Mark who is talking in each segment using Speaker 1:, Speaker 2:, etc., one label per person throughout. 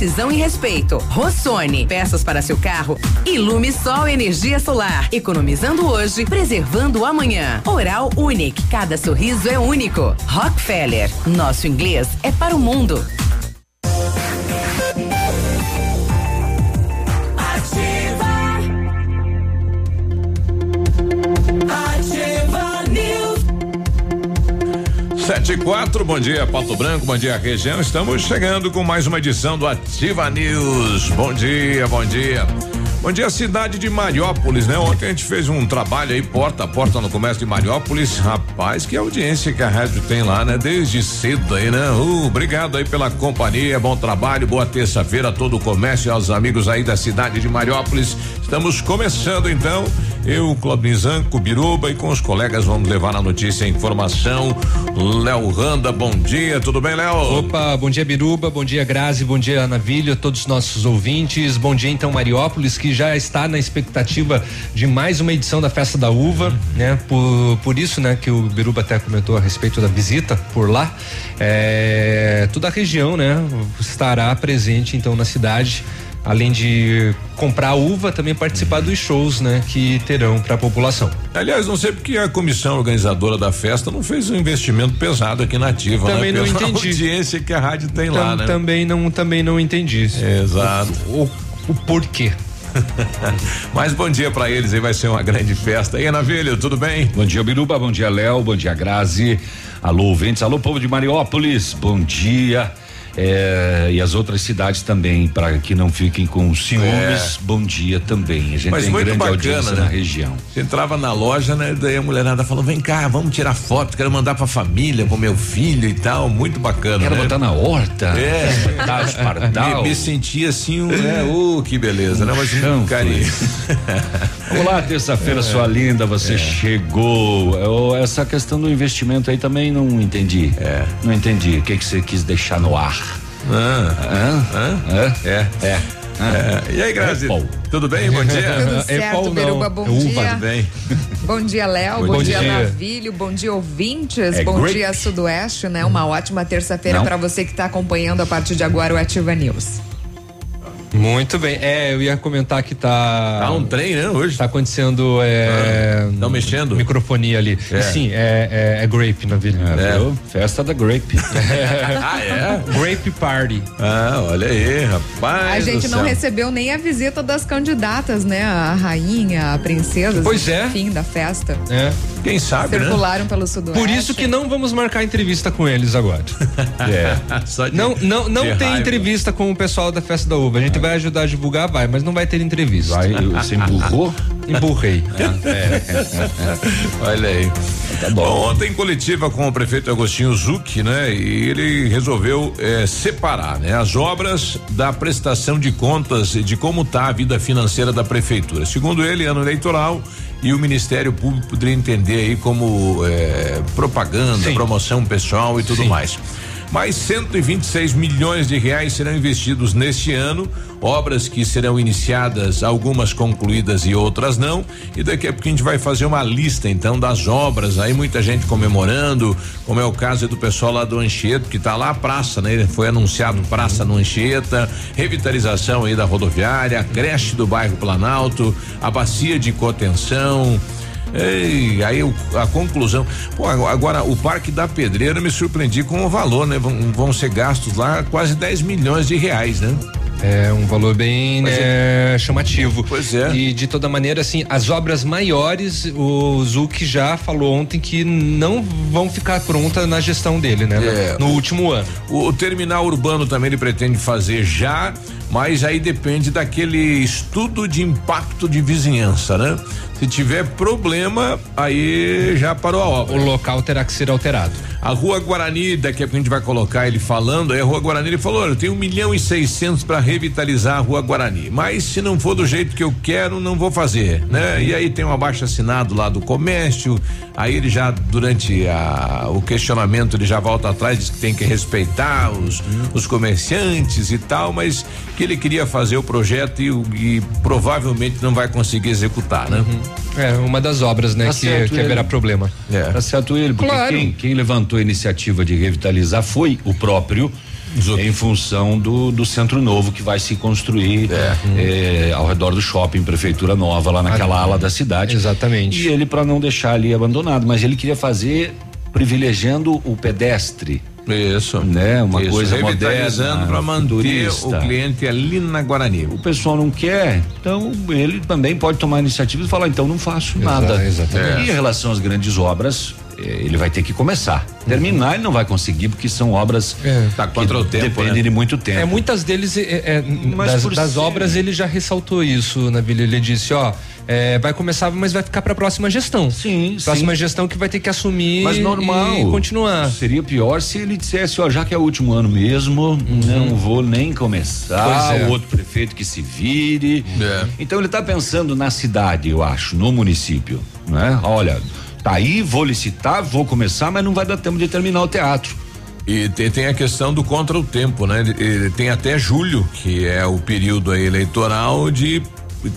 Speaker 1: e respeito. Rossoni, peças para seu carro. Ilume Sol Energia Solar. Economizando hoje, preservando amanhã. Oral Unique, cada sorriso é único. Rockefeller, nosso inglês é para o mundo.
Speaker 2: Sete e quatro, bom dia Pato Branco, bom dia região. Estamos chegando com mais uma edição do Ativa News. Bom dia, bom dia. Bom dia, cidade de Mariópolis, né? Ontem a gente fez um trabalho aí, porta a porta no comércio de Mariópolis. Rapaz, que audiência que a rádio tem lá, né? Desde cedo aí, né? Uh, obrigado aí pela companhia, bom trabalho, boa terça-feira a todo o comércio e aos amigos aí da cidade de Mariópolis. Estamos começando então eu, Claudinho Zanco, Biruba e com os colegas vamos levar a notícia e informação. Léo Randa, bom dia, tudo bem, Léo?
Speaker 3: Opa, bom dia, Biruba, bom dia, Grazi, bom dia, Ana Vilha, todos os nossos ouvintes. Bom dia, então, Mariópolis, que já está na expectativa de mais uma edição da Festa da Uva, uhum. né? Por, por isso, né, que o Biruba até comentou a respeito da visita por lá. É, toda a região, né, estará presente, então, na cidade além de comprar uva, também participar dos shows, né, que terão para a população.
Speaker 2: Aliás, não sei porque a comissão organizadora da festa não fez um investimento pesado aqui na ativa,
Speaker 3: né? Também
Speaker 2: né?
Speaker 3: não entendi.
Speaker 2: A audiência que a rádio tem
Speaker 3: Tam,
Speaker 2: lá, né?
Speaker 3: Também não, também não entendi.
Speaker 2: Exato.
Speaker 3: O, o, o porquê.
Speaker 2: Mas bom dia para eles, aí vai ser uma grande festa. E Ana Velha, tudo bem?
Speaker 4: Bom dia, Biruba, bom dia, Léo, bom dia, Grazi. Alô, ouvintes, alô, povo de Mariópolis, bom dia. É, e as outras cidades também, para que não fiquem com ciúmes, é. bom dia também. A gente
Speaker 2: Mas
Speaker 4: tem grande
Speaker 2: bacana,
Speaker 4: audiência
Speaker 2: né?
Speaker 4: na região.
Speaker 2: Você entrava na loja, né? Daí a mulherada falou: vem cá, vamos tirar foto, quero mandar pra família, com meu filho e tal. Muito bacana.
Speaker 4: Quero
Speaker 2: né?
Speaker 4: botar na horta.
Speaker 2: É.
Speaker 4: Pardal,
Speaker 2: me, me senti assim, um, é, oh, que beleza, né? Mas um carinho.
Speaker 4: Olá, terça-feira, é. sua linda, você é. chegou. Eu, essa questão do investimento aí também não entendi.
Speaker 2: É.
Speaker 4: Não entendi. O que que você quis deixar no ar?
Speaker 2: Ah, ah, ah, é, é. É. E aí, Grazi? É tudo bem? Bom dia.
Speaker 5: Tudo certo, é Beruba, bom dia.
Speaker 2: Tudo bem.
Speaker 5: Bom dia, Léo. Bom, bom, dia, dia. Navilho. Bom dia, ouvintes. É bom dia, Sudoeste, né? Uma ótima terça-feira para você que está acompanhando a partir de agora o Ativa News.
Speaker 3: Muito bem. É, eu ia comentar que tá.
Speaker 2: Tá um trem, né? Hoje.
Speaker 3: Tá acontecendo. É,
Speaker 2: Estão ah, mexendo?
Speaker 3: Microfonia ali. É. Sim, é, é, é Grape na vida.
Speaker 4: É, é. Festa da Grape.
Speaker 2: ah, é?
Speaker 3: Grape Party.
Speaker 2: Ah, olha aí, rapaz.
Speaker 5: A gente não recebeu nem a visita das candidatas, né? A rainha, a princesa.
Speaker 3: Pois é.
Speaker 5: Fim da festa.
Speaker 3: É.
Speaker 2: Quem sabe,
Speaker 5: né? Circularam né? pelo sudoeste.
Speaker 3: Por isso que não vamos marcar entrevista com eles agora.
Speaker 2: é.
Speaker 3: De, não não, não tem raiva. entrevista com o pessoal da Festa da Uva. A gente vai ajudar a divulgar, vai, mas não vai ter entrevista.
Speaker 4: Vai, você emburrou?
Speaker 3: Emburrei.
Speaker 2: Ah, é. Olha aí. Tá bom. bom. Ontem coletiva com o prefeito Agostinho Zucchi, né? E ele resolveu é, separar, né? As obras da prestação de contas de como está a vida financeira da prefeitura. Segundo ele, ano eleitoral e o Ministério Público poderia entender aí como é, propaganda, Sim. promoção pessoal e tudo Sim. mais. Mais 126 milhões de reais serão investidos neste ano, obras que serão iniciadas, algumas concluídas e outras não. E daqui a pouco a gente vai fazer uma lista então das obras, aí muita gente comemorando, como é o caso do pessoal lá do Anchieta, que está lá a praça, né? Foi anunciado praça no Anchieta, revitalização aí da rodoviária, creche do bairro Planalto, a bacia de contenção, Ei, aí a conclusão. Pô, agora o Parque da Pedreira me surpreendi com o valor, né? Vão, vão ser gastos lá quase 10 milhões de reais, né?
Speaker 3: É um valor bem né, é. chamativo.
Speaker 2: Pois é.
Speaker 3: E de toda maneira, assim, as obras maiores, o Zuc já falou ontem que não vão ficar prontas na gestão dele, né? É. No, último ano.
Speaker 2: O, o, terminal urbano também ele pretende fazer já, mas aí depende daquele estudo de impacto de vizinhança, né? Se tiver problema, aí já parou a obra.
Speaker 3: O local terá que ser alterado.
Speaker 2: A Rua Guarani, daqui a pouco a gente vai colocar ele falando, aí a Rua Guarani ele falou, eu tenho um milhão e seiscentos para revitalizar a Rua Guarani, mas se não for do jeito que eu quero, não vou fazer, né? E aí tem um abaixo assinado lá do comércio, aí ele já durante a, o questionamento ele já volta atrás, diz que tem que respeitar os, os comerciantes e tal, mas que ele queria fazer o projeto e, e provavelmente não vai conseguir executar, né? Uhum.
Speaker 3: É, uma das obras, né, tá que, que haverá problema.
Speaker 4: É. Tá certo ele, porque claro. quem, quem levantou a iniciativa de revitalizar foi o próprio em função do, do centro novo que vai se construir é. É, ao redor do shopping, prefeitura nova, lá naquela ah, ala da cidade.
Speaker 3: Exatamente.
Speaker 4: E ele, para não deixar ali abandonado, mas ele queria fazer privilegiando o pedestre.
Speaker 2: Isso.
Speaker 4: Né? Uma Isso. coisa moderna.
Speaker 2: para manter o cliente ali na Guarani.
Speaker 4: O pessoal não quer, então ele também pode tomar a iniciativa e falar, então não faço nada. Exatamente. E em relação às grandes obras, ele vai ter que começar. Terminar ele não vai conseguir porque são obras
Speaker 3: é. tá contra o tempo,
Speaker 4: dependem né? de muito tempo.
Speaker 3: É muitas deles é, é, das, das obras ele já ressaltou isso na Vila. Ele disse, ó, é, vai começar, mas vai ficar para a próxima gestão.
Speaker 4: Sim,
Speaker 3: próxima sim. gestão que vai ter que assumir
Speaker 4: mas normal,
Speaker 3: e continuar.
Speaker 4: Seria pior se ele dissesse, ó, já que é o último ano mesmo, uhum. não vou nem começar. É. O outro prefeito que se vire. É. Então ele está pensando na cidade, eu acho, no município, né? Olha, Tá aí, vou licitar, vou começar, mas não vai dar tempo de terminar o teatro.
Speaker 2: E tem, a questão do contra o tempo, né? Tem até julho, que é o período eleitoral de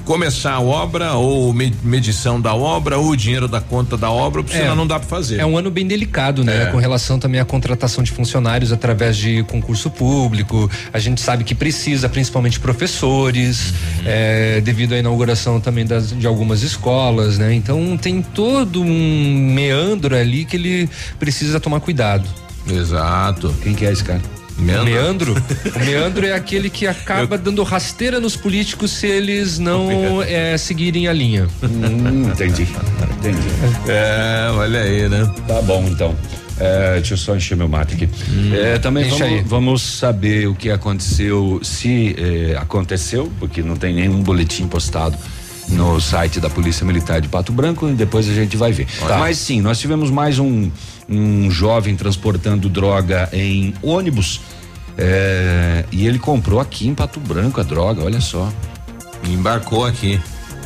Speaker 2: começar a obra ou medição da obra ou o dinheiro da conta da obra, porque é, senão não dá para fazer.
Speaker 3: É um ano bem delicado, né? É. Com relação também à contratação de funcionários através de concurso público. A gente sabe que precisa, principalmente professores, uhum. é, devido à inauguração também das, de algumas escolas, né? Então tem todo um meandro ali que ele precisa tomar cuidado.
Speaker 2: Exato.
Speaker 4: Quem que é esse cara?
Speaker 3: Meandro. meandro. o meandro é aquele que acaba Eu... dando rasteira nos políticos se eles não é, seguirem a linha.
Speaker 4: Hum, entendi. Entendi.
Speaker 2: É, olha aí, né?
Speaker 4: Tá bom, então. É, deixa eu só encher meu mate aqui. Hum, é, também vamos, vamos, saber o que aconteceu, se é, aconteceu, porque não tem nenhum boletim postado no site da Polícia Militar de Pato Branco e depois a gente vai ver. Tá. Mas sim, nós tivemos mais um um jovem transportando droga em ônibus. É, e ele comprou aqui em Pato Branco a droga, olha só.
Speaker 2: embarcou aqui.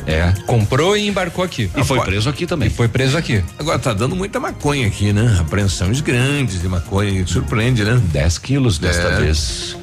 Speaker 3: É. Comprou e embarcou aqui.
Speaker 4: E foi preso aqui também. E
Speaker 3: foi preso aqui.
Speaker 2: Agora tá dando muita maconha aqui, né? Apreensões grandes de maconha, surpreende, né?
Speaker 4: 10 quilos desta é. vez.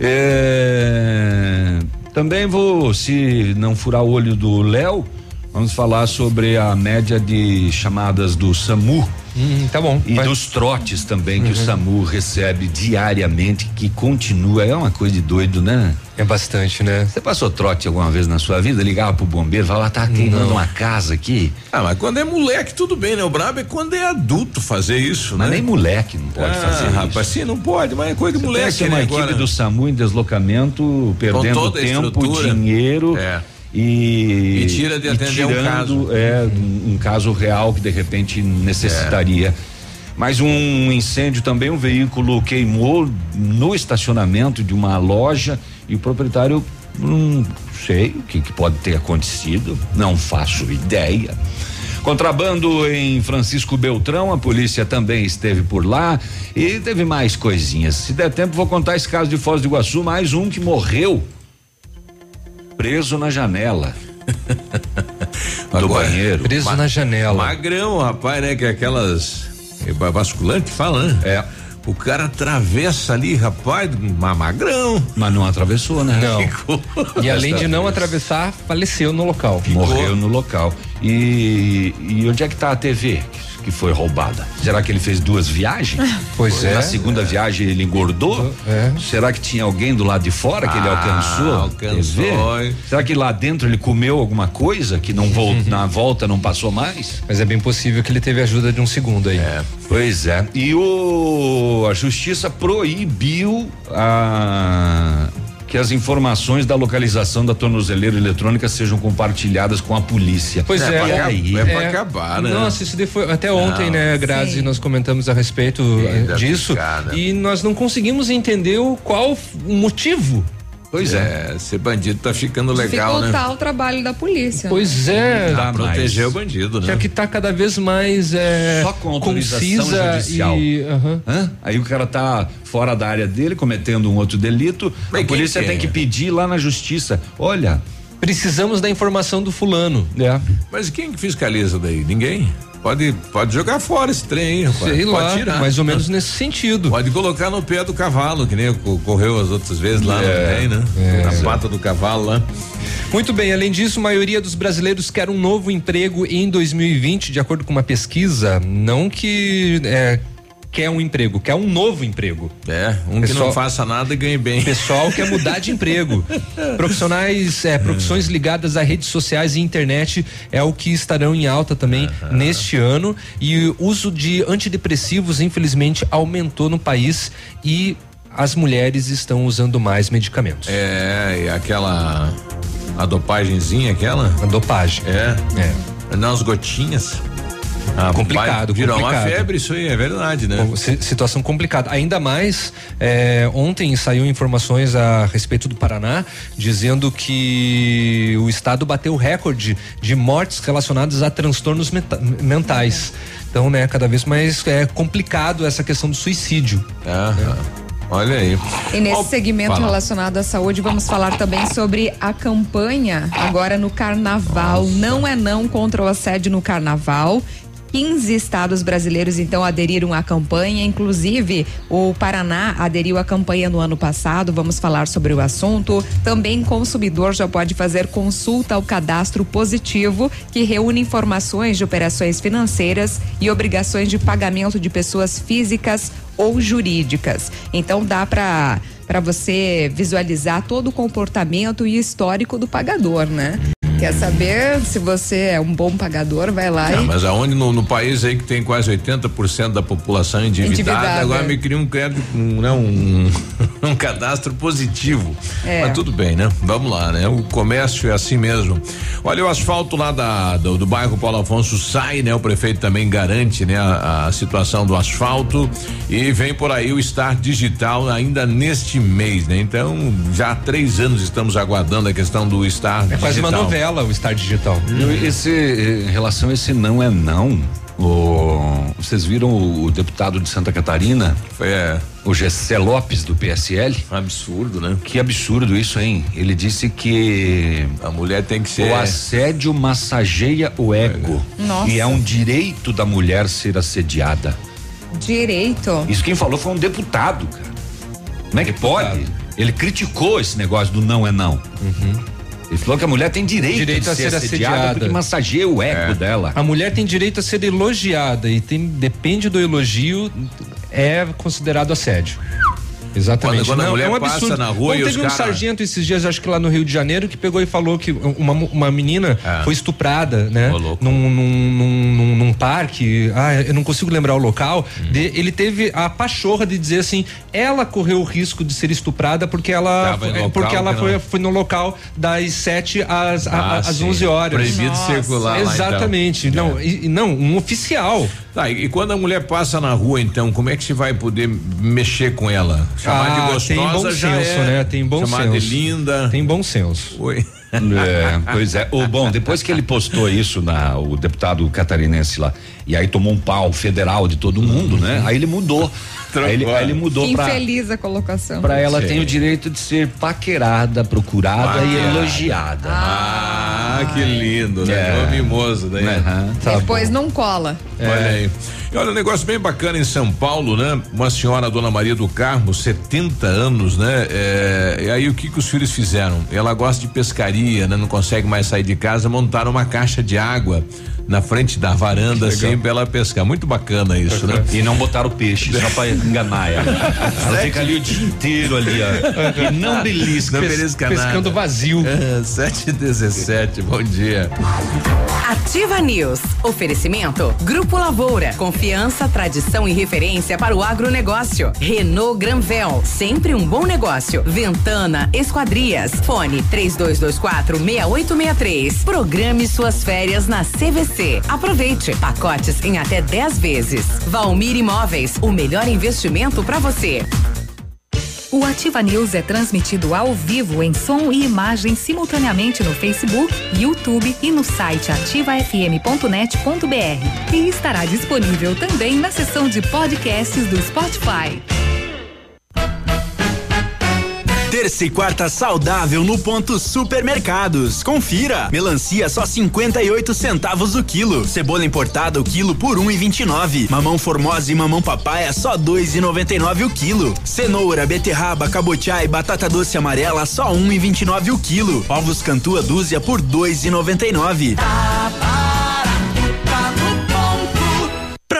Speaker 4: É, também vou, se não furar o olho do Léo, vamos falar sobre a média de chamadas do SAMU
Speaker 3: Hum, tá bom.
Speaker 4: E vai. dos trotes também uhum. que o uhum. SAMU recebe diariamente, que continua. É uma coisa de doido, né?
Speaker 3: É bastante, né?
Speaker 4: Você passou trote alguma vez na sua vida? Ligava pro bombeiro, falava, tá queimando uma casa aqui.
Speaker 2: Ah, mas quando é moleque, tudo bem, né? O brabo é quando é adulto fazer isso, mas
Speaker 4: né? nem moleque não pode ah, fazer
Speaker 2: rapaz,
Speaker 4: isso.
Speaker 2: sim, não pode, mas é coisa de Você moleque,
Speaker 4: né? uma equipe Agora... do SAMU em deslocamento, perdendo tempo, dinheiro. É e,
Speaker 2: e tira de atender tirando, um caso.
Speaker 4: É, um, um, caso real que de repente necessitaria. É. Mas um incêndio também, um veículo queimou no estacionamento de uma loja e o proprietário não sei o que, que pode ter acontecido, não faço ideia. Contrabando em Francisco Beltrão, a polícia também esteve por lá e teve mais coisinhas. Se der tempo, vou contar esse caso de Foz do Iguaçu, mais um que morreu preso na janela. do Agora, banheiro.
Speaker 3: Preso ma na janela.
Speaker 2: Magrão, rapaz, né? Que é aquelas. É basculante fala, né?
Speaker 4: É.
Speaker 2: O cara atravessa ali, rapaz, magrão.
Speaker 4: Mas não atravessou, né?
Speaker 3: Não. Ficou. E além de não atravessar, faleceu no local.
Speaker 4: Ficou. Morreu no local. E, e onde é que tá a TV? Que foi roubada? Será que ele fez duas viagens?
Speaker 3: Pois é.
Speaker 4: Na segunda é. viagem ele engordou? É. Será que tinha alguém do lado de fora que ah, ele alcançou?
Speaker 2: Alcançou.
Speaker 4: Será que lá dentro ele comeu alguma coisa que não voltou, na volta não passou mais?
Speaker 3: Mas é bem possível que ele teve ajuda de um segundo aí.
Speaker 4: É. Pois é. E o a justiça proibiu a que as informações da localização da tornozeleira eletrônica sejam compartilhadas com a polícia.
Speaker 3: Pois é, é,
Speaker 2: aí, é, pra acabar, né?
Speaker 3: Nossa, isso foi até ontem, não, né, Grazi, sim. nós comentamos a respeito eh, disso né? e nós não conseguimos entender o qual o motivo
Speaker 2: Pois é. é. Ser bandido tá ficando legal,
Speaker 5: Dificultar
Speaker 2: né?
Speaker 5: Dificultar o trabalho da polícia.
Speaker 3: Pois né? é.
Speaker 2: Dá proteger o bandido, né?
Speaker 3: Já que tá cada vez mais é,
Speaker 4: Só com autorização judicial. E, uhum. Aí o cara tá fora da área dele, cometendo um outro delito, Mas a polícia que tem é? que pedir lá na justiça, olha,
Speaker 3: precisamos da informação do fulano.
Speaker 2: É. Mas quem fiscaliza daí? Ninguém? Pode, pode jogar fora esse trem, hein, rapaz.
Speaker 3: Sei pode lá, tirar. mais ou menos nesse sentido.
Speaker 2: Pode colocar no pé do cavalo, que nem ocorreu as outras vezes lá é, no trem, né? É, Na pata do cavalo lá.
Speaker 3: Muito bem, além disso, a maioria dos brasileiros quer um novo emprego em 2020, de acordo com uma pesquisa. Não que é, quer um emprego, quer um novo emprego.
Speaker 2: É, um pessoal, que não faça nada e ganhe bem.
Speaker 3: Pessoal quer mudar de emprego. Profissionais, é, profissões ligadas a redes sociais e internet é o que estarão em alta também neste ano. E o uso de antidepressivos, infelizmente, aumentou no país e as mulheres estão usando mais medicamentos.
Speaker 2: É, e aquela. A dopagenzinha, aquela?
Speaker 3: A dopagem.
Speaker 2: É. É. Nas gotinhas.
Speaker 3: Ah, complicado,
Speaker 2: virou complicado. uma febre isso aí, é verdade, né?
Speaker 3: Situação complicada. Ainda mais, é, ontem saiu informações a respeito do Paraná, dizendo que o estado bateu recorde de mortes relacionadas a transtornos mentais. Então, né, cada vez mais é complicado essa questão do suicídio.
Speaker 2: Ah, né? Olha aí.
Speaker 5: E nesse segmento fala. relacionado à saúde, vamos falar também sobre a campanha agora no carnaval. Nossa. Não é não contra o assédio no carnaval. 15 estados brasileiros então aderiram à campanha, inclusive o Paraná aderiu à campanha no ano passado. Vamos falar sobre o assunto. Também consumidor já pode fazer consulta ao cadastro positivo, que reúne informações de operações financeiras e obrigações de pagamento de pessoas físicas ou jurídicas. Então dá para para você visualizar todo o comportamento e histórico do pagador, né? Quer saber se você é um bom pagador? Vai lá Não, e.
Speaker 2: Mas aonde no, no, país aí que tem quase 80% da população endividada, endividada agora é. me cria um crédito, um, né, um, um cadastro positivo. É. Mas tudo bem, né? Vamos lá, né? O comércio é assim mesmo. Olha, o asfalto lá da, do, do bairro Paulo Afonso sai, né? O prefeito também garante, né? A, a situação do asfalto e vem por aí o Star Digital ainda neste mês, né? Então, já há três anos estamos aguardando a questão do Star é Digital. É
Speaker 3: quase uma novela o Star Digital.
Speaker 4: Esse, em relação a esse não é não, o, vocês viram o, o, deputado de Santa Catarina?
Speaker 2: Foi é.
Speaker 4: O Gessé Lopes do PSL?
Speaker 2: Absurdo, né?
Speaker 4: Que absurdo isso, hein? Ele disse que
Speaker 2: a mulher tem que ser.
Speaker 4: O assédio massageia o ego. Nossa. E é um direito da mulher ser assediada.
Speaker 5: Direito?
Speaker 4: Isso quem falou foi um deputado, cara. Como é que deputado. pode? Ele criticou esse negócio do não é não. Uhum. Ele falou que a mulher tem direito,
Speaker 3: direito a ser, ser assediada, assediada
Speaker 4: porque massageia o ego é. dela.
Speaker 3: A mulher tem direito a ser elogiada e tem, depende do elogio, é considerado assédio. Exatamente.
Speaker 2: Quando, quando não, a mulher é um absurdo. passa na rua
Speaker 3: Não,
Speaker 2: teve
Speaker 3: um
Speaker 2: cara...
Speaker 3: sargento esses dias, acho que lá no Rio de Janeiro, que pegou e falou que uma, uma menina é. foi estuprada, né? Num, num, num, num, num, parque. Ah, eu não consigo lembrar o local. Hum. De, ele teve a pachorra de dizer assim: ela correu o risco de ser estuprada porque ela, foi, porque ela foi, foi no local das 7 às, ah, às 11 horas.
Speaker 2: Proibido Nossa. circular.
Speaker 3: Exatamente. Lá, então. Não, e, não, um oficial.
Speaker 2: Tá, e, e, quando a mulher passa na rua, então, como é que se vai poder mexer com ela?
Speaker 3: Chamar ah, de gostosa tem bom senso, é, né? Tem bom
Speaker 2: chamar
Speaker 3: senso.
Speaker 2: de linda.
Speaker 3: Tem bom senso.
Speaker 2: Oi.
Speaker 4: É, pois é. O, bom, depois que ele postou isso na o deputado catarinense lá, e aí tomou um pau federal de todo mundo, né? Aí ele mudou. Aí ele, aí ele, mudou
Speaker 5: que
Speaker 4: pra.
Speaker 5: Infeliz a colocação.
Speaker 4: Pra ela Sim. tem o direito de ser paquerada, procurada Paquerada. e elogiada.
Speaker 2: Ah, ah que lindo, né? É. mimoso daí. Uhum.
Speaker 5: Tá Depois bom. não cola.
Speaker 2: É. Olha aí. E olha, um negócio bem bacana em São Paulo, né? Uma senhora, Dona Maria do Carmo, 70 anos, né? É, e aí o que que os filhos fizeram? Ela gosta de pescaria, né? Não consegue mais sair de casa, montaram uma caixa de água na frente da varanda, assim, pra ela pescar. Muito bacana isso, né?
Speaker 4: E não botar o peixe, só pra enganar ela. Ela fica ali o dia inteiro ali, ó. E não belisca.
Speaker 3: Não belisca nada. Pescando vazio.
Speaker 2: É, 7 e 17 bom dia.
Speaker 1: Ativa News. Oferecimento. Grupo Lavoura. Confiança, tradição e referência para o agronegócio. Renault Granvel. Sempre um bom negócio. Ventana Esquadrias. Fone 3224 6863. Programe suas férias na CVC. Aproveite. Pacotes em até 10 vezes. Valmir Imóveis. O melhor investimento para você.
Speaker 6: O Ativa News é transmitido ao vivo em som e imagem simultaneamente no Facebook, YouTube e no site ativafm.net.br. E estará disponível também na seção de podcasts do Spotify.
Speaker 7: Terça e quarta saudável no ponto supermercados. Confira. Melancia só 58 centavos o quilo. Cebola importada o quilo por 1,29. Um mamão formosa e mamão papaya só 2,99 o quilo. Cenoura, beterraba, cabotiá e batata doce amarela só 1,29 o quilo. Ovos cantua dúzia por 2,99.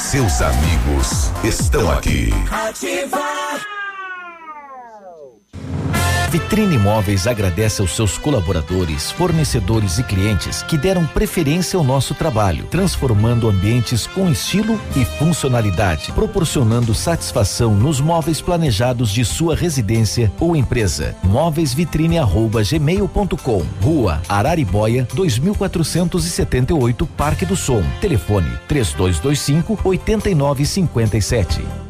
Speaker 8: Seus amigos estão aqui.
Speaker 9: Vitrine Imóveis agradece aos seus colaboradores, fornecedores e clientes que deram preferência ao nosso trabalho, transformando ambientes com estilo e funcionalidade, proporcionando satisfação nos móveis planejados de sua residência ou empresa. Móveisvitrine@gmail.com, Rua Araribóia, 2478, Parque do Som. Telefone 3225 8957.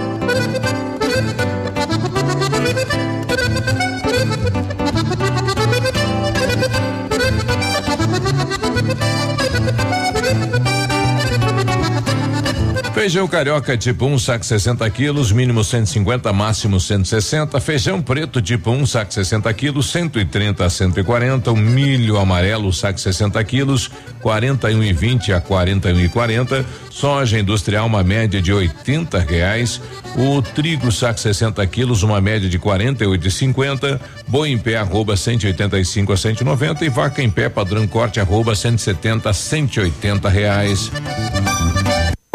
Speaker 2: Feijão carioca tipo 1, um, saco 60 quilos, mínimo 150, máximo 160. Feijão preto tipo 1, um, saco 60 quilos, 130 a 140. O milho amarelo, saco 60 quilos, 41 e 20 a 41 e 40. Soja industrial, uma média de 80 reais. O trigo, saco 60 quilos, uma média de 48 e 50. Boi em pé, arroba 185 a 190. E vaca em pé, padrão corte, arroba 170 a 180 reais.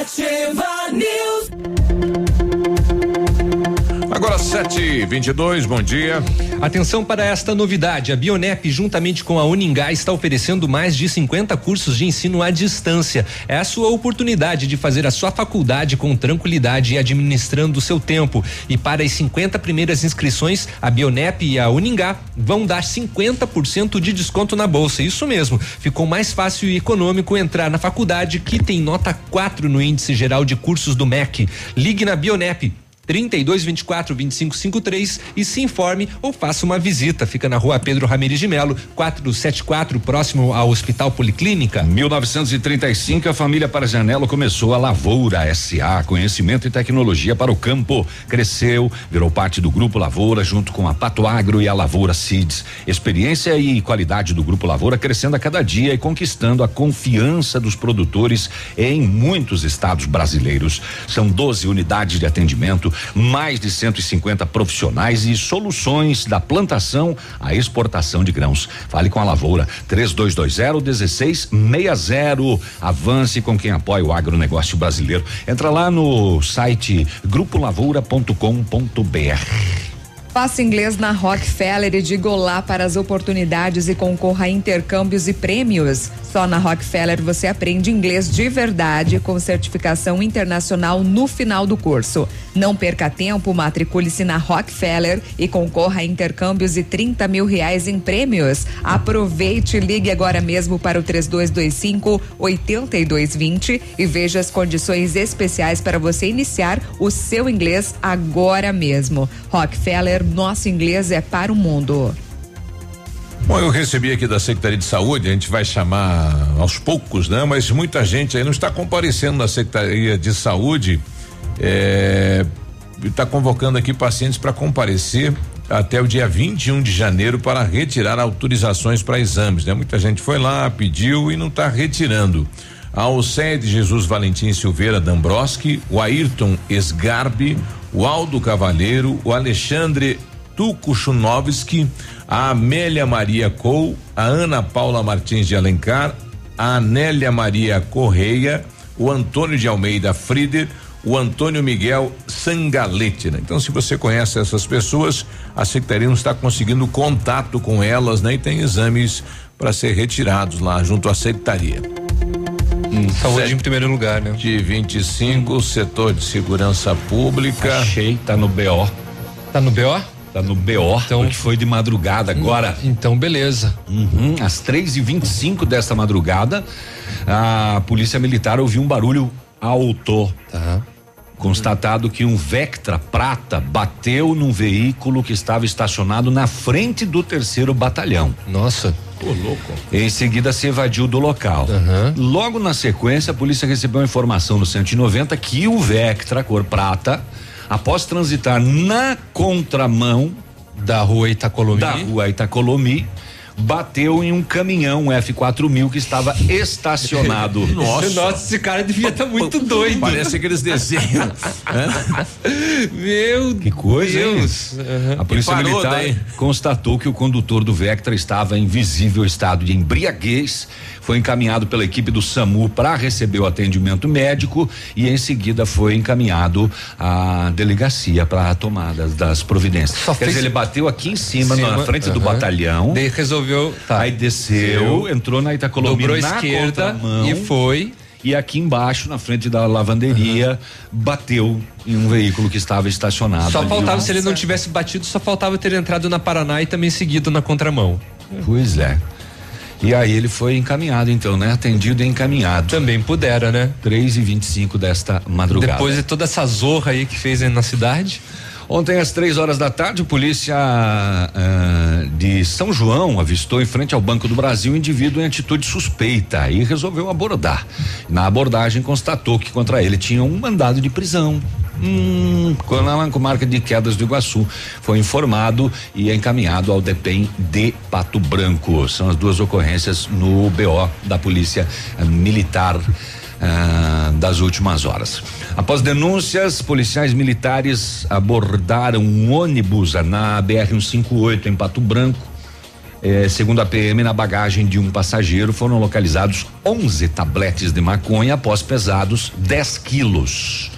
Speaker 1: Ativa News.
Speaker 2: Sete vinte e dois, bom dia.
Speaker 3: Atenção para esta novidade. A Bionep, juntamente com a Uningá, está oferecendo mais de 50 cursos de ensino à distância. É a sua oportunidade de fazer a sua faculdade com tranquilidade e administrando o seu tempo. E para as 50 primeiras inscrições, a Bionep e a Uningá vão dar 50% de desconto na bolsa. Isso mesmo. Ficou mais fácil e econômico entrar na faculdade que tem nota 4 no índice geral de cursos do MEC. Ligue na Bionep 32 24 25 53 e se informe ou faça uma visita. Fica na rua Pedro Ramirez de Melo, 474, próximo ao Hospital Policlínica.
Speaker 4: 1935, a família Parajanelo começou a Lavoura SA, conhecimento e tecnologia para o campo. Cresceu, virou parte do Grupo Lavoura, junto com a Pato Agro e a Lavoura Seeds. Experiência e qualidade do Grupo Lavoura crescendo a cada dia e conquistando a confiança dos produtores em muitos estados brasileiros. São 12 unidades de atendimento mais de 150 profissionais e soluções da plantação à exportação de grãos. Fale com a Lavoura 3220 1660. Avance com quem apoia o agronegócio brasileiro. Entra lá no site grupolavoura.com.br.
Speaker 5: Faça inglês na Rockefeller e diga olá para as oportunidades e concorra a intercâmbios e prêmios. Só na Rockefeller você aprende inglês de verdade com certificação internacional no final do curso. Não perca tempo, matricule-se na Rockefeller e concorra a intercâmbios e 30 mil reais em prêmios. Aproveite e ligue agora mesmo para o 3225 8220 e veja as condições especiais para você iniciar o seu inglês agora mesmo. Rockefeller nosso inglês é para o mundo.
Speaker 2: Bom, eu recebi aqui da Secretaria de Saúde, a gente vai chamar aos poucos, né? Mas muita gente aí não está comparecendo na Secretaria de Saúde, está é, convocando aqui pacientes para comparecer até o dia 21 de janeiro para retirar autorizações para exames, né? Muita gente foi lá, pediu e não está retirando. Ao sede Jesus Valentim Silveira Dambroski, o Ayrton Esgarbi, o Aldo Cavaleiro, o Alexandre Tukuchunovski, a Amélia Maria Cou, a Ana Paula Martins de Alencar, a Anélia Maria Correia, o Antônio de Almeida Frieder, o Antônio Miguel Sangalete, né? Então, se você conhece essas pessoas, a Secretaria não está conseguindo contato com elas, né? E tem exames para ser retirados lá junto à Secretaria.
Speaker 3: Hum, saúde em primeiro lugar, né?
Speaker 2: De 25, hum. setor de segurança pública.
Speaker 4: Achei, tá no BO.
Speaker 3: Tá no BO?
Speaker 4: Tá no BO, então, porque foi de madrugada agora.
Speaker 3: Então, beleza.
Speaker 4: Uhum, às três e vinte e cinco desta madrugada, a polícia militar ouviu um barulho alto. Tá. Constatado que um Vectra prata bateu num veículo que estava estacionado na frente do terceiro batalhão.
Speaker 3: Nossa.
Speaker 2: Pô, louco.
Speaker 4: Em seguida se evadiu do local. Uhum. Logo na sequência, a polícia recebeu a informação no 190 que o Vectra cor prata, após transitar na contramão
Speaker 3: da rua Itacolomi,
Speaker 4: da rua Itacolomi, bateu em um caminhão F4000 que estava estacionado.
Speaker 3: Nossa. Nossa, esse cara devia estar tá muito doido.
Speaker 2: Parece aqueles desenhos.
Speaker 3: Meu
Speaker 4: que coisa, Deus. Uhum. A polícia militar daí? constatou que o condutor do Vectra estava em visível estado de embriaguez foi encaminhado pela equipe do SAMU para receber o atendimento médico e em seguida foi encaminhado à delegacia para a tomada das providências. Só Quer dizer, ele bateu aqui em cima, cima na frente do batalhão.
Speaker 3: Daí resolveu.
Speaker 4: Tá. Aí desceu, entrou na Itacolomi
Speaker 3: na esquerda e foi
Speaker 4: e aqui embaixo, na frente da lavanderia, uhum. bateu em um veículo que estava estacionado.
Speaker 3: Só faltava, Nossa. se ele não tivesse batido, só faltava ter entrado na Paraná e também seguido na contramão.
Speaker 4: Pois é. E aí ele foi encaminhado, então, né? Atendido e encaminhado.
Speaker 3: Também pudera, né?
Speaker 4: 3 e 25 desta madrugada.
Speaker 3: Depois de toda essa zorra aí que fez na cidade.
Speaker 4: Ontem, às três horas da tarde, a polícia uh, de São João avistou em frente ao Banco do Brasil um indivíduo em atitude suspeita e resolveu abordar. Na abordagem, constatou que contra ele tinha um mandado de prisão. Hum, com marca de quedas do Iguaçu. Foi informado e encaminhado ao DEPEN de Pato Branco. São as duas ocorrências no BO da Polícia Militar ah, das últimas horas. Após denúncias, policiais militares abordaram um ônibus na BR-158 em Pato Branco. Eh, segundo a PM, na bagagem de um passageiro foram localizados 11 tabletes de maconha após pesados 10 quilos.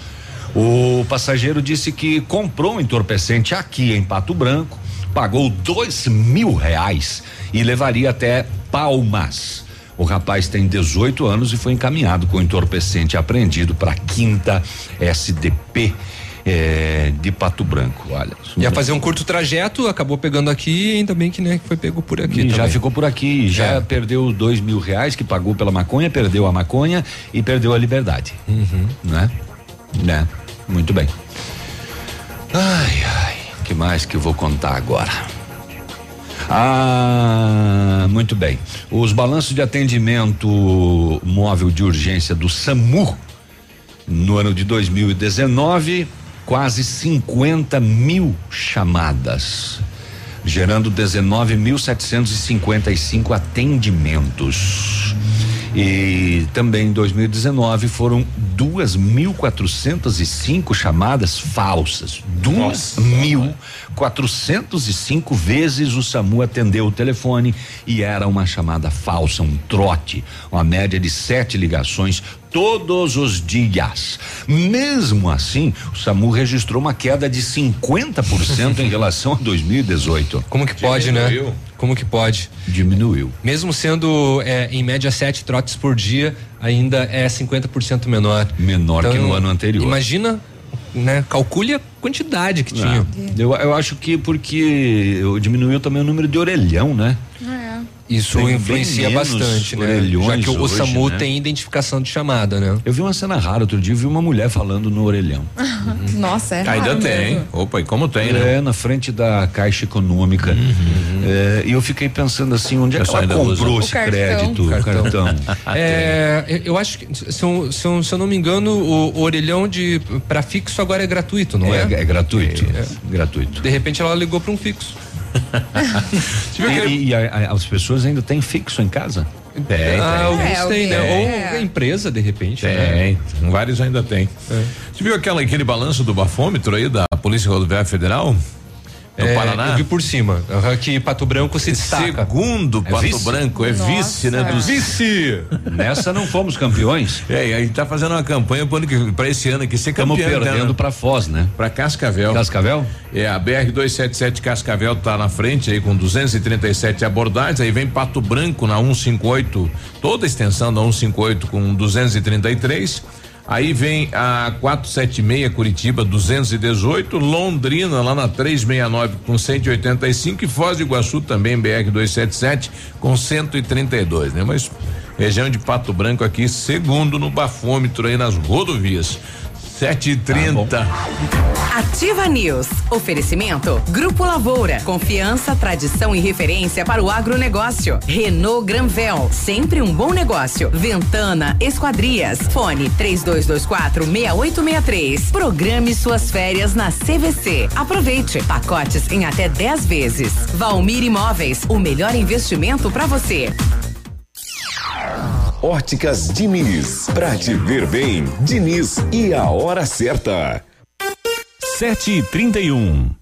Speaker 4: O passageiro disse que comprou um entorpecente aqui em Pato Branco, pagou dois mil reais e levaria até Palmas. O rapaz tem 18 anos e foi encaminhado com entorpecente apreendido para a quinta SDP. É, de Pato Branco, olha.
Speaker 3: Ia fazer um curto trajeto, acabou pegando aqui, ainda bem que né, foi pego por aqui.
Speaker 4: E já ficou por aqui, já é. perdeu os dois mil reais que pagou pela maconha, perdeu a maconha e perdeu a liberdade.
Speaker 3: Uhum.
Speaker 4: Né? Né? Muito bem. Ai, ai, que mais que eu vou contar agora? Ah, muito bem. Os balanços de atendimento móvel de urgência do SAMU no ano de 2019, quase 50 mil chamadas, gerando 19.755 atendimentos. E também em 2019 foram 2.405 chamadas falsas. 2.405 vezes o SAMU atendeu o telefone e era uma chamada falsa, um trote. Uma média de sete ligações todos os dias. Mesmo assim, o SAMU registrou uma queda de 50% em relação a 2018.
Speaker 3: Como que pode, né? Diminuiu. né? Como que pode?
Speaker 4: Diminuiu.
Speaker 3: Mesmo sendo é, em média sete trotes por dia, ainda é 50% menor.
Speaker 4: Menor então, que no ano anterior.
Speaker 3: Imagina, né? Calcule a quantidade que tinha.
Speaker 4: Eu, eu acho que porque diminuiu também o número de orelhão, né?
Speaker 5: É.
Speaker 3: Isso bem, influencia bastante, né? Já que o, hoje, SAMU né? tem identificação de chamada, né?
Speaker 4: Eu vi uma cena rara outro dia, eu vi uma mulher falando no orelhão.
Speaker 5: Nossa, é
Speaker 2: Ainda tem. Mesmo. Opa, e como tem, né?
Speaker 4: É, na frente da Caixa Econômica. Uhum. É, e eu fiquei pensando assim, onde é que ela comprou esse crédito?
Speaker 3: Cartão. cartão. é, eu acho que, se eu, se eu, se eu não me engano, o, o orelhão de para fixo agora é gratuito, não é?
Speaker 4: É, é gratuito. É, gratuito.
Speaker 3: De repente ela ligou para um fixo.
Speaker 4: e, e a, a, as pessoas ainda têm fixo em casa?
Speaker 3: Tem, ah, alguns é, têm, né? Ou empresa, de repente.
Speaker 2: Tem,
Speaker 3: né?
Speaker 2: vários ainda tem. É. Você viu aquela, aquele balanço do bafômetro aí da Polícia Rodoviária Federal?
Speaker 3: No é, Paraná? Eu vi por cima. Que Pato Branco se destaca.
Speaker 2: Segundo é Pato vice? Branco, é Nossa. vice, né? Dos
Speaker 4: vice! Nessa não fomos campeões.
Speaker 2: É, e a gente tá fazendo uma campanha para esse ano aqui ser campeão.
Speaker 4: Estamos perdendo né? para Foz, né?
Speaker 2: Para Cascavel.
Speaker 4: Cascavel?
Speaker 2: É, a BR 277 Cascavel tá na frente aí com 237 abordagens, aí vem Pato Branco na 158, toda a extensão da 158 com 233 Aí vem a 476 Curitiba 218, Londrina lá na 369 com 185 e Foz do Iguaçu também BR 277 com 132, né? Mas região de Pato Branco aqui segundo no bafômetro aí nas rodovias. Sete e trinta. Tá
Speaker 1: Ativa News. Oferecimento. Grupo Lavoura. Confiança, tradição e referência para o agronegócio. Renault Granvel. Sempre um bom negócio. Ventana Esquadrias. Fone 3224 6863. Programe suas férias na CVC. Aproveite. Pacotes em até 10 vezes. Valmir Imóveis. O melhor investimento para você.
Speaker 10: Óticas Diniz. Pra te ver bem, Diniz e a hora certa.
Speaker 11: Sete e trinta e um.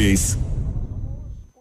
Speaker 11: Luis.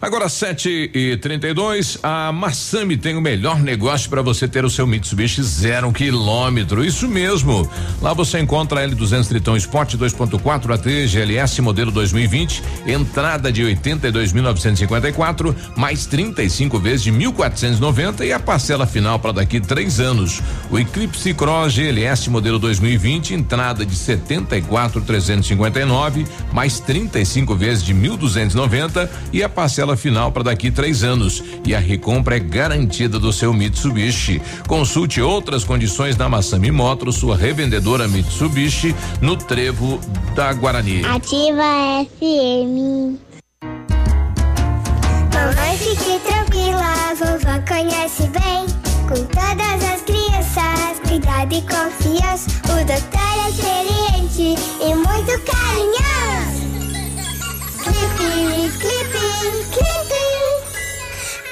Speaker 2: Agora 7 e 32 a Massami tem o melhor negócio para você ter o seu Mitsubishi zero quilômetro. Isso mesmo. Lá você encontra a L200 Triton Sport 2.4 AT GLS modelo 2020, entrada de 82.954, mais 35 vezes de 1.490 e a parcela final para daqui três anos. O Eclipse Cross GLS modelo 2020, entrada de 74.359, mais 35 vezes de 1.290 e a parcela parcela final para daqui três anos e a recompra é garantida do seu Mitsubishi. Consulte outras condições na Massami Motors, sua revendedora Mitsubishi, no Trevo da Guarani.
Speaker 12: Ativa FM. Mamãe, fique tranquila, vovó conhece bem. Com todas as crianças, cuidado e confiança. O doutor é experiente e muito carinhoso.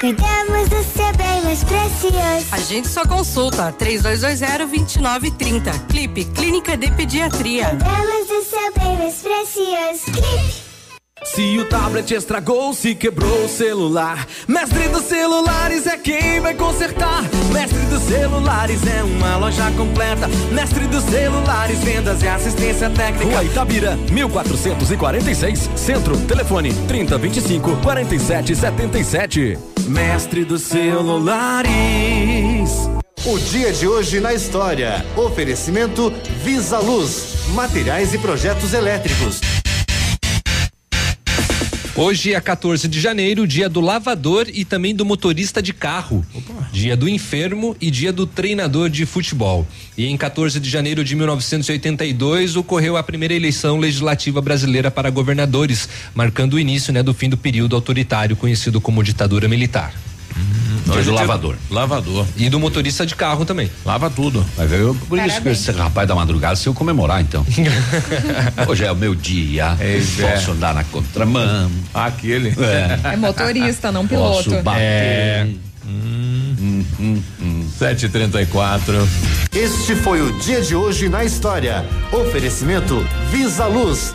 Speaker 12: Cuidamos do seu bem mais precioso.
Speaker 13: A gente só consulta 3220-2930. Clipe Clínica de Pediatria.
Speaker 12: Cuidamos do seu bem mais precioso. Clipe.
Speaker 14: Se o tablet estragou, se quebrou o celular, Mestre dos Celulares é quem vai consertar. Mestre dos Celulares é uma loja completa. Mestre dos Celulares, vendas e assistência técnica.
Speaker 15: Rua Itabira, 1446, Centro, telefone 3025 4777.
Speaker 14: Mestre dos Celulares.
Speaker 16: O dia de hoje na história. Oferecimento Visa Luz, materiais e projetos elétricos.
Speaker 3: Hoje é 14 de janeiro, dia do lavador e também do motorista de carro. Opa. Dia do enfermo e dia do treinador de futebol. E em 14 de janeiro de 1982 ocorreu a primeira eleição legislativa brasileira para governadores, marcando o início né, do fim do período autoritário conhecido como ditadura militar.
Speaker 4: Hum, do lavador.
Speaker 2: Lavador.
Speaker 3: E do motorista de carro também.
Speaker 2: Lava tudo.
Speaker 4: Vai ver, eu, por Parabéns. isso que esse rapaz da madrugada, se eu comemorar então. Hoje é o meu dia. É, posso é. andar na contramão.
Speaker 2: Aquele.
Speaker 5: É, é motorista, não piloto.
Speaker 4: Posso bater. É.
Speaker 2: Hum, hum, hum, hum. 734.
Speaker 16: Este foi o dia de hoje na história. Oferecimento Visa Luz.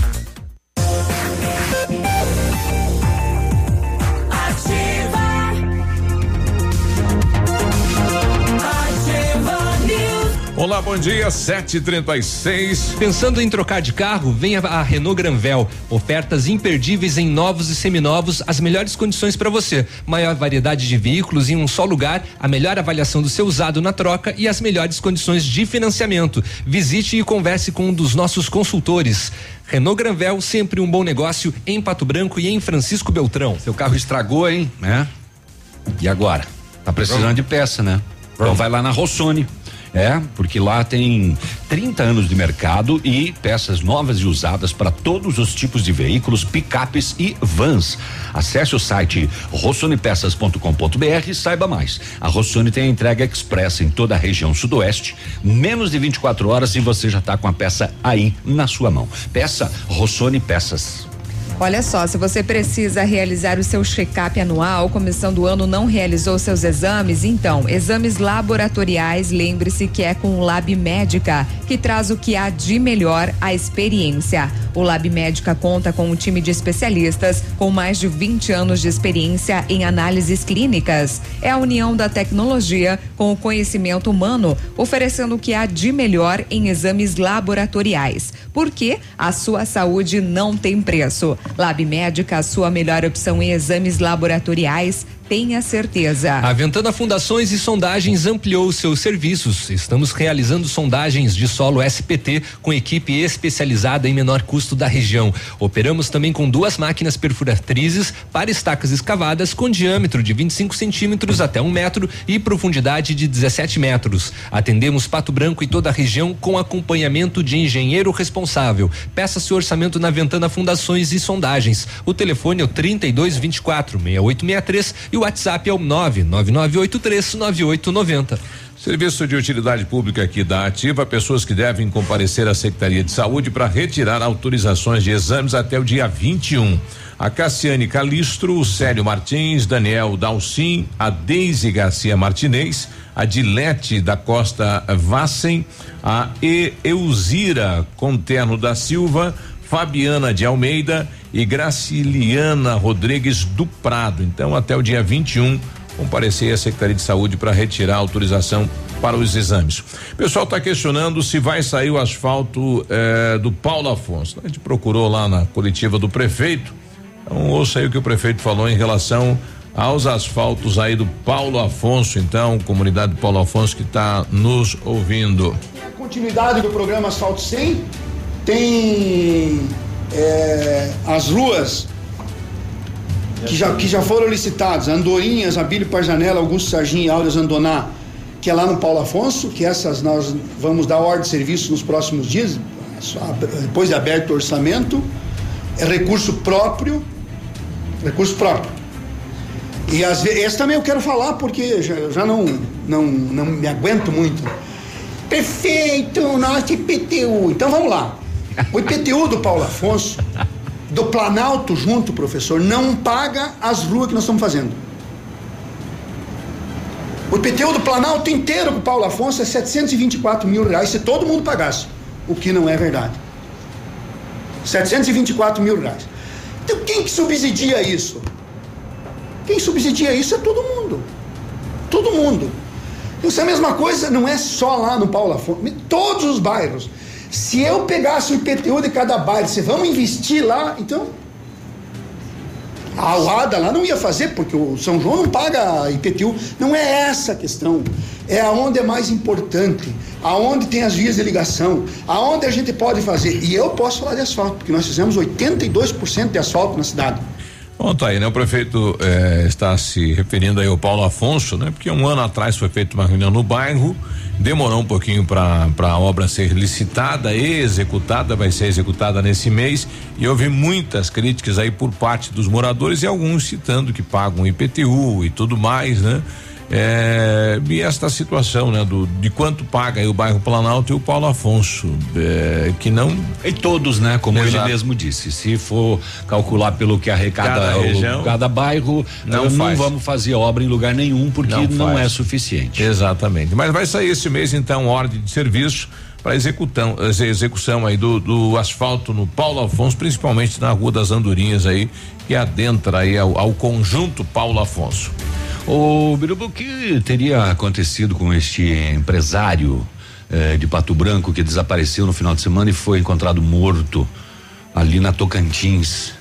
Speaker 2: Olá, bom dia, 736.
Speaker 3: Pensando em trocar de carro, venha a Renault Granvel. Ofertas imperdíveis em novos e seminovos, as melhores condições para você. Maior variedade de veículos em um só lugar, a melhor avaliação do seu usado na troca e as melhores condições de financiamento. Visite e converse com um dos nossos consultores. Renault Granvel, sempre um bom negócio em Pato Branco e em Francisco Beltrão.
Speaker 4: Seu carro estragou, hein? É. E agora? Tá precisando Pronto. de peça, né? Pronto. Então vai lá na Rossoni. É, porque lá tem 30 anos de mercado e peças novas e usadas para todos os tipos de veículos, picapes e vans. Acesse o site rossonepeças.com.br e saiba mais. A Rossoni tem a entrega expressa em toda a região sudoeste, menos de 24 horas e você já está com a peça aí na sua mão. Peça Rossoni Peças.
Speaker 5: Olha só, se você precisa realizar o seu check-up anual, comissão do ano não realizou seus exames, então, exames laboratoriais, lembre-se que é com o Lab Médica, que traz o que há de melhor a experiência. O Lab Médica conta com um time de especialistas com mais de 20 anos de experiência em análises clínicas. É a união da tecnologia com o conhecimento humano, oferecendo o que há de melhor em exames laboratoriais. Porque a sua saúde não tem preço. Lab Médica, a sua melhor opção em exames laboratoriais tenha certeza.
Speaker 3: A Ventana Fundações e Sondagens ampliou seus serviços. Estamos realizando sondagens de solo SPT com equipe especializada em menor custo da região. Operamos também com duas máquinas perfuratrizes para estacas escavadas com diâmetro de 25 centímetros até um metro e profundidade de 17 metros. Atendemos Pato Branco e toda a região com acompanhamento de engenheiro responsável. Peça seu orçamento na Ventana Fundações e Sondagens. O telefone é o 3224 6863 e o WhatsApp é o 99983 9890.
Speaker 2: Serviço de utilidade pública aqui da Ativa, pessoas que devem comparecer à Secretaria de Saúde para retirar autorizações de exames até o dia 21. A Cassiane Calistro, o Célio Martins, Daniel Dalcin, a Deise Garcia Martinez, a Dilete da Costa Vassen, a e Eusira Conterno da Silva, Fabiana de Almeida e Graciliana Rodrigues do Prado. Então, até o dia 21, comparecer à Secretaria de Saúde para retirar a autorização para os exames. O pessoal está questionando se vai sair o asfalto eh, do Paulo Afonso. A gente procurou lá na coletiva do prefeito. Então, ouça aí o que o prefeito falou em relação aos asfaltos aí do Paulo Afonso, então, comunidade Paulo Afonso que está nos ouvindo.
Speaker 17: Continuidade do programa Asfalto 100 tem é, as ruas que já, que já foram licitadas, Andorinhas, Abílio Parjanela, Augusto Sargin e Áureas Andoná, que é lá no Paulo Afonso, que essas nós vamos dar ordem de serviço nos próximos dias, depois de aberto o orçamento, é recurso próprio, recurso próprio. E às vezes, esse também eu quero falar porque já, já não, não, não me aguento muito. Prefeito, nosso IPTU. Então vamos lá. O IPTU do Paulo Afonso, do Planalto junto, professor, não paga as ruas que nós estamos fazendo. O IPTU do Planalto inteiro com o Paulo Afonso é 724 mil reais se todo mundo pagasse, o que não é verdade. 724 mil reais. Então quem que subsidia isso? Quem subsidia isso é todo mundo. Todo mundo. Isso é a mesma coisa, não é só lá no Paulo Afonso, todos os bairros. Se eu pegasse o IPTU de cada bairro, você vamos investir lá, então a Alada lá não ia fazer, porque o São João não paga IPTU. Não é essa a questão. É aonde é mais importante, aonde tem as vias de ligação, aonde a gente pode fazer. E eu posso falar de asfalto, porque nós fizemos 82% de asfalto na cidade.
Speaker 2: Bom, tá aí, né? O prefeito eh, está se referindo aí ao Paulo Afonso, né? Porque um ano atrás foi feita uma reunião no bairro, demorou um pouquinho para a obra ser licitada e executada, vai ser executada nesse mês e houve muitas críticas aí por parte dos moradores e alguns citando que pagam IPTU e tudo mais, né? É, e esta situação, né, do de quanto paga o bairro Planalto e o Paulo Afonso, é, que não.
Speaker 4: E todos, né? Como Exato. ele mesmo disse, se for calcular pelo que arrecada cada, região, cada bairro, não, não vamos fazer obra em lugar nenhum porque não, não é suficiente.
Speaker 2: Exatamente. Mas vai sair esse mês então ordem de serviço para executão, execução aí do, do asfalto no Paulo Afonso, principalmente na Rua das Andorinhas aí, que adentra aí ao, ao conjunto Paulo Afonso.
Speaker 4: O Birubu, o que teria acontecido com este empresário eh, de Pato Branco que desapareceu no final de semana e foi encontrado morto ali na Tocantins,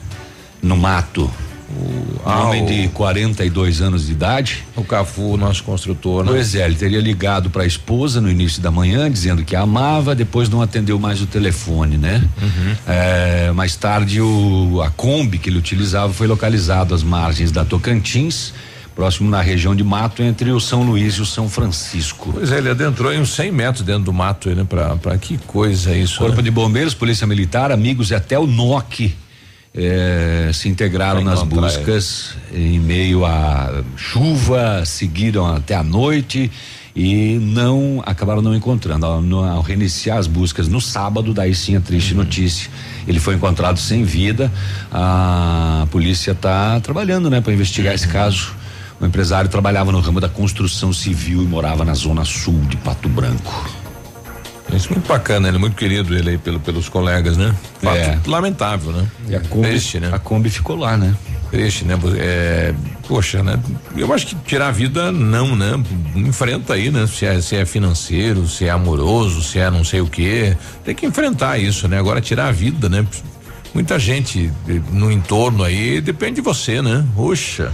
Speaker 4: no mato? O ah, homem o, de 42 anos de idade.
Speaker 2: O Cafu, nosso construtor,
Speaker 4: né? Pois é, ele teria ligado para a esposa no início da manhã, dizendo que a amava, depois não atendeu mais o telefone, né? Uhum. É, mais tarde, o, a Kombi que ele utilizava foi localizado às margens da Tocantins próximo na região de mato entre o São Luís e o São Francisco.
Speaker 2: Pois é, ele adentrou em uns 100 metros dentro do mato, né? Pra, pra que coisa isso.
Speaker 4: Corpo
Speaker 2: né?
Speaker 4: de Bombeiros, Polícia Militar, amigos e até o NOC eh, se integraram nas buscas ele. em meio à chuva, seguiram até a noite e não acabaram não encontrando. Ao, no, ao, reiniciar as buscas no sábado, daí sim a triste uhum. notícia. Ele foi encontrado sem vida. A polícia está trabalhando, né, para investigar uhum. esse caso. O empresário trabalhava no ramo da construção civil e morava na zona sul de Pato Branco.
Speaker 2: Isso é muito bacana, ele é muito querido ele aí pelo, pelos colegas, né? Fato é. lamentável, né?
Speaker 4: E a Kombi, Triste, né? A Kombi ficou lá, né?
Speaker 2: Triste, né? É, poxa, né? Eu acho que tirar a vida não, né? Enfrenta aí, né? Se é, se é financeiro, se é amoroso, se é não sei o que, tem que enfrentar isso, né? Agora tirar a vida, né? Muita gente no entorno aí depende de você, né? Poxa.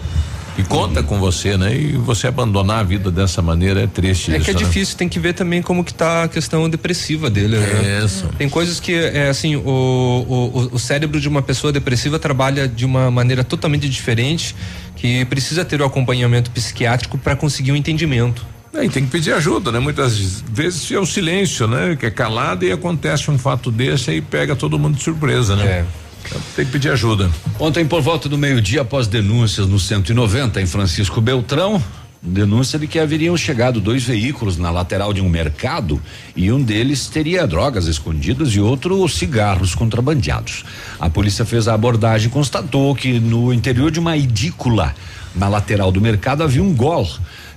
Speaker 2: E conta com você, né? E você abandonar a vida dessa maneira é triste.
Speaker 3: É
Speaker 2: isso,
Speaker 3: que é
Speaker 2: né?
Speaker 3: difícil, tem que ver também como que tá a questão depressiva dele, né?
Speaker 2: Isso.
Speaker 3: Tem coisas que, é assim, o, o, o cérebro de uma pessoa depressiva trabalha de uma maneira totalmente diferente, que precisa ter o acompanhamento psiquiátrico para conseguir um entendimento.
Speaker 2: É, e tem que pedir ajuda, né? Muitas vezes é o silêncio, né? Que é calado e acontece um fato desse e pega todo mundo de surpresa, né?
Speaker 3: É.
Speaker 2: Então, tem que pedir ajuda.
Speaker 4: Ontem, por volta do meio-dia, após denúncias no 190 em Francisco Beltrão, denúncia de que haveriam chegado dois veículos na lateral de um mercado e um deles teria drogas escondidas e outro cigarros contrabandeados. A polícia fez a abordagem e constatou que no interior de uma edícula na lateral do mercado havia um gol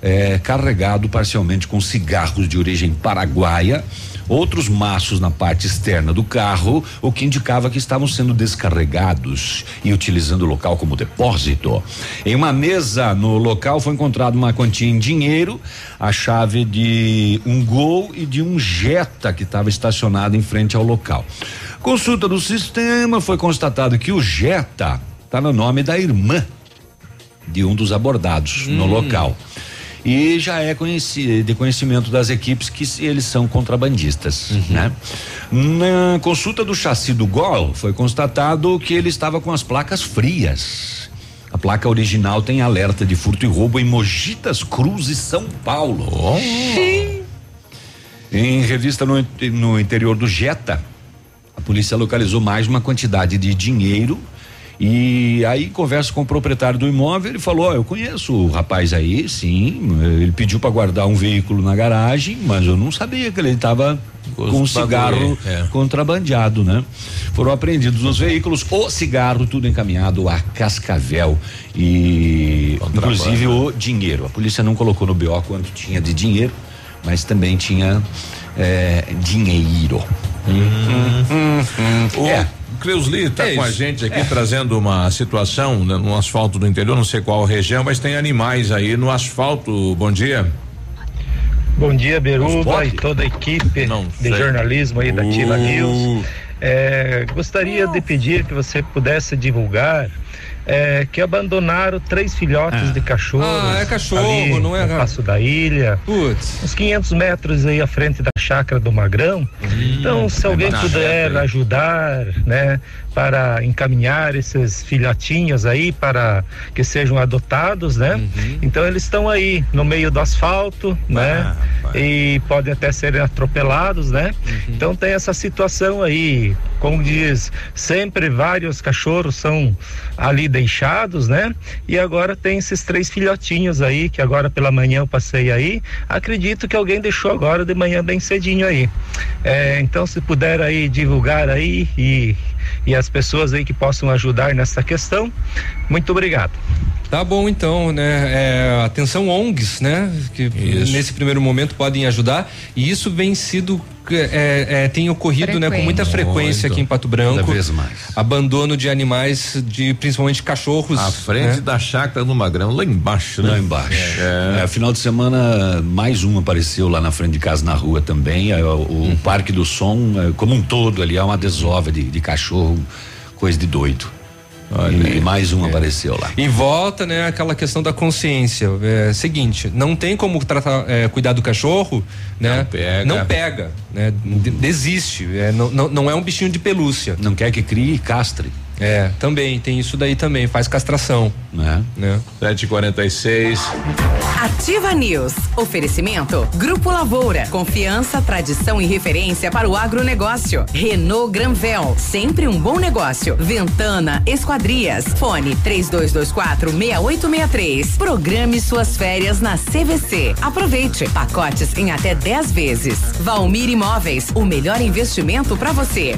Speaker 4: eh, carregado parcialmente com cigarros de origem paraguaia outros maços na parte externa do carro, o que indicava que estavam sendo descarregados e utilizando o local como depósito. Em uma mesa no local foi encontrada uma quantia em dinheiro, a chave de um Gol e de um Jetta que estava estacionado em frente ao local. Consulta do sistema foi constatado que o Jetta está no nome da irmã de um dos abordados no local e já é de conhecimento das equipes que eles são contrabandistas, né? Na consulta do chassi do Gol foi constatado que ele estava com as placas frias. A placa original tem alerta de furto e roubo em Mogitas Cruz e São Paulo. Em revista no, no interior do Jetta, a polícia localizou mais uma quantidade de dinheiro e aí conversa com o proprietário do imóvel, ele falou: "Ó, eu conheço o rapaz aí, sim, ele pediu para guardar um veículo na garagem, mas eu não sabia que ele estava com um cigarro
Speaker 2: é.
Speaker 4: contrabandeado, né? Foram apreendidos os veículos, o cigarro, tudo encaminhado a Cascavel e inclusive o dinheiro. A polícia não colocou no BO quanto tinha de dinheiro, mas também tinha eh, dinheiro.
Speaker 2: O
Speaker 4: É.
Speaker 2: Cleusli está
Speaker 4: É
Speaker 2: com a gente aqui
Speaker 4: É.
Speaker 2: trazendo uma situação né, no asfalto do interior, não sei qual região, mas tem animais aí no asfalto. Bom dia.
Speaker 18: Bom dia, Beruba e toda a equipe
Speaker 2: sei.
Speaker 18: de jornalismo aí da Tila
Speaker 2: Uh.
Speaker 18: News. É, gostaria de pedir que você pudesse divulgar é, que abandonaram três filhotes de cachorro.
Speaker 3: Ah, é cachorro, não é,
Speaker 18: No Passo da Ilha.
Speaker 3: Putz.
Speaker 18: Uns 500 metros aí à frente da chácara do Magrão. então, se alguém
Speaker 2: na
Speaker 18: puder
Speaker 2: aí.
Speaker 18: ajudar, né, para encaminhar esses filhotinhos aí para que sejam adotados, né? Então eles estão aí no meio do asfalto, né? E podem até serem atropelados, né? Então tem essa situação aí, como diz, sempre vários cachorros são ali deixados, né? E agora tem esses três filhotinhos aí que agora pela manhã eu passei aí. Acredito que alguém deixou agora de manhã bem cedinho aí. É, então se puder aí divulgar aí e e as pessoas aí que possam ajudar nessa questão. Muito obrigado.
Speaker 3: Tá bom então, né? É, atenção ONGs, né? Que
Speaker 2: Isso.
Speaker 3: nesse primeiro momento podem ajudar e isso vem sido é, é, tem ocorrido, né, com muita
Speaker 2: Frequente.
Speaker 3: frequência
Speaker 2: Muito.
Speaker 3: aqui em Pato Branco.
Speaker 4: Cada vez mais.
Speaker 3: Abandono de animais, de principalmente cachorros.
Speaker 2: À frente
Speaker 3: né?
Speaker 2: da chácara do Magrão, lá embaixo, né?
Speaker 4: Lá embaixo. É. final de semana, mais um apareceu lá na frente de casa na rua também. É, o o Parque do Som, é, como um todo, ali é uma desova de, de cachorro, coisa de doido. e, e mais um apareceu lá.
Speaker 3: E volta, né, aquela questão da consciência. É, seguinte, não tem como tratar, é, cuidar do cachorro, né? Não
Speaker 2: pega.
Speaker 3: Não pega, né? de- Desiste. É, não, não, não é um bichinho de pelúcia.
Speaker 4: Não quer que crie e castre.
Speaker 3: É, também, tem isso daí também, faz castração.
Speaker 4: Né?
Speaker 3: né?
Speaker 2: 746.
Speaker 1: Ativa News. Oferecimento. Grupo Lavoura. Confiança, tradição e referência para o agronegócio. Renault Granvel. Sempre um bom negócio. Ventana Esquadrias. Fone 3224 6863. Programe suas férias na CVC. Aproveite. Pacotes em até 10 vezes. Valmir Imóveis. O melhor investimento para você.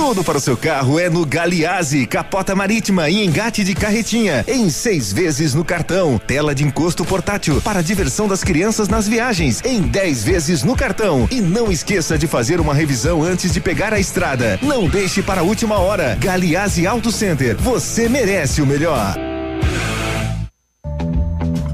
Speaker 19: Tudo para o seu carro é no Galiase, capota marítima e engate de carretinha, em seis vezes no cartão. Tela de encosto portátil para a diversão das crianças nas viagens, em dez vezes no cartão. E não esqueça de fazer uma revisão antes de pegar a estrada. Não deixe para a última hora. Galiase Auto Center, você merece o melhor.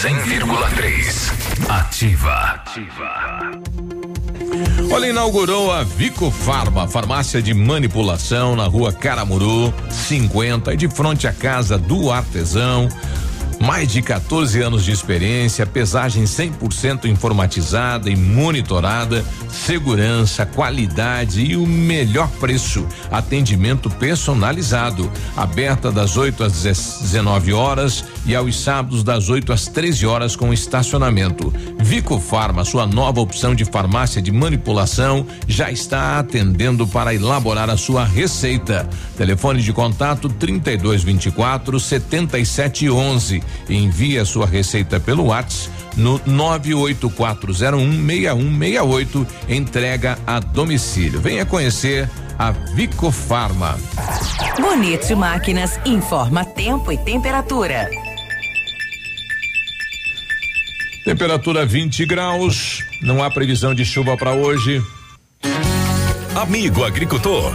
Speaker 10: 100,3. Ativa. Ativa.
Speaker 2: Olha, inaugurou a Vico Farma, farmácia de manipulação na rua Caramuru, 50, e de frente à casa do artesão. Mais de 14 anos de experiência, pesagem 100% informatizada e monitorada, segurança, qualidade e o melhor preço. Atendimento personalizado. Aberta das 8 às 19 horas e aos sábados das 8 às 13 horas com estacionamento. Vico Farma, sua nova opção de farmácia de manipulação, já está atendendo para elaborar a sua receita. Telefone de contato 3224 7711. Envie a sua receita pelo WhatsApp no 984016168. Entrega a domicílio. Venha conhecer a Vico Farma.
Speaker 1: Bonito Máquinas informa tempo e temperatura.
Speaker 2: Temperatura 20 graus. Não há previsão de chuva para hoje.
Speaker 10: Amigo agricultor,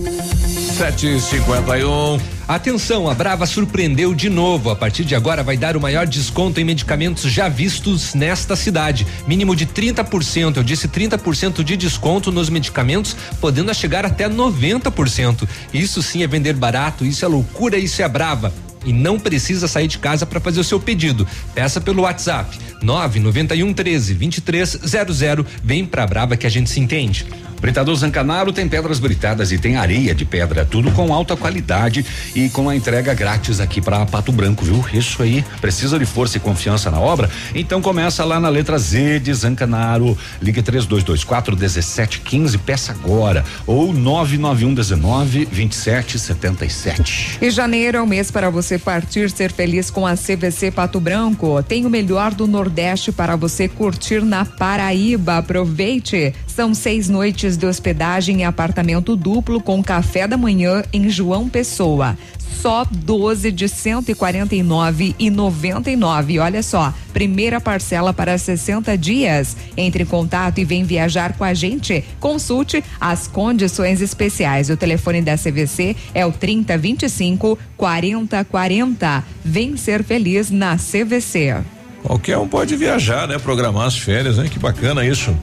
Speaker 2: 751.
Speaker 3: Atenção, a Brava surpreendeu de novo. A partir de agora vai dar o maior desconto em medicamentos já vistos nesta cidade. Mínimo de 30%. Eu disse 30% de desconto nos medicamentos, podendo chegar até 90%. Isso sim é vender barato, isso é loucura, isso é Brava e não precisa sair de casa para fazer o seu pedido. Peça pelo WhatsApp 991 13 2300. Vem pra Brava que a gente se entende.
Speaker 4: Britador Zancanaro tem pedras britadas e tem areia de pedra, tudo com alta qualidade e com a entrega grátis aqui para Pato Branco, viu? Isso aí, precisa de força e confiança na obra? Então começa lá na letra Z de Zancanaro. Ligue 3224 1715, peça agora ou 991 19 27 77.
Speaker 5: E janeiro é o mês para você partir ser feliz com a CVC Pato Branco. Tem o melhor do Nordeste para você curtir na Paraíba. Aproveite. São seis noites de hospedagem em apartamento duplo com café da manhã em João Pessoa. Só 12 de 149 e 99. Olha só, primeira parcela para 60 dias. Entre em contato e vem viajar com a gente. Consulte as condições especiais. O telefone da CVC é o 3025 4040. Vem ser feliz na CVC.
Speaker 2: Qualquer um pode viajar, né? Programar as férias, né? Que bacana isso.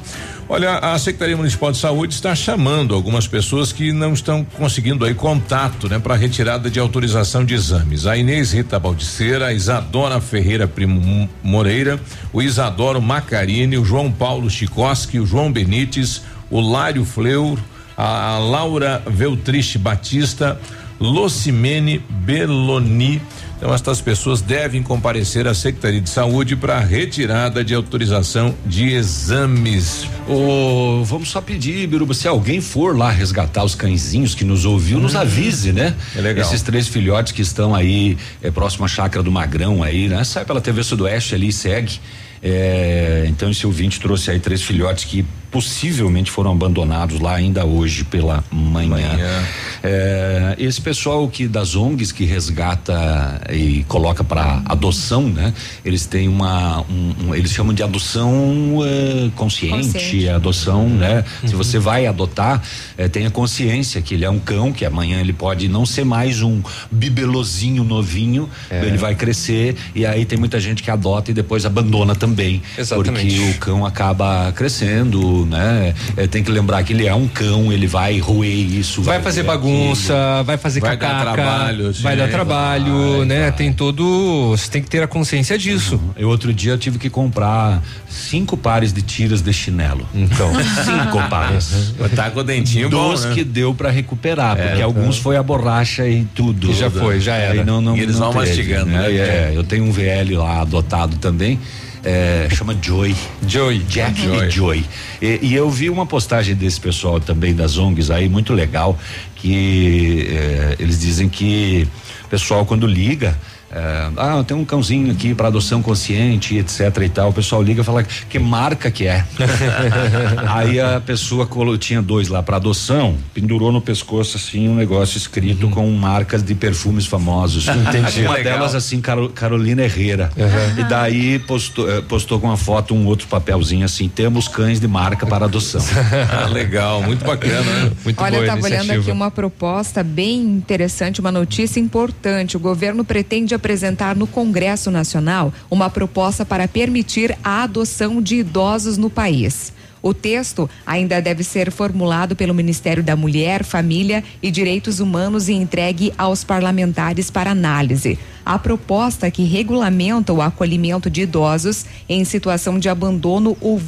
Speaker 2: Olha, a Secretaria Municipal de Saúde está chamando algumas pessoas que não estão conseguindo aí contato, né, para retirada de autorização de exames. A Inês Rita Baldiceira, a Isadora Ferreira Primo Moreira, o Isadoro Macarini, o João Paulo Chicoski, o João Benites, o Lário Fleur, a, Laura Veltriste Batista, Lucimene Belloni. Então, estas pessoas devem comparecer à Secretaria de Saúde para retirada de autorização de exames.
Speaker 4: Oh, vamos só pedir, Biruba, se alguém for lá resgatar os cãezinhos que nos ouviu, hum, nos avise, né?
Speaker 2: É legal.
Speaker 4: Esses três filhotes que estão aí, é, próximo à chácara do Magrão aí, né? Sai pela TV Sudoeste ali e segue. É, então esse ouvinte trouxe aí três filhotes que possivelmente foram abandonados lá ainda hoje pela manhã. manhã. É, esse pessoal que das ONGs que resgata e coloca para adoção, né? Eles têm uma, um, um, eles chamam de adoção é, consciente, consciente, adoção, né? Uhum. Se você vai adotar, é, tenha consciência que ele é um cão, que amanhã ele pode não ser mais um bibelozinho novinho, é. ele vai crescer e aí tem muita gente que adota e depois abandona também,
Speaker 3: Exatamente.
Speaker 4: porque o cão acaba crescendo né? É, tem que lembrar que ele é um cão, ele vai roer isso.
Speaker 3: Vai, vai fazer bagunça, aquilo, vai fazer vai cacaca, dar trabalho, vai dar trabalho, vai, né? Vai. Tem todo, você tem que ter a consciência disso. Uhum.
Speaker 4: Eu outro dia eu tive que comprar cinco pares de tiras de chinelo.
Speaker 3: Então,
Speaker 4: cinco pares.
Speaker 2: Tá com o dentinho
Speaker 4: Dos
Speaker 2: bom, né?
Speaker 4: que deu para recuperar, é, porque alguns foi a borracha e tudo.
Speaker 3: E já foi, já era.
Speaker 4: E não, não,
Speaker 2: e eles
Speaker 4: não
Speaker 2: vão mastigando, né?
Speaker 4: né? É, eu tenho um VL lá adotado também é, chama Joy.
Speaker 3: Joy.
Speaker 4: Jack Joy. e Joy. E, e, eu vi uma postagem desse pessoal também das ONGs aí, muito legal, que é, eles dizem que o pessoal quando liga é, ah, tem um cãozinho aqui para adoção consciente, etc e tal. O pessoal liga e fala que marca que é. Aí a pessoa tinha dois lá para adoção, pendurou no pescoço assim um negócio escrito uhum. com marcas de perfumes famosos.
Speaker 3: Entendi.
Speaker 4: Uma Legal. delas assim, Carol, Carolina Herrera. Uhum. E daí postou, eh, postou com uma foto um outro papelzinho assim: temos cães de marca para adoção.
Speaker 2: ah, legal, muito bacana, né?
Speaker 5: Muito Olha, eu estava olhando aqui uma proposta bem interessante, uma notícia importante. O governo pretende apresentar no Congresso Nacional uma proposta para permitir a adoção de idosos no país. O texto ainda deve ser formulado pelo Ministério da Mulher, Família e Direitos Humanos e entregue aos parlamentares para análise. A proposta que regulamenta o acolhimento de idosos em situação de abandono ou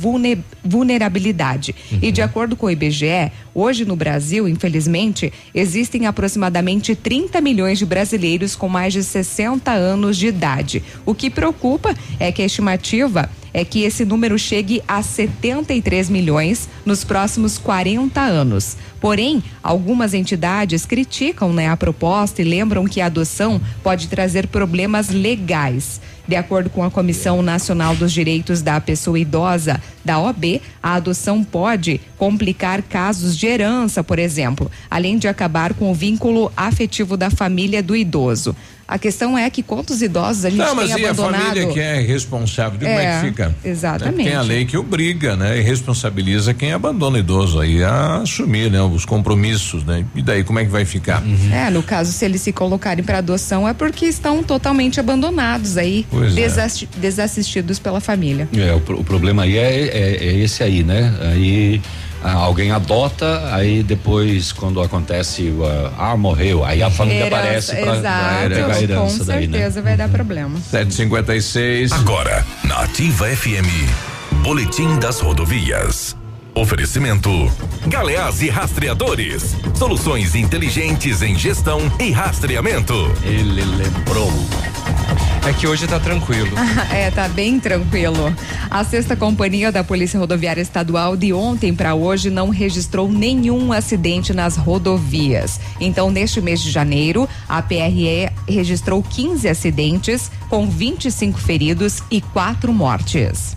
Speaker 5: vulnerabilidade. Uhum. E de acordo com o IBGE, hoje no Brasil, infelizmente, existem aproximadamente 30 milhões de brasileiros com mais de 60 anos de idade. O que preocupa é que a estimativa é que esse número chegue a 73 milhões nos próximos 40 anos. Porém, algumas entidades criticam né, a proposta e lembram que a adoção pode trazer problemas legais. De acordo com a Comissão Nacional dos Direitos da Pessoa Idosa, da OB, a adoção pode complicar casos de herança, por exemplo, além de acabar com o vínculo afetivo da família do idoso. A questão é que quantos idosos a gente não,
Speaker 2: mas
Speaker 5: tem
Speaker 2: e
Speaker 5: abandonado.
Speaker 2: a família que é responsável, de é, como é que fica?
Speaker 5: Exatamente.
Speaker 2: Tem a lei que obriga, né? E responsabiliza quem abandona o idoso aí a assumir, né? Os compromissos, né? E daí como é que vai ficar?
Speaker 5: Uhum. É, no caso, se eles se colocarem para adoção é porque estão totalmente abandonados aí, desassi é. desassistidos pela família.
Speaker 4: É, o, o problema aí é, é, é esse aí, né? Aí ah, alguém adota, aí depois quando acontece, ah, morreu, aí a família herança, aparece para
Speaker 5: pegar a herança com daí, né? certeza vai dar problema.
Speaker 2: 756.
Speaker 10: Agora, na Ativa FM, Boletim das Rodovias. Oferecimento: Galeás e Rastreadores. Soluções inteligentes em gestão e rastreamento.
Speaker 4: Ele lembrou.
Speaker 3: É que hoje tá tranquilo.
Speaker 5: é, tá bem tranquilo. A sexta companhia da Polícia Rodoviária Estadual de ontem para hoje não registrou nenhum acidente nas rodovias. Então, neste mês de janeiro, a PRE registrou 15 acidentes com 25 feridos e quatro mortes.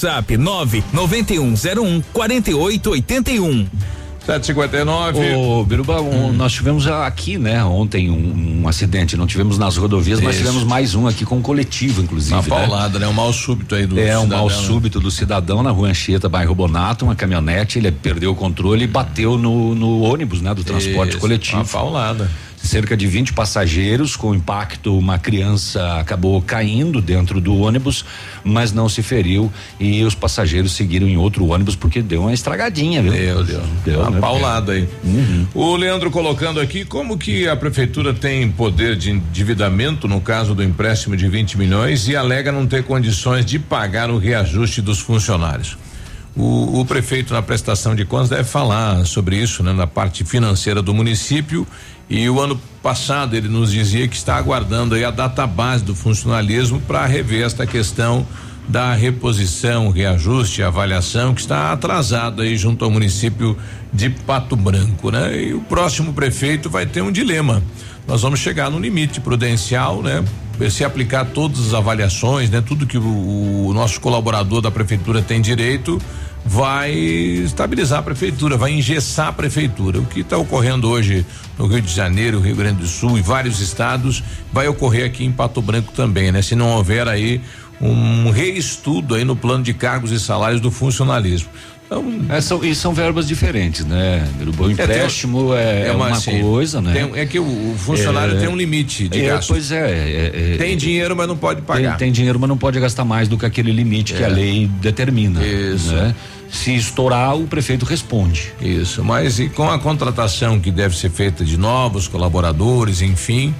Speaker 11: WhatsApp 99101 4881.
Speaker 2: 759.
Speaker 4: Ô, Biruba, um, hum. nós tivemos aqui, né, ontem um, um, acidente. Não tivemos nas rodovias, Isso. mas tivemos mais um aqui com um coletivo, inclusive. Uma
Speaker 2: né? paulada, né? Um mal súbito aí do
Speaker 4: É, cidadão, um mal né? súbito do cidadão na rua Anchieta, bairro Bonato, uma caminhonete, ele perdeu o controle e bateu no, no ônibus, né, do transporte
Speaker 2: Isso.
Speaker 4: coletivo.
Speaker 2: Uma paulada
Speaker 4: cerca de 20 passageiros. Com impacto, uma criança acabou caindo dentro do ônibus, mas não se feriu e os passageiros seguiram em outro ônibus porque deu uma estragadinha, viu?
Speaker 2: Meu Deus, deu uma né? paulada aí. Uhum. O Leandro colocando aqui como que a prefeitura tem poder de endividamento no caso do empréstimo de 20 milhões e alega não ter condições de pagar o reajuste dos funcionários. O, o, prefeito na prestação de contas deve falar sobre isso, né, na parte financeira do município e o ano passado ele nos dizia que está aguardando a data base do funcionalismo para rever esta questão da reposição, reajuste, avaliação que está atrasado aí junto ao município de Pato Branco, né? E o próximo prefeito vai ter um dilema. Nós vamos chegar no limite prudencial, né? Se aplicar todas as avaliações, né? Tudo que o, o nosso colaborador da prefeitura tem direito, vai estabilizar a prefeitura, vai engessar a prefeitura. O que está ocorrendo hoje no Rio de Janeiro, Rio Grande do Sul e vários estados vai ocorrer aqui em Pato Branco também, né? Se não houver aí um reestudo aí no plano de cargos e salários do funcionalismo.
Speaker 4: Então, é, são, e são verbas diferentes, né? O é, empréstimo é, é, uma, uma assim, coisa, né?
Speaker 2: Tem, é que o, o funcionário é, tem um limite de
Speaker 4: é,
Speaker 2: gasto.
Speaker 4: Pois é,
Speaker 2: Tem dinheiro, mas não pode pagar.
Speaker 4: Tem, tem, dinheiro, mas não pode gastar mais do que aquele limite que a lei determina. Isso. Né? Se estourar, o prefeito responde.
Speaker 2: Isso, mas e com a contratação que deve ser feita de novos colaboradores, enfim,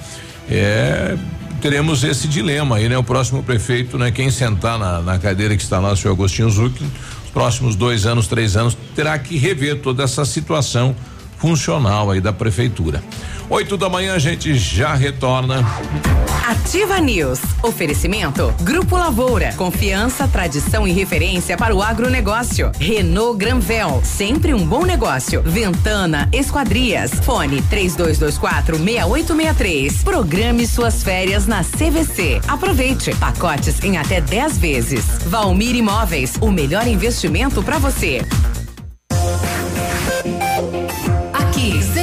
Speaker 2: é, teremos esse dilema aí, né? O próximo prefeito, né? Quem sentar na, na cadeira que está lá, o senhor Agostinho Zucchi, próximos dois anos, três anos, terá que rever toda essa situação funcional aí da prefeitura. Oito da manhã a gente já retorna.
Speaker 1: Ativa News. Oferecimento Grupo Lavoura. Confiança, tradição e referência para o agronegócio. Renault Granvel. Sempre um bom negócio. Ventana Esquadrias. Fone 3224 6863. Programe suas férias na CVC. Aproveite. Pacotes em até 10 vezes. Valmir Imóveis. O melhor investimento para você.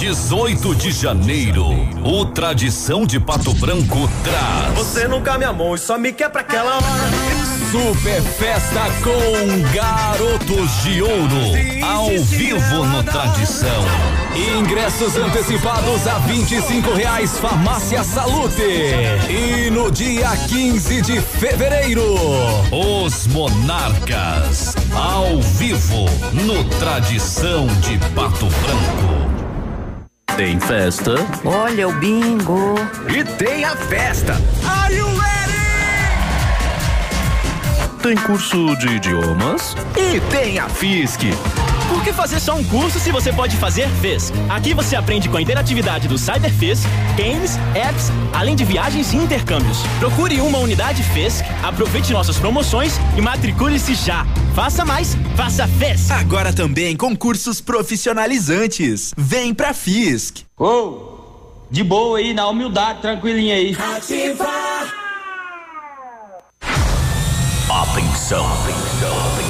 Speaker 10: 18 de janeiro, o Tradição de Pato Branco traz.
Speaker 14: Você nunca me amou e só me quer pra aquela hora.
Speaker 10: Super festa com Garotos de Ouro, ao vivo no Tradição. Ingressos antecipados a 25 reais, Farmácia Salute. E no dia 15 de fevereiro, os Monarcas, ao vivo no Tradição de Pato Branco. Tem festa?
Speaker 1: Olha o bingo.
Speaker 10: E tem a festa. Are you ready? Tem curso de idiomas? E tem a FISC.
Speaker 20: Por que fazer só um curso se você pode fazer FES? Aqui você aprende com a interatividade do CyberFES, games, apps, além de viagens e intercâmbios. Procure uma unidade FES, aproveite nossas promoções e matricule-se já. Faça mais, faça FES.
Speaker 21: Agora também com cursos profissionalizantes. Vem pra FISC.
Speaker 22: Oh, de boa aí, na humildade, tranquilinha aí.
Speaker 10: Atenção. Atenção.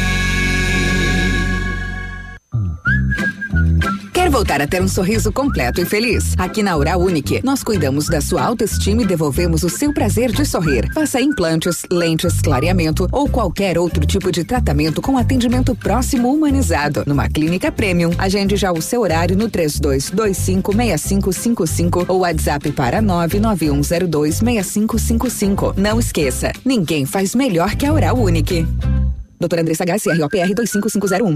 Speaker 1: Voltar a ter um sorriso completo e feliz? Aqui na Oral Unique, nós cuidamos da sua autoestima e devolvemos o seu prazer de sorrir. Faça implantes, lentes, clareamento ou qualquer outro tipo de tratamento com atendimento próximo humanizado. Numa clínica premium, agende já o seu horário no 32256555 ou WhatsApp para 991026555. Não esqueça, ninguém faz melhor que a Oral Unique. Doutora Andressa Garcia, ROPR 25501.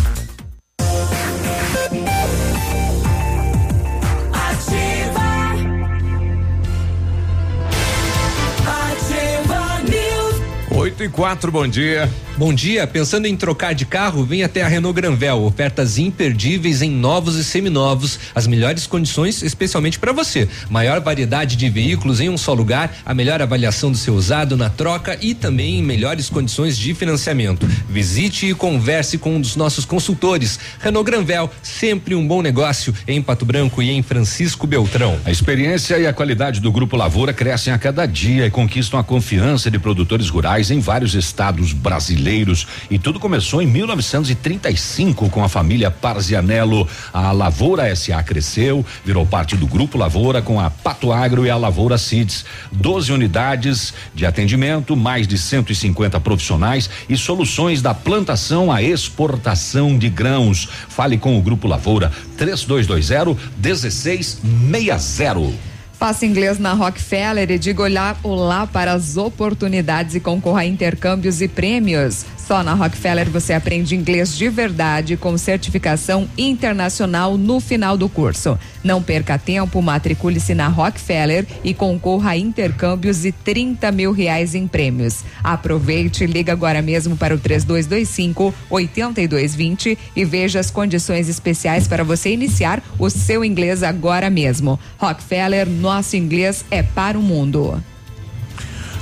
Speaker 2: 8 e 4, bom dia.
Speaker 3: Bom dia, pensando em trocar de carro, vem até a Renault Granvel. Ofertas imperdíveis em novos e seminovos, as melhores condições especialmente para você. Maior variedade de veículos em um só lugar, a melhor avaliação do seu usado na troca e também em melhores condições de financiamento. Visite e converse com um dos nossos consultores. Renault Granvel, sempre um bom negócio em Pato Branco e em Francisco Beltrão.
Speaker 4: A experiência e a qualidade do Grupo Lavoura crescem a cada dia e conquistam a confiança de produtores rurais em vários estados brasileiros. E tudo começou em 1935 com a família Parzianello. A Lavoura SA cresceu, virou parte do Grupo Lavoura com a Pato Agro e a Lavoura Seeds. 12 unidades de atendimento, mais de 150 profissionais e soluções da plantação à exportação de grãos. Fale com o Grupo Lavoura 3220 1660.
Speaker 5: Faça inglês na Rockefeller e diga olá, olá para as oportunidades e concorra a intercâmbios e prêmios. Só na Rockefeller você aprende inglês de verdade com certificação internacional no final do curso. Não perca tempo, matricule-se na Rockefeller e concorra a intercâmbios e 30 mil reais em prêmios. Aproveite, liga agora mesmo para o 3225 8220 e veja as condições especiais para você iniciar o seu inglês agora mesmo. Rockefeller, nosso inglês é para o mundo.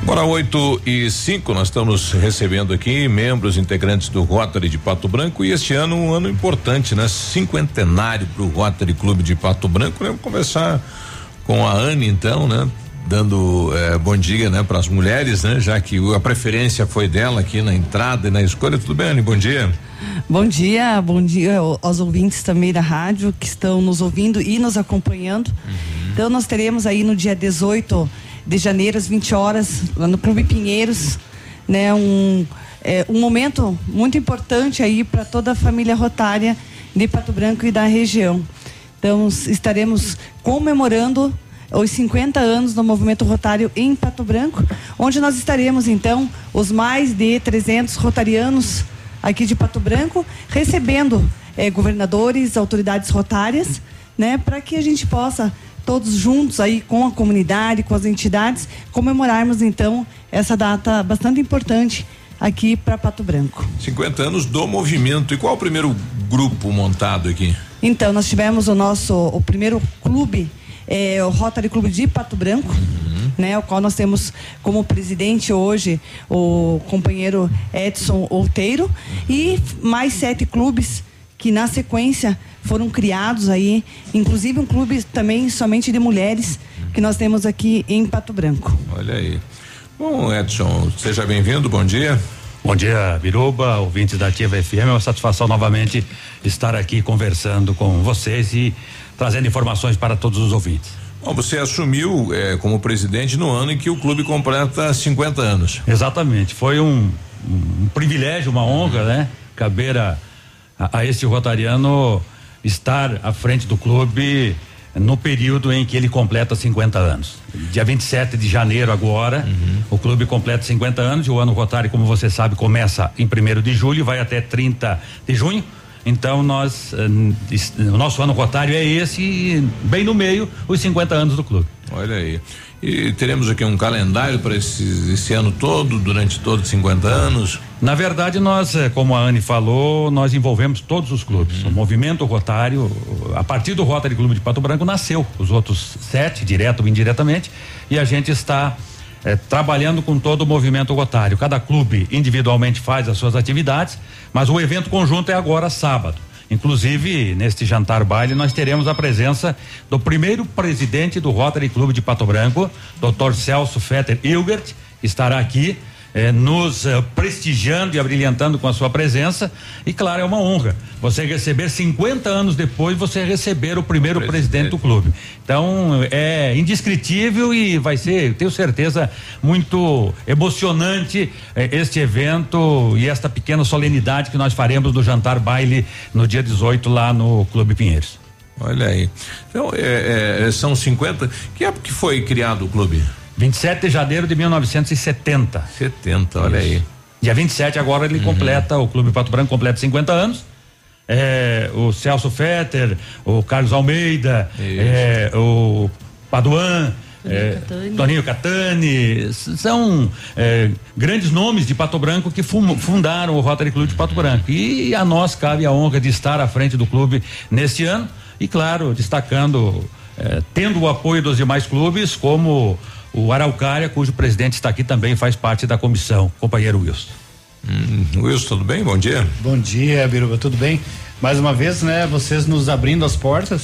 Speaker 2: Agora 8 e 5, nós estamos recebendo aqui membros integrantes do Rotary de Pato Branco e este ano um ano importante, né? Cinquentenário para o Rotary Clube de Pato Branco. Né? Vamos conversar com a Anne então, né? Dando eh, bom dia, né, para as mulheres, né? Já que a preferência foi dela aqui na entrada e na escolha. Tudo bem, Anne? Bom dia.
Speaker 23: Bom dia, bom dia aos ouvintes também da rádio que estão nos ouvindo e nos acompanhando. Uhum. Então nós teremos aí no dia 18 de janeiro, às 20 horas, lá no Clube Pinheiros, né? Um, é, um momento muito importante aí para toda a família rotária de Pato Branco e da região. Então, estaremos comemorando os 50 anos do movimento rotário em Pato Branco, onde nós estaremos então os mais de 300 rotarianos aqui de Pato Branco recebendo eh, governadores, autoridades rotárias, né, para que a gente possa todos juntos aí com a comunidade, com as entidades, comemorarmos então essa data bastante importante aqui para Pato Branco.
Speaker 2: 50 anos do movimento. E qual o primeiro grupo montado aqui?
Speaker 23: Então, nós tivemos o nosso o primeiro clube, é, o Rotary Clube de Pato Branco. Uhum. Né, o qual nós temos como presidente hoje o companheiro Edson Outeiro e mais sete clubes que na sequência foram criados aí, inclusive um clube também somente de mulheres que nós temos aqui em Pato Branco.
Speaker 2: Olha aí. Bom, Edson, seja bem-vindo, bom dia.
Speaker 24: Bom dia, Biruba, ouvintes da Ativa FM. É uma satisfação novamente estar aqui conversando com vocês e trazendo informações para todos os ouvintes.
Speaker 2: Bom, você assumiu eh, como presidente no ano em que o clube completa 50 anos.
Speaker 24: Exatamente. Foi um, um, privilégio, uma honra, né? Caber a, a, este rotariano estar à frente do clube no período em que ele completa 50 anos. Dia 27 de janeiro agora, uhum. o clube completa 50 anos e o ano rotário, como você sabe, começa em 1 de julho, vai até 30 de junho. Então nós eh, o nosso ano rotário é esse, bem no meio, os 50 anos do clube.
Speaker 2: Olha aí. E teremos aqui um calendário para esse, esse ano todo, durante todos os 50 anos?
Speaker 24: Na verdade, nós, eh, como a Anne falou, nós envolvemos todos os clubes. Uhum. O movimento rotário, a partir do Rotary Clube de Pato Branco, nasceu. Os outros sete, direto ou indiretamente, e a gente está eh, trabalhando com todo o movimento rotário. Cada clube individualmente faz as suas atividades, mas o evento conjunto é agora sábado. Inclusive, neste jantar baile, nós teremos a presença do primeiro presidente do Rotary Clube de Pato Branco, Dr. Celso Fetter Hilgert, que estará aqui eh, nos eh, prestigiando e abrilhantando com a sua presença. E claro, é uma honra você receber 50 anos depois, você receber o primeiro presidente. presidente. do clube. Então é indescritível e vai ser, tenho certeza, muito emocionante eh, este evento e esta pequena solenidade que nós faremos do jantar baile no dia 18 lá no Clube Pinheiros.
Speaker 2: Olha aí. Então, é, é, são 50. Que época que foi criado o clube?
Speaker 24: 27 de janeiro de 1970.
Speaker 2: 70, olha Isso. aí.
Speaker 24: Dia 27 agora ele uhum. completa, o Clube Pato Branco completa 50 anos. É, o Celso Fetter, o Carlos Almeida, é, o Paduan, é, Toninho Catani, são é, grandes nomes de Pato Branco que fundaram o Rotary Clube de Pato Branco. E a nós cabe a honra de estar à frente do clube neste ano e, claro, destacando, é, tendo o apoio dos demais clubes, como o Araucária, cujo presidente está aqui também, faz parte da comissão. Companheiro Wilson.
Speaker 2: Hum, Wilson, tudo bem? Bom dia.
Speaker 25: Bom dia, Biruba, tudo bem? Mais uma vez, né, vocês nos abrindo as portas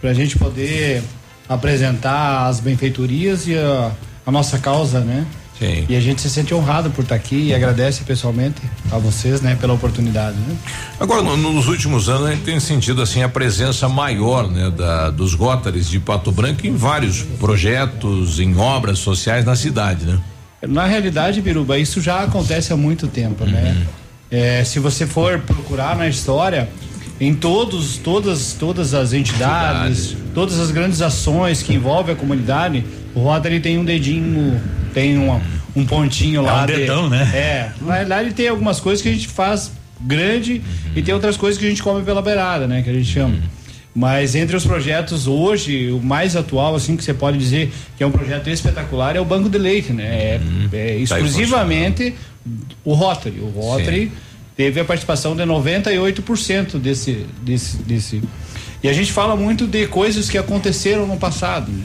Speaker 25: para a gente poder apresentar as benfeitorias e a, a nossa causa, né?
Speaker 2: Sim.
Speaker 25: E a gente se sente honrado por estar aqui e agradece pessoalmente a vocês, né, pela oportunidade. Né?
Speaker 2: Agora, no, nos últimos anos, a gente tem sentido assim a presença maior, né, da, dos Rotaries de Pato Branco em vários projetos, em obras sociais na cidade, né?
Speaker 25: Na realidade, Biruba, isso já acontece há muito tempo, né? uhum. né? É, se você for procurar na história, em todos, todas, todas as entidades, Cidade. todas as grandes ações que envolvem a comunidade, o Rotary tem um dedinho tem um, um pontinho lá.
Speaker 24: É um dedão,
Speaker 25: de,
Speaker 24: né?
Speaker 25: É. Na verdade, tem algumas coisas que a gente faz grande e tem outras coisas que a gente come pela beirada, né? Que a gente chama. Mas entre os projetos hoje, o mais atual, assim, que você pode dizer que é um projeto espetacular é o Banco de Leite, né? É, uhum. é tá exclusivamente o Rotary. O Rotary Sim. teve a participação de 98% desse, desse, desse. E a gente fala muito de coisas que aconteceram no passado, né?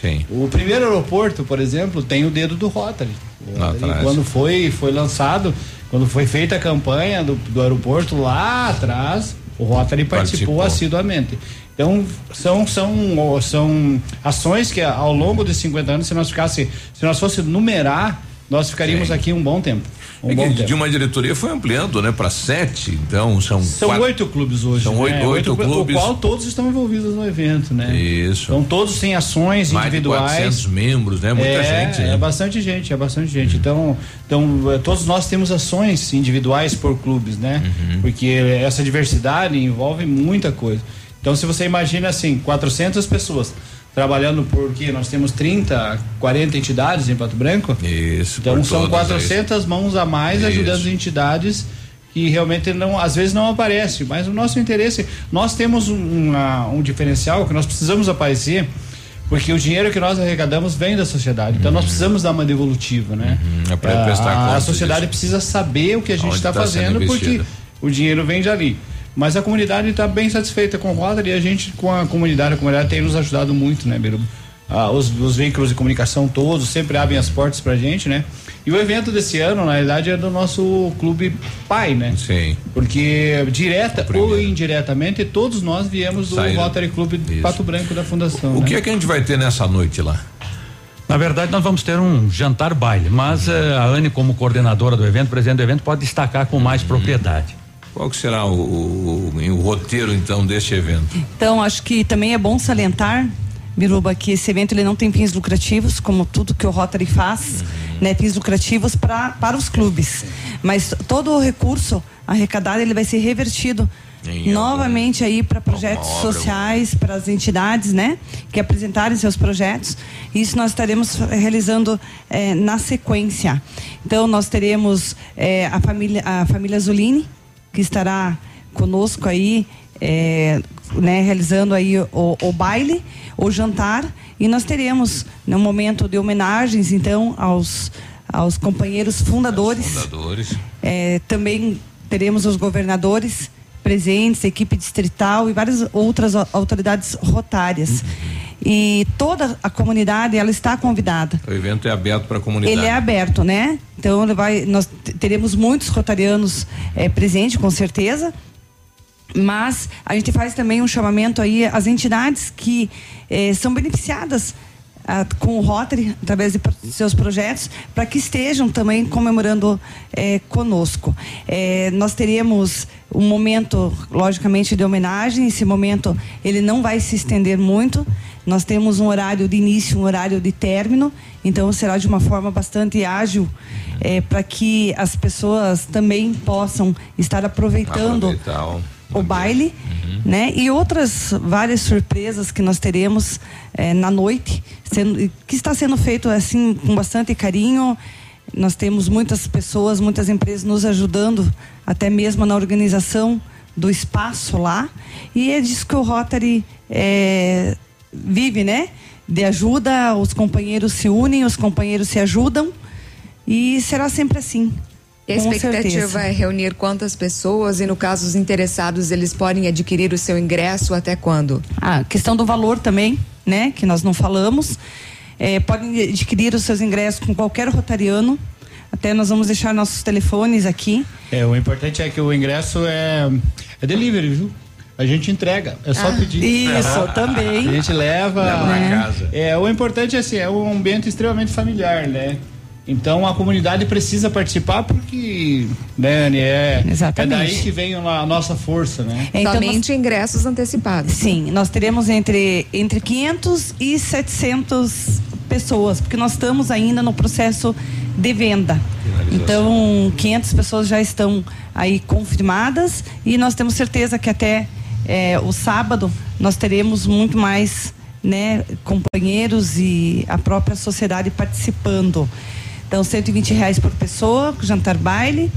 Speaker 2: Sim.
Speaker 25: O primeiro aeroporto, por exemplo, tem o dedo do Rotary. Rotary quando foi, foi lançado, quando foi feita a campanha do, do aeroporto lá atrás, o Rotary participou, participou assiduamente. Então, são, são, são ações que ao longo de 50 anos, se nós ficasse, se nós fosse numerar, nós ficaríamos Sim. aqui um bom tempo. Um
Speaker 2: é de uma diretoria foi ampliando, né, para sete. Então são
Speaker 25: são quatro, oito clubes hoje.
Speaker 2: São oito, né? oito, oito clubes,
Speaker 25: o qual todos estão envolvidos no evento, né?
Speaker 2: Isso.
Speaker 25: Então todos têm ações Mais individuais.
Speaker 2: De membros, né? Muita
Speaker 25: é,
Speaker 2: gente. Né?
Speaker 25: É bastante gente, é bastante gente. Uhum. Então, então eh, todos nós temos ações individuais por clubes, né? Uhum. Porque essa diversidade envolve muita coisa. Então, se você imagina assim, 400 pessoas trabalhando porque nós temos 30, 40 entidades em Pato Branco.
Speaker 2: Isso.
Speaker 25: Então são 400 mãos a mais isso. ajudando as entidades que realmente não, às vezes não aparece, mas o nosso interesse, nós temos um, um diferencial que nós precisamos aparecer porque o dinheiro que nós arrecadamos vem da sociedade. Então uhum. nós precisamos dar uma devolutiva, né?
Speaker 2: Uhum. É a,
Speaker 25: a sociedade disso. precisa saber o que a gente está tá fazendo porque o dinheiro vem de ali. Mas a comunidade está bem satisfeita com o Rotary e a gente, com a comunidade, a comunidade tem nos ajudado muito, né, Biruba? Ah, os, os, veículos de comunicação todos sempre abrem as portas pra gente, né? E o evento desse ano, na realidade, é do nosso clube pai, né?
Speaker 2: Sim.
Speaker 25: Porque direta ou indiretamente, todos nós viemos do Saíram. Rotary Clube Isso. Pato Branco da Fundação.
Speaker 2: O
Speaker 25: né?
Speaker 2: que é que a gente vai ter nessa noite lá?
Speaker 24: Na verdade, nós vamos ter um jantar baile, mas eh, a Anne, como coordenadora do evento, presidente do evento, pode destacar com mais uhum. propriedade.
Speaker 2: Qual que será o, o, o, roteiro então deste evento?
Speaker 23: Então acho que também é bom salientar Biruba, que esse evento ele não tem fins lucrativos, como tudo que o Rotary faz, uhum. né? Fins lucrativos pra, para os clubes. Mas todo o recurso arrecadado ele vai ser revertido em novamente aí para projetos sociais, para as entidades, né, que apresentarem seus projetos. Isso nós estaremos realizando eh, na sequência. Então nós teremos eh, a família a família Zulini que estará conosco aí, eh, né, realizando aí o, o, baile, o jantar e nós teremos um momento de homenagens então aos aos companheiros fundadores.
Speaker 2: fundadores.
Speaker 23: também teremos os governadores presentes, equipe distrital e várias outras autoridades rotárias. E toda a comunidade ela está convidada.
Speaker 2: O evento é aberto para a comunidade.
Speaker 23: Ele é aberto, né? Então vai, nós teremos muitos rotarianos é, presentes, com certeza. Mas a gente faz também um chamamento aí às entidades que eh, são beneficiadas com o Rotary, através de seus projetos, para que estejam também comemorando é, conosco. É, nós teremos um momento, logicamente, de homenagem. Esse momento ele não vai se estender muito. Nós temos um horário de início, um horário de término, então será de uma forma bastante ágil é, para que as pessoas também possam estar aproveitando o baile, uhum. né? E outras várias surpresas que nós teremos é, na noite, sendo, que está sendo feito assim com bastante carinho. Nós temos muitas pessoas, muitas empresas nos ajudando, até mesmo na organização do espaço lá. E é disso que o Rotary é, vive, né? De ajuda, os companheiros se unem, os companheiros se ajudam. E será sempre assim.
Speaker 5: E a expectativa é reunir quantas pessoas e, no caso, os interessados, eles podem adquirir o seu ingresso até quando?
Speaker 23: A questão do valor também, né? Que nós não falamos. É, podem adquirir os seus ingressos com qualquer rotariano. Até nós vamos deixar nossos telefones aqui.
Speaker 25: É, o importante é que o ingresso é, é delivery, viu? A gente entrega, é só ah, pedir.
Speaker 23: Isso, também.
Speaker 25: A gente leva.
Speaker 2: Leva na casa.
Speaker 25: É, o importante é assim, é um ambiente extremamente familiar, né? Então a comunidade precisa participar porque, né, é, Exatamente. é daí que vem a nossa força, né?
Speaker 5: Então, Somente nós, ingressos antecipados.
Speaker 23: Sim, nós teremos entre, entre 500 e 700 pessoas, porque nós estamos ainda no processo de venda. Então, 500 pessoas já estão aí confirmadas e nós temos certeza que até é, o sábado nós teremos muito mais né, companheiros e a própria sociedade participando. Então, 120 reais por pessoa, jantar baile.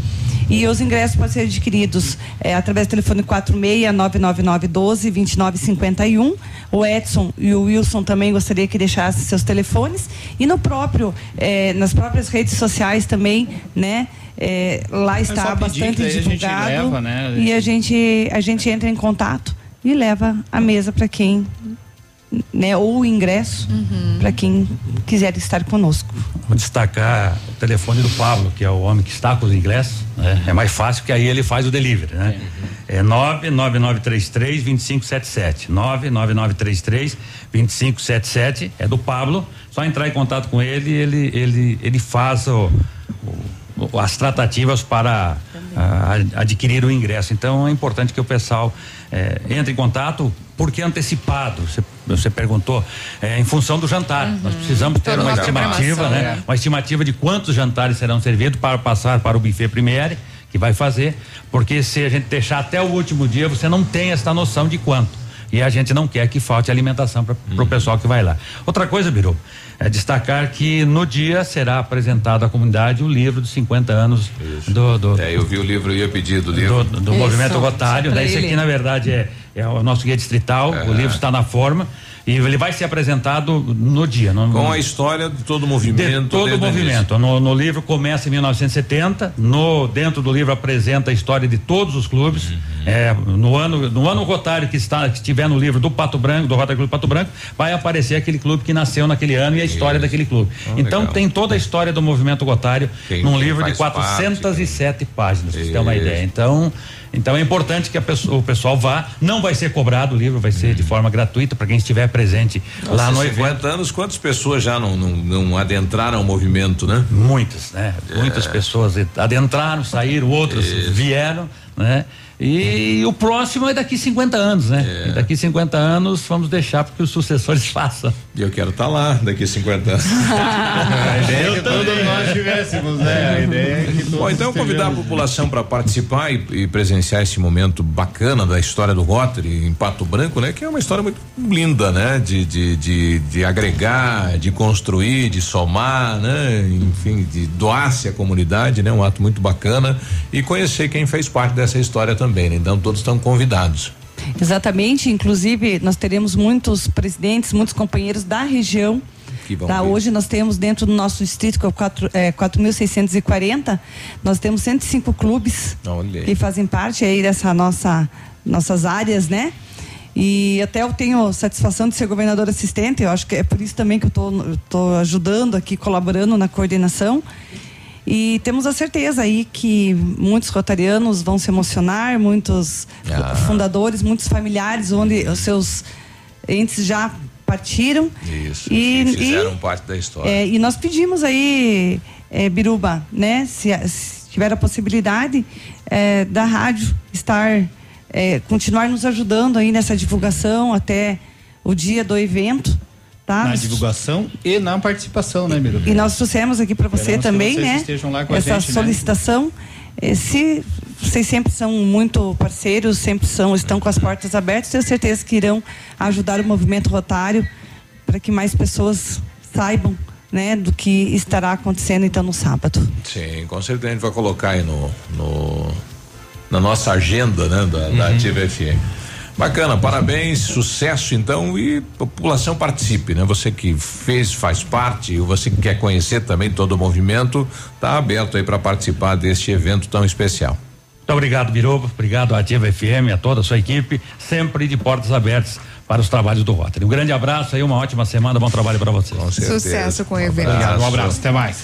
Speaker 23: E os ingressos podem ser adquiridos é, através do telefone 46-99912-2951. O Edson e o Wilson também gostaria que deixassem seus telefones. E no próprio, é, nas próprias redes sociais também, né? É, lá é está bastante divulgado. A leva, né? E a gente, a gente entra em contato e leva a mesa para quem né, ou o ingresso uhum. para quem quiser estar conosco.
Speaker 24: Vou destacar o telefone do Pablo, que é o homem que está com os ingressos. Né? É mais fácil que aí ele faz o delivery, né? Uhum. É 99933 2577. 99933 2577 é do Pablo. Só entrar em contato com ele, ele ele ele faz o, o as tratativas para a, adquirir o ingresso. Então é importante que o pessoal é, entre em contato porque antecipado. Você, você perguntou é, em função do jantar. Uhum. Nós precisamos ter uma, uma estimativa, né? É. Uma estimativa de quantos jantares serão servidos para passar para o buffet Premiere que vai fazer, porque se a gente deixar até o último dia, você não tem essa noção de quanto. E a gente não quer que falte alimentação para o uhum. pessoal que vai lá. Outra coisa, Biru, é destacar que no dia será apresentado à comunidade o livro dos 50 anos do, do,
Speaker 2: É, eu vi o livro e ia pedir do livro.
Speaker 24: Do, do movimento Rotário. Né? Esse aqui, na verdade, é, é o nosso guia distrital. É. O livro está na forma. E ele vai ser apresentado no dia. No,
Speaker 2: Com a história de todo o movimento.
Speaker 24: De todo o movimento. No, no, livro começa em 1970, no, dentro do livro apresenta a história de todos os clubes. Uhum. É, no ano no ano rotário que está que estiver no livro do Pato Branco, do Rotary Clube Pato Branco, vai aparecer aquele clube que nasceu naquele ano e a história Isso. daquele clube. Oh, então legal. tem toda a história do movimento rotário quem, num quem livro de 407 parte, páginas, para você ter uma ideia. Então, então é importante que pessoa, o pessoal vá. Não vai ser cobrado o livro, vai ser de forma gratuita para quem estiver presente Nossa, lá no 50 evento.
Speaker 2: anos, quantas pessoas já não, não, não adentraram o movimento, né?
Speaker 24: Muitas, né? É. Muitas pessoas adentraram, saíram, outras Isso. vieram, né? E, o próximo é daqui 50 anos, né? É. Daqui 50 anos vamos deixar porque os sucessores façam.
Speaker 2: E eu quero estar tá lá daqui 50 anos.
Speaker 25: a ideia é que todos nós tivéssemos, né? A ideia é que
Speaker 2: Bom, então convidar a população para participar e, e, presenciar esse momento bacana da história do Rotary em Pato Branco, né? Que é uma história muito linda, né? De, de, de, de agregar, de construir, de somar, né? Enfim, de doar-se à comunidade, né? Um ato muito bacana e conhecer quem fez parte dessa história também também, né? então todos estão convidados.
Speaker 23: Exatamente, inclusive nós teremos muitos presidentes, muitos companheiros da região. Tá, hoje nós temos dentro do nosso distrito, que é 4.640, é, nós temos 105 clubes Olha. que fazem parte aí dessa nossa nossas áreas, né? E até eu tenho satisfação de ser governador assistente, eu acho que é por isso também que eu estou ajudando aqui, colaborando na coordenação. E temos a certeza aí que muitos rotarianos vão se emocionar, muitos ah. fundadores, muitos familiares, onde os seus entes já partiram.
Speaker 2: Isso. E, fizeram e, parte da história.
Speaker 23: É, e nós pedimos aí, é, Biruba, né, se, se, tiver a possibilidade é, da rádio estar, é, continuar nos ajudando aí nessa divulgação até o dia do evento
Speaker 25: Tá? Na divulgação e na participação, né, Miro?
Speaker 23: E nós trouxemos aqui para você também, né? Essa gente, né? solicitação. Né? Se vocês sempre são muito parceiros, sempre são, estão com as portas abertas, tenho certeza que irão ajudar o movimento rotário para que mais pessoas saibam né, do que estará acontecendo então no sábado.
Speaker 2: Sim, com certeza a gente vai colocar aí no, no na nossa agenda, né, da, uhum. da Ativa FM. Bacana, parabéns, sucesso então e população participe, né? Você que fez, faz parte, ou você que quer conhecer também todo o movimento, tá aberto aí para participar deste evento tão especial.
Speaker 24: Muito obrigado, Biroba, obrigado à Ativa FM, a toda a sua equipe, sempre de portas abertas para os trabalhos do Rotary. Um grande abraço aí, uma ótima semana, bom trabalho para vocês.
Speaker 2: Com
Speaker 5: Sucesso com o evento.
Speaker 24: Obrigado, um abraço, até mais.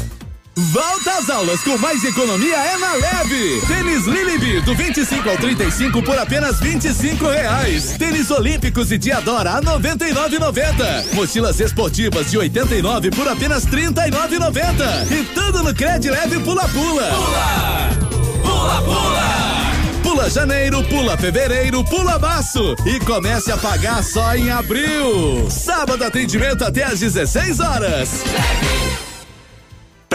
Speaker 26: Volta às aulas com mais economia é na Leve. Tênis Lilibir do 25 ao 35 por apenas 25 reais. Tênis Olímpicos e Diadora a 99,90. Mochilas esportivas de 89 por apenas 39,90. E tudo no Cred Leve Pula Pula.
Speaker 27: Pula! Pula Pula!
Speaker 26: Pula janeiro, pula fevereiro, pula março e comece a pagar só em abril. Sábado atendimento até às 16 horas. Leve.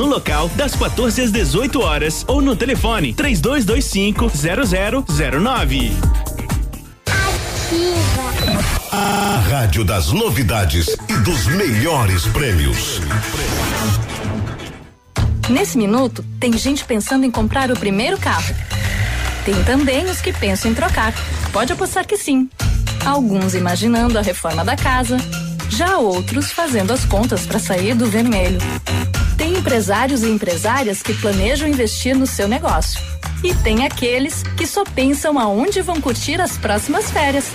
Speaker 28: no local das 14 às 18 horas ou no telefone 3225 0009.
Speaker 10: A rádio das novidades e dos melhores prêmios.
Speaker 29: Nesse minuto, tem gente pensando em comprar o primeiro carro. Tem também os que pensam em trocar. Pode apostar que sim. Alguns imaginando a reforma da casa, já outros fazendo as contas para sair do vermelho. Tem empresários e empresárias que planejam investir no seu negócio. E tem aqueles que só pensam aonde vão curtir as próximas férias.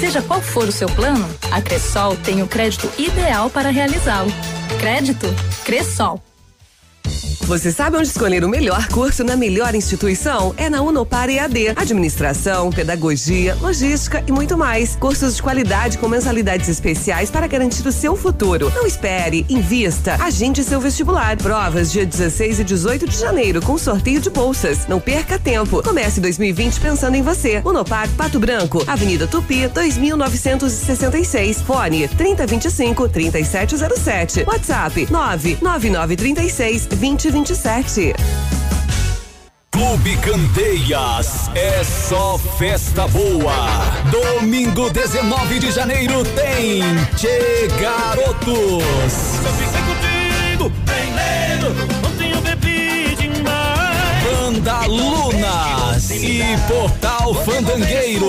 Speaker 29: Seja qual for o seu plano, a Cressol tem o crédito ideal para realizá-lo. Crédito Cressol.
Speaker 30: Você sabe onde escolher o melhor curso na melhor instituição? É na Unopar EAD. Administração, pedagogia, logística e muito mais. Cursos de qualidade com mensalidades especiais para garantir o seu futuro. Não espere, invista, agende seu vestibular. Provas dia 16 e 18 de janeiro com sorteio de bolsas. Não perca tempo. Comece 2020 pensando em você. Unopar Pato Branco, Avenida Tupi, 2966. Fone 3025 3707. WhatsApp 99936 2020 27.
Speaker 26: Clube Candeias é só festa boa. Domingo 19 de janeiro tem Che Garotos.
Speaker 27: Eu contigo, tem medo, ontem eu bebi demais.
Speaker 26: Banda Lunas e Portal Fandangueiro.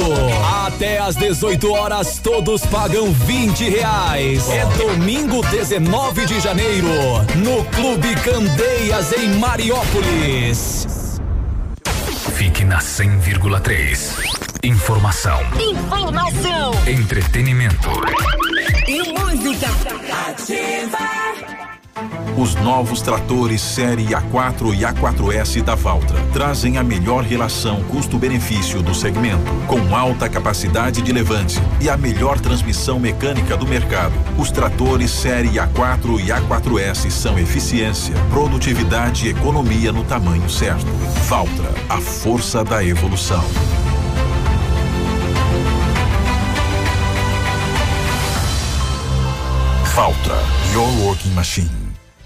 Speaker 26: Até às 18 horas todos pagam 20 reais. É domingo 19 de janeiro no Clube Candeias em Mariópolis.
Speaker 31: Fique na 100,3. Informação,
Speaker 27: Informação
Speaker 31: entretenimento.
Speaker 27: e música. Ativa.
Speaker 32: Os novos tratores série A4 e A4S da Valtra trazem a melhor relação custo-benefício do segmento, com alta capacidade de levante e a melhor transmissão mecânica do mercado. Os tratores série A4 e A4S são eficiência, produtividade e economia no tamanho certo. Valtra, a força da evolução. Valtra, your working machine.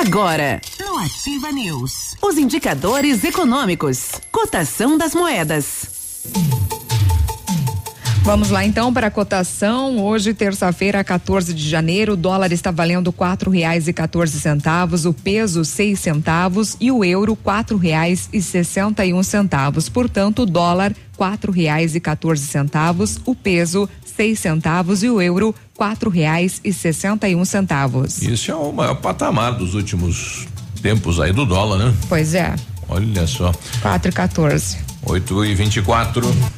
Speaker 1: Agora, no Ativa News, os indicadores econômicos, cotação das moedas.
Speaker 5: Vamos lá então para a cotação. Hoje, terça-feira, 14 de janeiro, o dólar está valendo quatro reais e 14 centavos, o peso seis centavos e o euro quatro reais e sessenta e um centavos. Portanto, o dólar quatro reais e 14 centavos, o peso seis centavos e o euro quatro reais e sessenta e um centavos.
Speaker 2: Isso é o maior patamar dos últimos tempos aí do dólar, né?
Speaker 5: Pois é,
Speaker 2: Olha só.
Speaker 5: quatro e 14.
Speaker 2: 8 e 24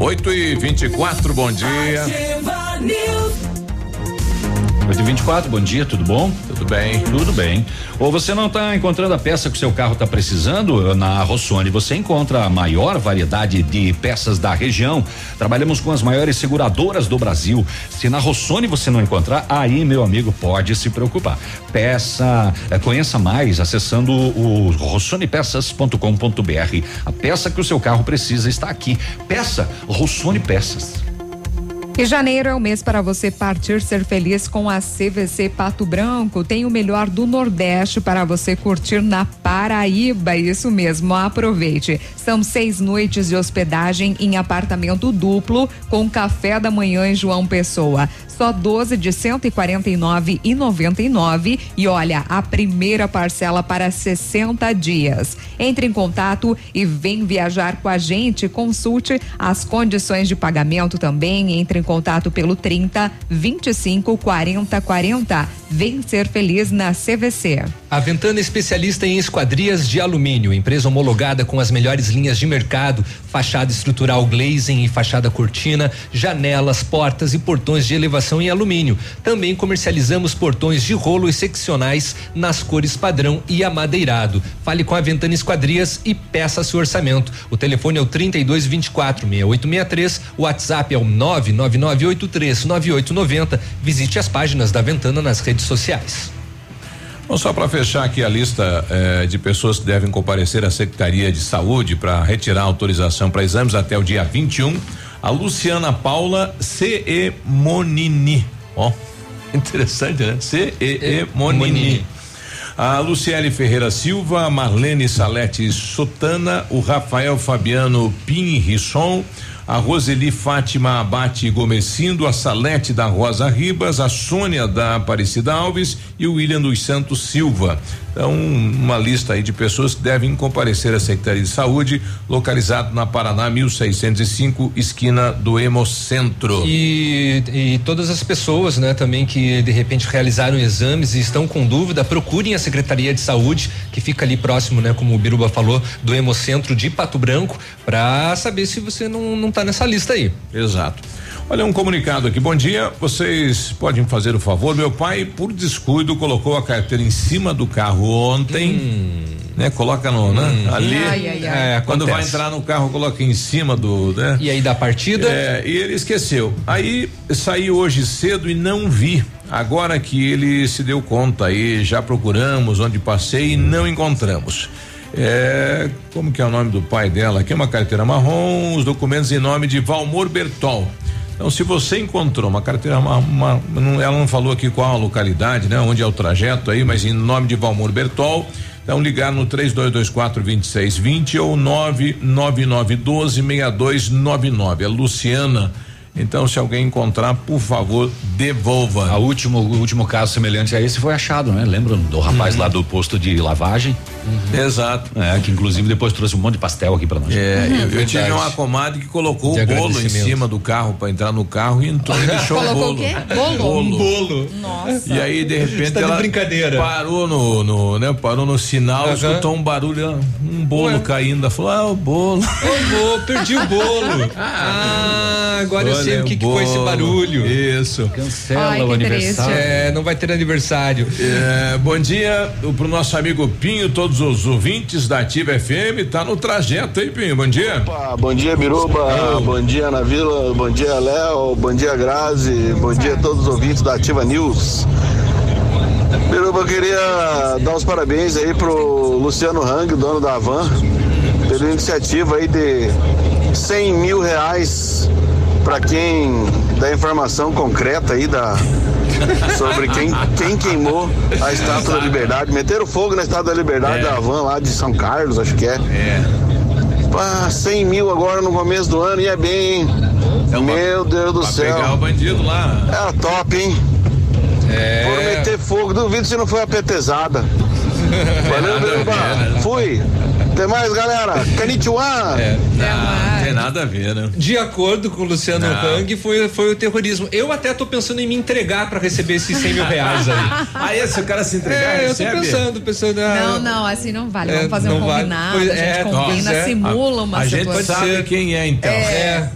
Speaker 2: 8 e 24 bom dia.
Speaker 27: Ativa News.
Speaker 4: 8 e 24 bom dia, tudo bom?
Speaker 2: Tudo bem.
Speaker 4: Tudo bem. Ou você não está encontrando a peça que o seu carro está precisando? Na Rossoni você encontra a maior variedade de peças da região. Trabalhamos com as maiores seguradoras do Brasil. Se na Rossoni você não encontrar, aí, meu amigo, pode se preocupar. Peça, eh, conheça mais acessando o rossonepeças.com.br. A peça que o seu carro precisa está aqui. Peça Rossoni Peças.
Speaker 5: E janeiro é o mês para você partir ser feliz com a CVC Pato Branco. Tem o melhor do Nordeste para você curtir na Paraíba. Isso mesmo, aproveite. São seis noites de hospedagem em apartamento duplo com café da manhã em João Pessoa. Só 12 de 149 e 99 e olha, a primeira parcela para 60 dias. Entre em contato e vem viajar com a gente. Consulte as condições de pagamento também. Entre em contato pelo 30 25 40 40. Vem ser feliz na CVC.
Speaker 3: A Ventana é especialista em esquadrias de alumínio, empresa homologada com as melhores linhas de mercado, fachada estrutural glazing e fachada cortina, janelas, portas e portões de elevação em alumínio. Também comercializamos portões de rolo e seccionais nas cores padrão e amadeirado. Fale com a Ventana Esquadrias e peça seu orçamento. O telefone é o 32 24 6863, o WhatsApp é o 99983 9890. Visite as páginas da Ventana nas redes sociais.
Speaker 2: Bom, só para fechar aqui a lista eh, de pessoas que devem comparecer à Secretaria de Saúde para retirar autorização para exames até o dia 21, a Luciana Paula C.E. Monini. Ó, interessante, né? C.E.E. Monini. A Luciele Ferreira Silva, a Marlene Salete Sotana, o Rafael Fabiano Pinrisson, a Roseli Fátima Abate Gomecindo, a Salete da Rosa Ribas, a Sônia da Aparecida Alves e o William dos Santos Silva. Então, uma lista aí de pessoas que devem comparecer à Secretaria de Saúde, localizado na Paraná 1605, esquina do Hemocentro.
Speaker 3: E, e todas as pessoas, né, também que de repente realizaram exames e estão com dúvida, procurem a Secretaria de Saúde, que fica ali próximo, né, como o Biruba falou, do Hemocentro de Pato Branco, para saber se você não, não tá nessa lista aí.
Speaker 2: Exato. Olha um comunicado aqui. Bom dia. Vocês podem fazer o favor? Meu pai, por descuido, colocou a carteira em cima do carro ontem.
Speaker 3: Hum.
Speaker 2: Né? Coloca no, né?
Speaker 3: Hum.
Speaker 2: Ali.
Speaker 3: Ai, ai, ai. É,
Speaker 2: quando vai entrar no carro, coloca em cima do, né?
Speaker 3: E aí da partida?
Speaker 2: É, e ele esqueceu. Aí saí hoje cedo e não vi. Agora que ele se deu conta aí, já procuramos onde passei e não encontramos. É, como que é o nome do pai dela? Aqui é uma carteira marrom, os documentos em nome de Valmor Bertol. Então, se você encontrou uma carteira, uma, uma- não- ela não falou aqui qual a localidade, né? Onde é o trajeto aí, mas em nome de Valmor Bertol, então ligar no 3224 2620 ou 99912 6299. É Luciana. Então, se alguém encontrar, por favor, devolva.
Speaker 4: A último, o último caso semelhante a esse foi achado, né? Lembram do rapaz lá do posto de lavagem?
Speaker 2: Exato.
Speaker 4: É, que inclusive depois trouxe um monte de pastel aqui pra nós.
Speaker 2: É, eu, eu tive uma comadre que colocou
Speaker 4: De
Speaker 2: o bolo em cima do carro para entrar no carro e entrou e deixou o
Speaker 5: Colocou
Speaker 2: bolo.
Speaker 5: o quê? Bolo?
Speaker 2: Bolo.
Speaker 5: Um bolo. Nossa.
Speaker 2: E aí, de repente,
Speaker 3: Tá de
Speaker 2: ela
Speaker 3: brincadeira.
Speaker 2: parou no, no, né? Parou no sinal,
Speaker 3: Aham.
Speaker 2: escutou um barulho, um bolo caindo. Ela falou, ah, o bolo.
Speaker 3: Ô, bolo, perdi o bolo. Ah, agora eu sei
Speaker 2: Olha
Speaker 3: o que, que foi esse barulho.
Speaker 2: Isso.
Speaker 3: Cancela
Speaker 5: Ai,
Speaker 3: o aniversário. É, não vai ter aniversário.
Speaker 2: É, bom dia pro nosso amigo Pinho, todos os ouvintes da Ativa FM, tá no trajeto, hein, Pinho? Bom dia.
Speaker 33: Opa, bom dia, Biruba. Bom dia, Ana Vila. Bom dia, Léo. Bom dia, Grazi. Bom dia a todos os ouvintes da Ativa News. Biruba, eu queria dar os parabéns aí pro Luciano Hang, dono da Van, pela iniciativa aí de 100 mil reais para quem dá informação concreta aí da sobre quem, quem queimou a Estátua da Liberdade. Meteram fogo na Estátua da Liberdade da Van lá de São Carlos, acho que é.
Speaker 2: É.
Speaker 33: Pá, 100 mil agora no começo do ano, ia bem, hein? Meu Deus do céu.
Speaker 2: pegar o bandido lá.
Speaker 33: Era top, hein?
Speaker 2: É.
Speaker 33: Por meter fogo, duvido se não foi a petezada. Valeu,
Speaker 2: né?
Speaker 33: Fui. Até mais, galera. Konnichiwa.
Speaker 2: É, não, não tem nada a ver, né?
Speaker 3: De acordo com o Luciano
Speaker 2: Não.
Speaker 3: Hang, foi, foi o terrorismo. Eu até tô pensando em me entregar pra receber esses 100 mil reais aí.
Speaker 2: Aí, se o cara se entregar,
Speaker 3: É, eu tô
Speaker 2: recebe?
Speaker 3: pensando, pensando. ah,
Speaker 5: Não, não, assim não vale.
Speaker 3: É,
Speaker 5: Vamos fazer um
Speaker 3: não vale.
Speaker 5: combinado.
Speaker 3: Pois
Speaker 5: a gente
Speaker 3: é,
Speaker 5: combina,
Speaker 3: é.
Speaker 5: simula uma
Speaker 2: a gente
Speaker 5: situação.
Speaker 2: sabe quem é, então.
Speaker 3: É,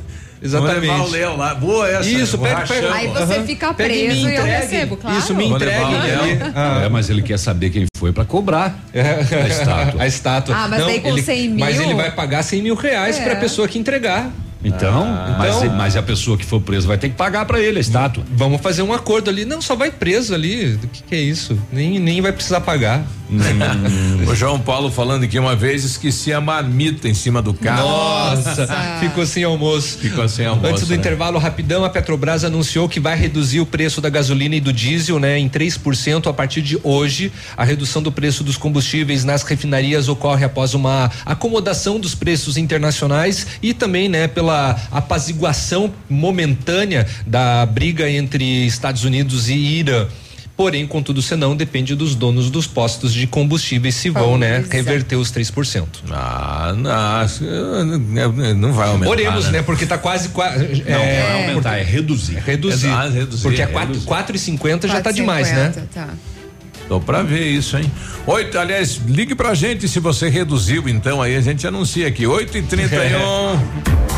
Speaker 3: exatamente.
Speaker 2: Vou levar o Léo lá. Boa essa.
Speaker 3: Isso,
Speaker 2: vou
Speaker 3: pega, pega.
Speaker 5: Aí você
Speaker 3: Aham.
Speaker 5: fica preso e eu recebo, claro.
Speaker 3: Isso, me entregue
Speaker 2: o Léo.
Speaker 3: ali. Ah.
Speaker 4: É, mas ele quer saber quem foi pra cobrar a estátua.
Speaker 3: A estátua.
Speaker 5: Ah, mas daí com
Speaker 3: ele,
Speaker 5: 100 mil?
Speaker 3: Mas ele vai pagar 100 mil reais
Speaker 5: É.
Speaker 3: pra pessoa que entregar.
Speaker 4: Então, mas,
Speaker 3: então-
Speaker 4: mas a pessoa que for presa vai ter que pagar pra ele a estátua.
Speaker 3: Vamos fazer um acordo ali. Não, só vai preso ali. O que, que é isso? Nem, nem vai precisar pagar.
Speaker 2: O João Paulo falando que uma vez esqueci a marmita em cima do carro.
Speaker 3: Nossa, ficou sem almoço.
Speaker 2: Ficou sem almoço.
Speaker 3: Antes do
Speaker 2: né?
Speaker 3: intervalo rapidão, a Petrobras anunciou que vai reduzir o preço da gasolina e do diesel, né, em 3% a partir de hoje. A redução do preço dos combustíveis nas refinarias ocorre após uma acomodação dos preços internacionais e também, né, pela apaziguação momentânea da briga entre Estados Unidos e Irã. Porém, contudo, senão depende dos donos dos postos de combustíveis se vão, né,
Speaker 5: é.
Speaker 3: reverter os 3%.
Speaker 2: Ah, não, não vai aumentar.
Speaker 3: Oremos, né? Porque tá quase. qua-
Speaker 4: Não, não é aumentar, é reduzir.
Speaker 3: Reduzir.
Speaker 2: É, reduzir,
Speaker 3: Porque é
Speaker 2: é
Speaker 3: 4,
Speaker 2: reduzir.
Speaker 3: 4,50 já tá demais, né?
Speaker 5: 4,50, Tá.
Speaker 2: Tô pra ver isso, hein? Oito, aliás, ligue pra gente se você reduziu, então aí a gente anuncia aqui. Oito e trinta e um.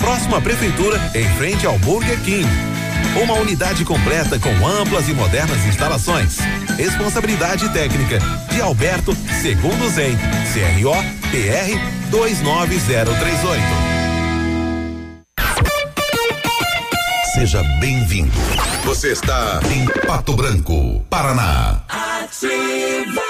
Speaker 9: Próximo à prefeitura, em frente ao Burger King. Uma unidade completa com amplas e modernas instalações. Responsabilidade técnica de Alberto Segundo Zen, CRO PR 29038. Seja bem-vindo. Você está em Pato Branco, Paraná.
Speaker 34: Ativa.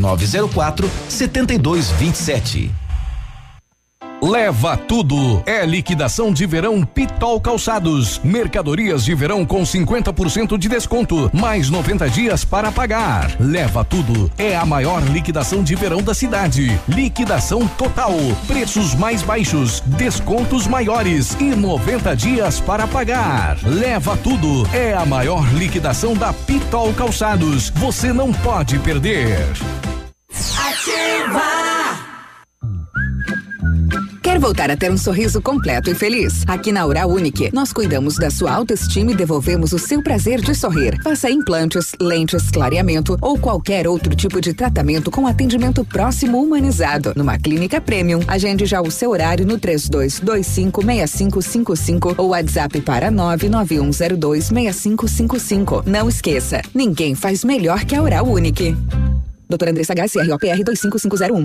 Speaker 9: 9904 7227.
Speaker 35: Leva tudo. É liquidação de verão Pitol Calçados. Mercadorias de verão com 50% de desconto, mais 90 dias para pagar. Leva tudo. É a maior liquidação de verão da cidade. Liquidação total. Preços mais baixos, descontos maiores e 90 dias para pagar. Leva tudo. É a maior liquidação da Pitol Calçados. Você não pode perder.
Speaker 36: Ativa! Voltar a ter um sorriso completo e feliz? Aqui na Oral Unique, nós cuidamos da sua autoestima e devolvemos o seu prazer de sorrir. Faça implantes, lentes, clareamento ou qualquer outro tipo de tratamento com atendimento próximo humanizado. Numa clínica premium, agende já o seu horário no 32256555 ou WhatsApp para 991026555. Não esqueça, ninguém faz melhor que a Oral Unique. Doutora Andressa Gás, CROPR 25501.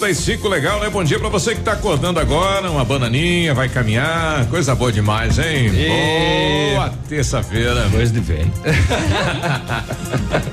Speaker 2: 35 legal, né? Bom dia pra você que tá acordando agora, uma bananinha, vai caminhar, coisa boa demais, hein?
Speaker 3: E...
Speaker 2: Boa terça-feira.
Speaker 3: Coisa de velho.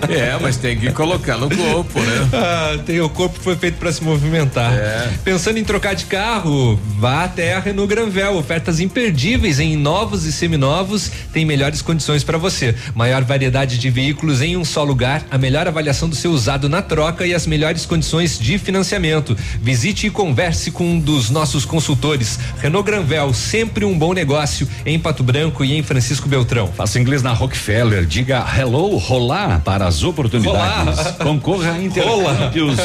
Speaker 2: é, mas tem que colocar no corpo, né?
Speaker 3: Ah, tem, o corpo foi feito para se movimentar.
Speaker 2: É.
Speaker 3: Pensando em trocar de carro, vá até a Renault Granvel, ofertas imperdíveis em novos e seminovos, tem melhores condições para você. Maior variedade de veículos em um só lugar, a melhor avaliação do seu usado na troca e as melhores condições de financiamento. Visite e converse com um dos nossos consultores. Renault Granvel, sempre um bom negócio em Pato Branco e em Francisco Beltrão.
Speaker 4: Faça inglês na Rockefeller, diga hello, rolar para as oportunidades. Concorra a intercâmbios.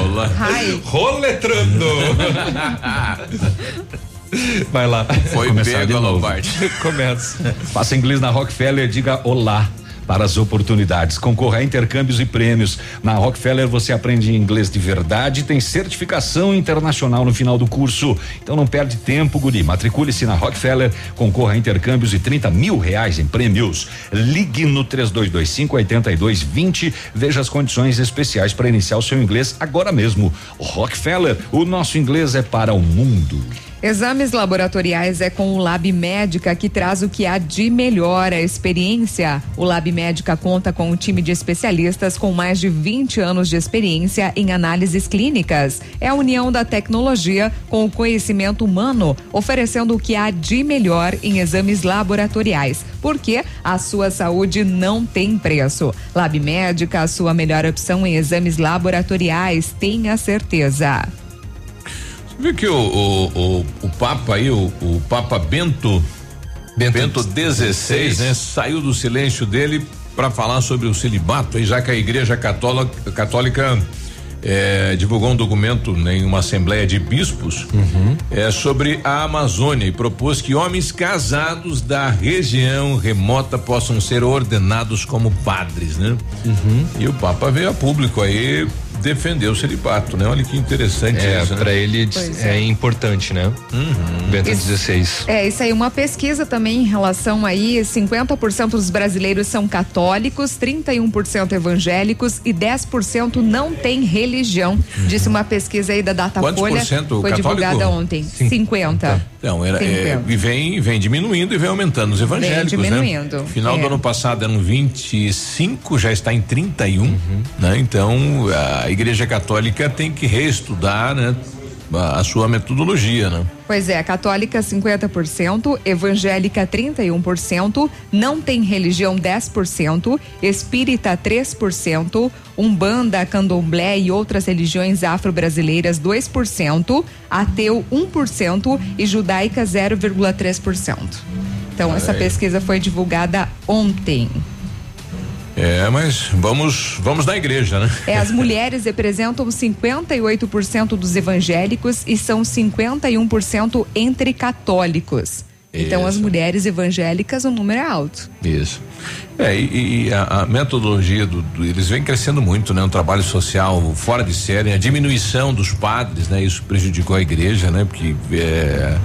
Speaker 2: Rola.
Speaker 3: Roletrando. Vai lá.
Speaker 2: Foi
Speaker 4: Começar
Speaker 2: pego. Lombardi.
Speaker 3: Começa.
Speaker 4: Faça inglês na Rockefeller, diga olá para as oportunidades. Concorra a intercâmbios e prêmios. Na Rockefeller você aprende inglês de verdade e tem certificação internacional no final do curso. Então não perde tempo, guri. Matricule-se na Rockefeller, concorra a intercâmbios e 30 mil reais em prêmios. Ligue no 3225 8220. Veja as condições especiais para iniciar o seu inglês agora mesmo. Rockefeller, o nosso inglês é para o mundo.
Speaker 5: Exames laboratoriais é com o Lab Médica que traz o que há de melhor a experiência. O Lab Médica conta com um time de especialistas com mais de 20 anos de experiência em análises clínicas. É a união da tecnologia com o conhecimento humano, oferecendo o que há de melhor em exames laboratoriais, porque a sua saúde não tem preço. Lab Médica, a sua melhor opção em exames laboratoriais, tenha certeza.
Speaker 2: Viu que o, o, o, o Papa aí, o, o Papa Bento, Bento, Bento 16, né? Saiu do silêncio dele para falar sobre o celibato, já que a Igreja Católica, Católica é, divulgou um documento né, em uma assembleia de bispos
Speaker 3: uhum.
Speaker 2: é, sobre a Amazônia e propôs que homens casados da região remota possam ser ordenados como padres, né?
Speaker 3: Uhum.
Speaker 2: E o Papa veio a público aí defender o celibato, né? Olha que interessante
Speaker 3: é,
Speaker 2: isso, né?
Speaker 3: Para ele
Speaker 5: Pois
Speaker 3: é. importante, né?
Speaker 2: Uhum.
Speaker 3: Bento
Speaker 5: Isso-
Speaker 3: 16.
Speaker 5: É, isso aí, uma pesquisa também em relação aí, 50% dos brasileiros são católicos, 31% evangélicos e 10% não tem religião. Disse uma pesquisa aí da Datafolha.
Speaker 2: Quantos por cento
Speaker 5: Foi
Speaker 2: católico?
Speaker 5: divulgada ontem. 50.
Speaker 2: Então, era, é,
Speaker 5: 50.
Speaker 2: e vem, vem diminuindo e vem aumentando os evangélicos,
Speaker 5: Vem diminuindo,
Speaker 2: né? Final
Speaker 5: é.
Speaker 2: do ano passado eram 25, já está em 31, né? Então, a Igreja Católica tem que reestudar, né? A, a sua metodologia, né?
Speaker 5: Pois é, católica 50%, evangélica 31%, não tem religião 10%, espírita 3%, umbanda, candomblé e outras religiões afro-brasileiras 2%, ateu 1% e judaica 0,3%. Então essa
Speaker 2: Aí.
Speaker 5: pesquisa foi divulgada ontem.
Speaker 2: É, mas vamos, vamos na igreja, né?
Speaker 5: É, as mulheres representam 58% dos evangélicos e são 51% entre católicos. Então, as
Speaker 2: Isso.
Speaker 5: mulheres evangélicas, o número é alto.
Speaker 2: Isso. É, e, e a, a metodologia do, do- eles vêm crescendo muito, né? Um trabalho social fora de série, a diminuição dos padres, né? Isso prejudicou a igreja, né? Porque é,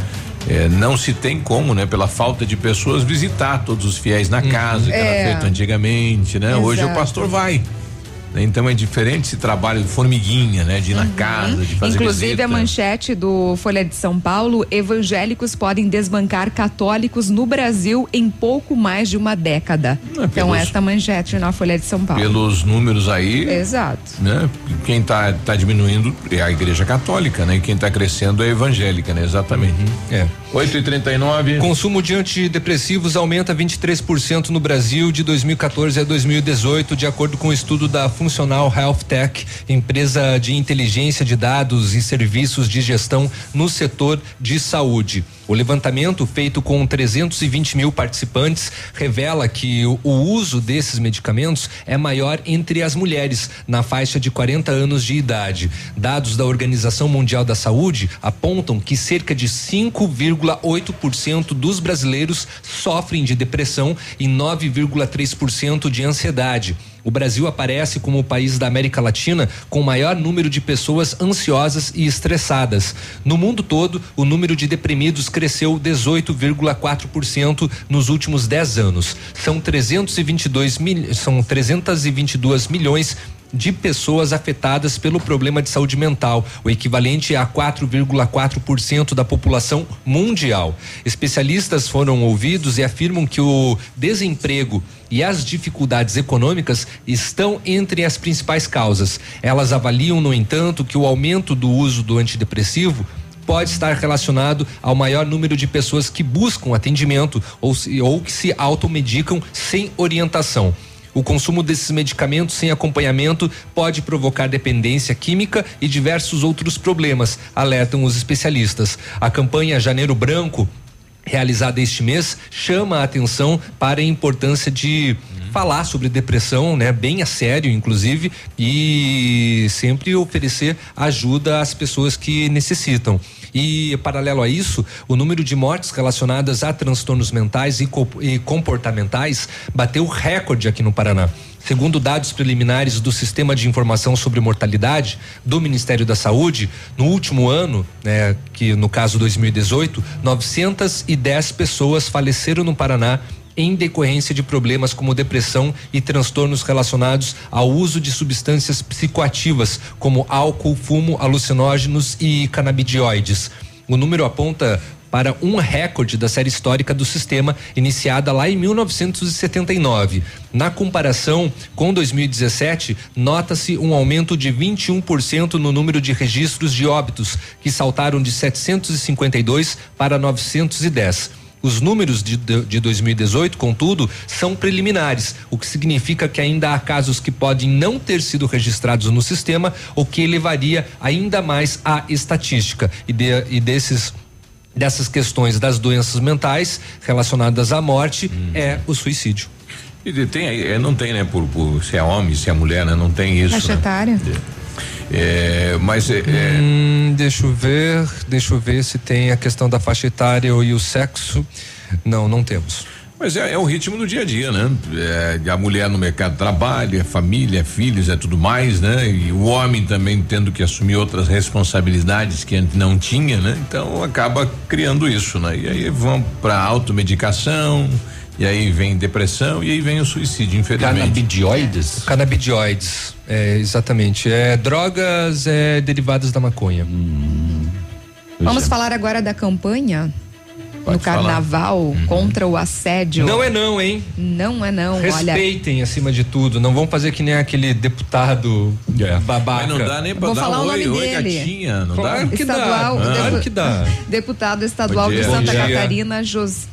Speaker 2: é, não se tem como, né? Pela falta de pessoas visitar todos os fiéis na casa, que
Speaker 5: É.
Speaker 2: era feito antigamente, né? Hoje o
Speaker 5: Exato.
Speaker 2: pastor vai. Então é diferente esse trabalho de formiguinha, né? De ir na casa, de fazer
Speaker 5: Uhum. Inclusive,
Speaker 2: visita.
Speaker 5: a manchete do Folha de São Paulo: evangélicos podem desbancar católicos no Brasil em pouco mais de uma década.
Speaker 2: É,
Speaker 5: então,
Speaker 2: pelos-
Speaker 5: esta manchete na Folha de São Paulo.
Speaker 2: Pelos números aí,
Speaker 5: Exato.
Speaker 2: né? Quem tá, tá diminuindo é a igreja católica, né? E quem tá crescendo é a evangélica, né? Exatamente.
Speaker 3: É.
Speaker 2: 8 e 39
Speaker 3: Consumo de antidepressivos aumenta 23% no Brasil de 2014 a 2018, de acordo com o estudo da Funcional Health Tech, empresa de inteligência de dados e serviços de gestão no setor de saúde. O levantamento, feito com 320 mil participantes, revela que o, o uso desses medicamentos é maior entre as mulheres, na faixa de 40 anos de idade. Dados da Organização Mundial da Saúde apontam que cerca de 5,8% dos brasileiros sofrem de depressão e 9,3% de ansiedade. O Brasil aparece como o país da América Latina com maior número de pessoas ansiosas e estressadas. No mundo todo, o número de deprimidos cresceu 18,4% nos últimos 10 anos. São 322 mil, são 322 milhões de pessoas afetadas pelo problema de saúde mental, o equivalente a 4,4% da população mundial. Especialistas foram ouvidos e afirmam que o desemprego e as dificuldades econômicas estão entre as principais causas. Elas avaliam, no entanto, que o aumento do uso do antidepressivo pode estar relacionado ao maior número de pessoas que buscam atendimento ou, se, ou que se automedicam sem orientação. O consumo desses medicamentos sem acompanhamento pode provocar dependência química e diversos outros problemas, alertam os especialistas. A campanha Janeiro Branco realizada este mês chama a atenção para a importância de falar sobre depressão, né, bem a sério, inclusive, e sempre oferecer ajuda às pessoas que necessitam. E paralelo a isso, o número de mortes relacionadas a transtornos mentais e, co e comportamentais bateu recorde aqui no Paraná. Segundo dados preliminares do Sistema de Informação sobre Mortalidade do Ministério da Saúde, no último ano, né, que no caso 2018, 910 pessoas faleceram no Paraná em decorrência de problemas como depressão e transtornos relacionados ao uso de substâncias psicoativas, como álcool, fumo, alucinógenos e canabidioides. O número aponta para um recorde da série histórica do sistema, iniciada lá em 1979. Na comparação com 2017, nota-se um aumento de 21% no número de registros de óbitos, que saltaram de 752 para 910. Os números de, de, de 2018, contudo, são preliminares, o que significa que ainda há casos que podem não ter sido registrados no sistema, o que elevaria ainda mais a estatística. E, de, e desses dessas questões das doenças mentais relacionadas à morte hum. é o suicídio.
Speaker 2: E tem aí, é, não tem, né? Por, por, se é homem, se é mulher, né? Não tem isso.
Speaker 5: Faixa
Speaker 2: né?
Speaker 5: etária.
Speaker 2: É, mas é, é,
Speaker 3: hum, deixa eu ver, deixa eu ver se tem a questão da faixa etária e o sexo. Não, não temos.
Speaker 2: Mas é, é, o ritmo do dia a dia, né? É, a mulher no mercado trabalha, família, filhos, é tudo mais, né? E o homem também tendo que assumir outras responsabilidades que antes não tinha, né? Então acaba criando isso, né? E aí vão para automedicação, e aí vem depressão e aí vem o suicídio, infelizmente.
Speaker 3: Canabidioides? Canabidioides, é, exatamente. É drogas é, derivadas da maconha. Hum,
Speaker 5: Vamos é. falar agora da campanha Pode no carnaval uhum. contra o assédio.
Speaker 3: Não é não, hein?
Speaker 5: Não é não.
Speaker 3: Respeitem
Speaker 5: olha.
Speaker 3: acima de tudo. Não vão fazer que nem aquele deputado
Speaker 2: é. babaca. Mas não dá nem pra
Speaker 5: Vou
Speaker 2: dar
Speaker 5: falar
Speaker 2: um
Speaker 5: o nome
Speaker 2: oi,
Speaker 5: dele.
Speaker 2: Oi, gatinha, não
Speaker 3: claro
Speaker 2: dá?
Speaker 3: Que
Speaker 5: estadual,
Speaker 3: dá. Claro que dá.
Speaker 5: Deputado estadual de Santa Catarina,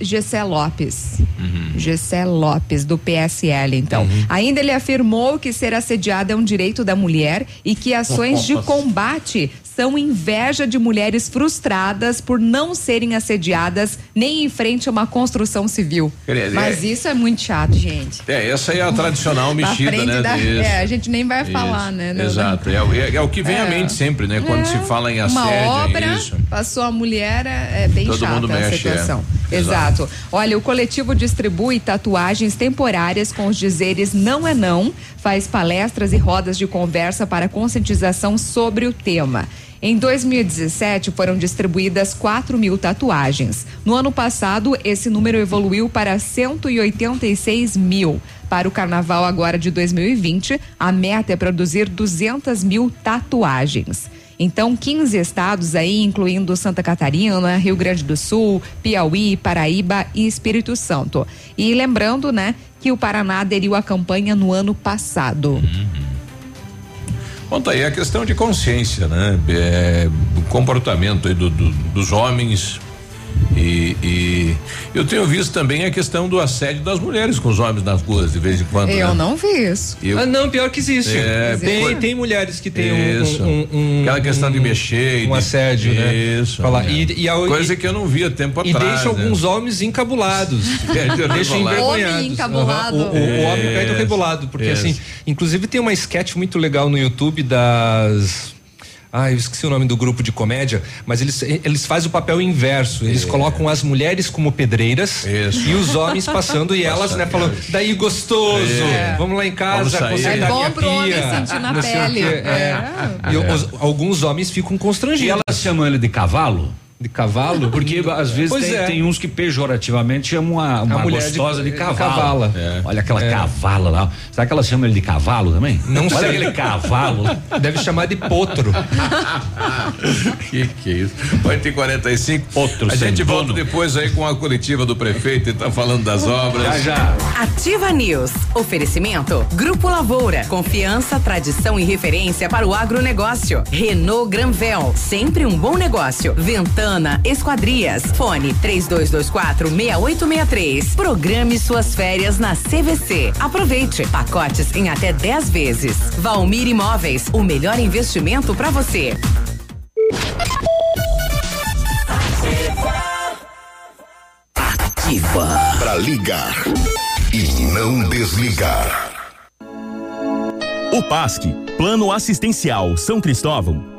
Speaker 5: Gessé Lopes. Uhum. Gessé Lopes, do PSL, então. Uhum. Ainda ele afirmou que ser assediada é um direito da mulher e que ações de combate são inveja de mulheres frustradas por não serem assediadas nem em frente a uma construção civil. Mas é, isso é muito chato, gente.
Speaker 2: É, essa é a tradicional mexida, né?
Speaker 5: Da, é, a gente nem vai
Speaker 2: isso.
Speaker 5: falar, né?
Speaker 2: Exato. Não, é, é, o que vem à é. mente sempre, né? Quando se fala em assédio.
Speaker 5: Uma obra,
Speaker 2: isso.
Speaker 5: passou a mulher, é bem
Speaker 2: Todo
Speaker 5: chata
Speaker 2: mundo
Speaker 5: a
Speaker 2: mexe,
Speaker 5: situação. Exato. Exato. Olha, o coletivo distribui tatuagens temporárias com os dizeres não é não, faz palestras e rodas de conversa para conscientização sobre o tema. Em 2017, foram distribuídas 4 mil tatuagens. No ano passado, esse número evoluiu para 186 mil. Para o carnaval agora de 2020, a meta é produzir 200 mil tatuagens. Então, 15 estados aí, incluindo Santa Catarina, Rio Grande do Sul, Piauí, Paraíba e Espírito Santo. E lembrando, né, que o Paraná aderiu à campanha no ano passado. Uhum.
Speaker 2: Conta aí a questão de consciência, né? É, o comportamento do, do, dos homens e, e, eu tenho visto também a questão do assédio das mulheres com os homens nas ruas de vez em quando.
Speaker 5: Eu
Speaker 2: né?
Speaker 5: não vi isso.
Speaker 3: Eu, ah, não, pior que existe. É, tem, tem mulheres que têm um, um, um,
Speaker 2: Aquela questão
Speaker 3: um,
Speaker 2: de mexer.
Speaker 3: Um
Speaker 2: de,
Speaker 3: assédio,
Speaker 2: isso,
Speaker 3: né?
Speaker 2: Isso.
Speaker 3: Falar. É. E, e a,
Speaker 2: Coisa que eu não via tempo
Speaker 3: e
Speaker 2: atrás.
Speaker 3: E deixa
Speaker 2: né?
Speaker 3: alguns homens encabulados. deixa envergonhados.
Speaker 5: Homem encabulado.
Speaker 3: Uhum. O, o, o homem caído rebolado. Porque assim, inclusive tem uma sketch muito legal no YouTube das ah, eu esqueci o nome do grupo de comédia, mas eles, eles fazem o papel inverso. Eles é. colocam as mulheres como pedreiras Isso. e os homens passando e elas, né, falando, daí gostoso, é. vamos lá em casa,
Speaker 5: consertar é bom pro homem sentir na pele.
Speaker 3: É. E os, alguns homens ficam constrangidos. E
Speaker 4: elas chamam ele de cavalo?
Speaker 3: De cavalo?
Speaker 4: Porque às vezes tem, é. tem, uns que pejorativamente chamam uma, uma gostosa de, de cavalo. É. Olha aquela é. cavala lá. Será que ela chama ele de cavalo também?
Speaker 3: Não
Speaker 4: Olha
Speaker 3: sei.
Speaker 4: aquele cavalo.
Speaker 3: Deve chamar de potro.
Speaker 2: que que é isso? 8 e 45 Potro. A gente volta depois aí com a coletiva do prefeito e tá falando das obras.
Speaker 4: Já, já.
Speaker 1: Ativa News. Oferecimento. Grupo Lavoura. Confiança, tradição e referência para o agronegócio. Renault Granvel. Sempre um bom negócio. Ventana Ventana Esquadrias. Fone 3224 6863. Programe suas férias na CVC. Aproveite pacotes em até 10 vezes. Valmir Imóveis, o melhor investimento para você.
Speaker 10: Ativa para ligar e não desligar.
Speaker 37: O PASC, Plano Assistencial São Cristóvão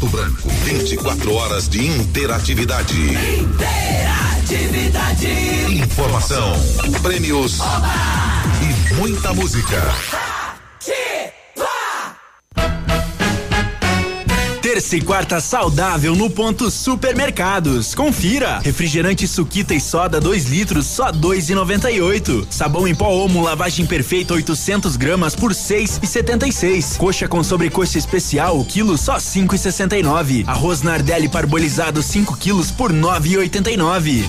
Speaker 10: Pato Branco, 24 horas de interatividade.
Speaker 27: Interatividade.
Speaker 10: Informação, prêmios
Speaker 27: Oba!
Speaker 10: e muita música.
Speaker 38: Terça e quarta saudável no ponto supermercados. Confira. Refrigerante suquita e soda 2 litros só 2,98. Sabão em pó Omo lavagem perfeita 800 gramas por 6,76. Coxa com sobrecoxa especial o quilo só 5,69. Arroz Nardelli parbolizado 5 quilos por 9,89.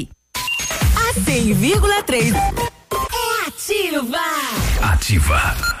Speaker 39: A 100,3 é ativa.
Speaker 31: Ativa.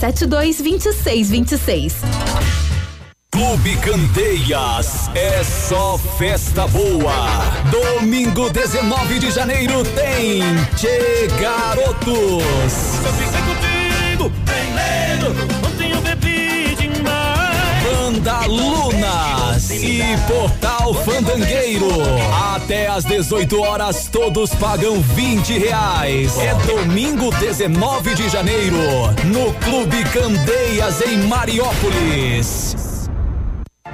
Speaker 40: 3272 2626.
Speaker 41: Clube Candeias é só festa boa. Domingo 19 de janeiro tem Che Garotos.
Speaker 27: Eu contigo, tem medo. Ontem eu bebi
Speaker 41: Banda Lunas e Portal Fandangueiro. Até às 18 horas todos pagam 20 reais. É domingo 19 de janeiro no Clube Candeias em Mariópolis.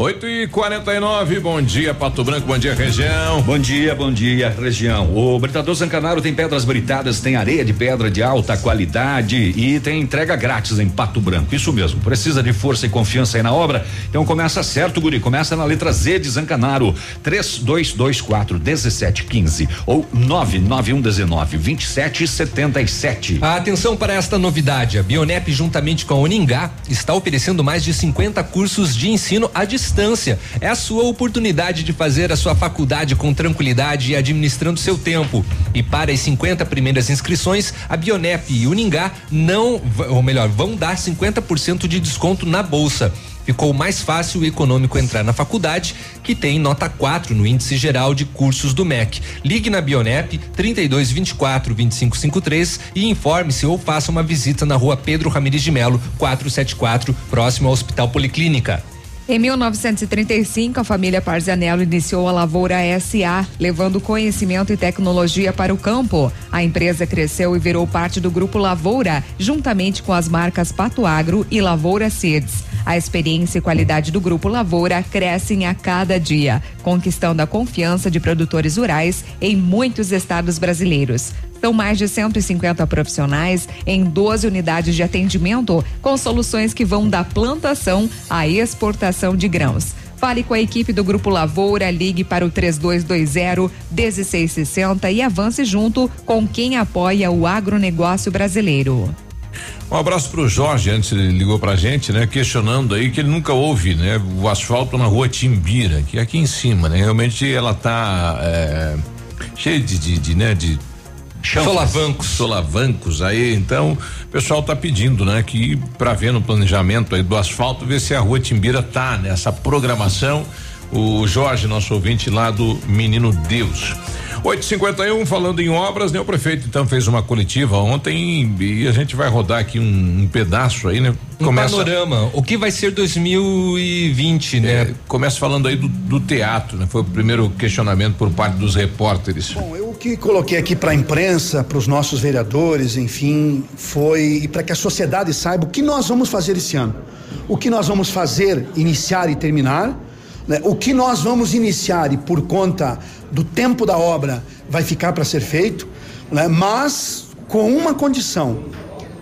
Speaker 2: 8 e 49 bom dia, Pato Branco, bom dia, região.
Speaker 4: Bom dia, bom dia, região. O Britador Zancanaro tem pedras britadas, tem areia de pedra de alta qualidade e tem entrega grátis em Pato Branco. Isso mesmo. Precisa de força e confiança aí na obra? Então começa certo, Guri. Começa na letra Z de Zancanaro. 3224 1715 ou 99119 2777.
Speaker 3: Atenção para esta novidade. A Bionep, juntamente com a Uningá, está oferecendo mais de 50 cursos de ensino à distância. É a sua oportunidade de fazer a sua faculdade com tranquilidade e administrando seu tempo. E para as 50 primeiras inscrições, a Bionep e Uningá não, ou melhor, vão dar 50% de desconto na bolsa. Ficou mais fácil e econômico entrar na faculdade, que tem nota 4 no índice geral de cursos do MEC. Ligue na Bionep 32 24 25 53 e informe-se ou faça uma visita na rua Pedro Ramirez de Melo, 474, próximo ao Hospital Policlínica.
Speaker 5: Em 1935, a família Parzianello iniciou a Lavoura SA, levando conhecimento e tecnologia para o campo. A empresa cresceu e virou parte do grupo Lavoura, juntamente com as marcas Pato Agro e Lavoura Seeds. A experiência e qualidade do grupo Lavoura crescem a cada dia, conquistando a confiança de produtores rurais em muitos estados brasileiros. São mais de 150 profissionais em 12 unidades de atendimento, com soluções que vão da plantação à exportação de grãos. Fale com a equipe do Grupo Lavoura, ligue para o 3220 1660 e avance junto com quem apoia o agronegócio brasileiro.
Speaker 2: Um abraço pro Jorge, antes ele ligou pra gente, né? Questionando aí que ele nunca ouve, né? O asfalto na rua Timbira, que é aqui em cima, né? Realmente ela tá é, cheia de, de, de, né? De
Speaker 3: Solavancos.
Speaker 2: Solavancos aí, então o pessoal tá pedindo, né? Que para ver no planejamento aí do asfalto, ver se a rua Timbira tá nessa programação. O Jorge, nosso ouvinte lá do Menino Deus. 851 falando em obras, né? O prefeito então fez uma coletiva ontem e a gente vai rodar aqui um, um pedaço aí, né?
Speaker 3: Um começa, panorama, o que vai ser 2020, é, né?
Speaker 2: Começa falando aí do, do, teatro, né? Foi o primeiro questionamento por parte dos repórteres.
Speaker 17: Bom, eu que coloquei aqui para a imprensa, para os nossos vereadores, enfim, foi para que a sociedade saiba o que nós vamos fazer esse ano. O que nós vamos fazer, iniciar e terminar, né? o que nós vamos iniciar e por conta do tempo da obra vai ficar para ser feito, né? mas com uma condição: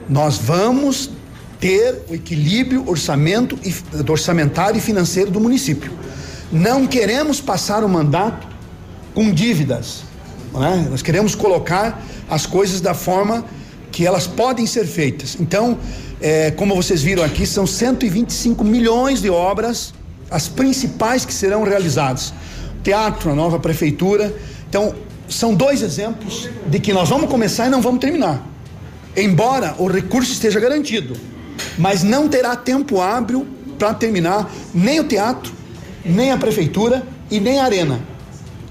Speaker 17: nós vamos ter o equilíbrio orçamento e, orçamentário e financeiro do município. Não queremos passar o mandato com dívidas. Né? Nós queremos colocar as coisas da forma que elas podem ser feitas. Então, é, como vocês viram aqui, são 125 milhões de obras, as principais que serão realizadas teatro, a nova prefeitura. Então, são dois exemplos de que nós vamos começar e não vamos terminar. Embora o recurso esteja garantido, mas não terá tempo hábil para terminar nem o teatro, nem a prefeitura e nem a arena.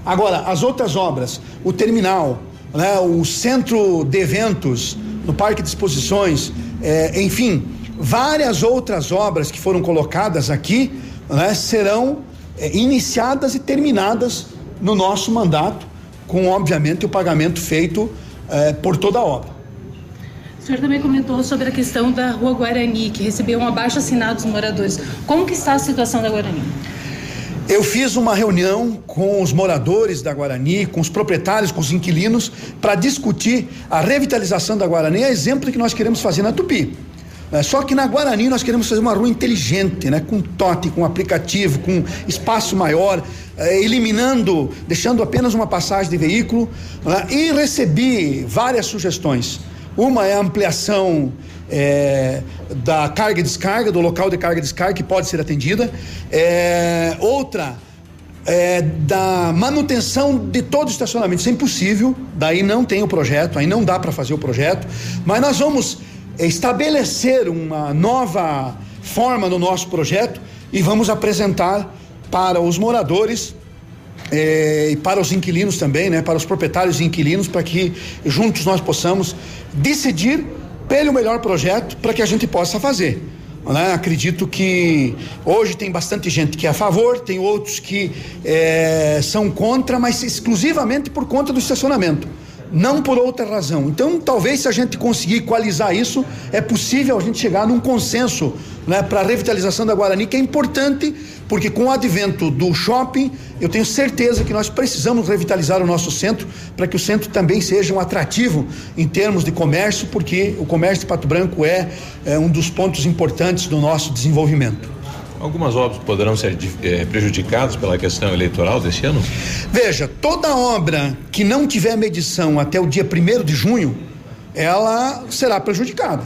Speaker 17: Agora, as outras obras, o terminal, né, o centro de eventos, no parque de exposições, é, enfim, várias outras obras que foram colocadas aqui né, serão é, iniciadas e terminadas no nosso mandato, com obviamente o pagamento feito é, por toda a obra.
Speaker 42: O senhor também comentou sobre a questão da Rua Guarani, que recebeu um abaixo assinado dos moradores. Como que está a situação da Guarani?
Speaker 17: Eu fiz uma reunião com os moradores da Guarani, com os proprietários, com os inquilinos, para discutir a revitalização da Guarani, é exemplo que nós queremos fazer na Tupi. É, só que na Guarani nós queremos fazer uma rua inteligente, né? Com tote, com aplicativo, com espaço maior, é, eliminando, deixando apenas uma passagem de veículo. Né? E recebi várias sugestões. Uma é a ampliação é, da carga e descarga, do local de carga e descarga que pode ser atendida. É, outra é, da manutenção de todo o estacionamento. Isso é impossível, daí não tem o projeto, aí não dá para fazer o projeto. Mas nós vamos estabelecer uma nova forma no nosso projeto e vamos apresentar para os moradores eh, e para os inquilinos também, né, para os proprietários e inquilinos, para que juntos nós possamos decidir pelo melhor projeto para que a gente possa fazer. Né? Acredito que hoje tem bastante gente que é a favor, tem outros que eh, são contra, mas exclusivamente por conta do estacionamento não por outra razão. Então, talvez se a gente conseguir equalizar isso, é possível a gente chegar num consenso né, para a revitalização da Guarani, que é importante, porque com o advento do shopping, eu tenho certeza que nós precisamos revitalizar o nosso centro para que o centro também seja um atrativo em termos de comércio, porque o comércio de Pato Branco é, é um dos pontos importantes do nosso desenvolvimento.
Speaker 2: Algumas obras poderão ser é, prejudicadas pela questão eleitoral desse ano?
Speaker 17: Veja, toda obra que não tiver medição até o dia 1 de junho, ela será prejudicada.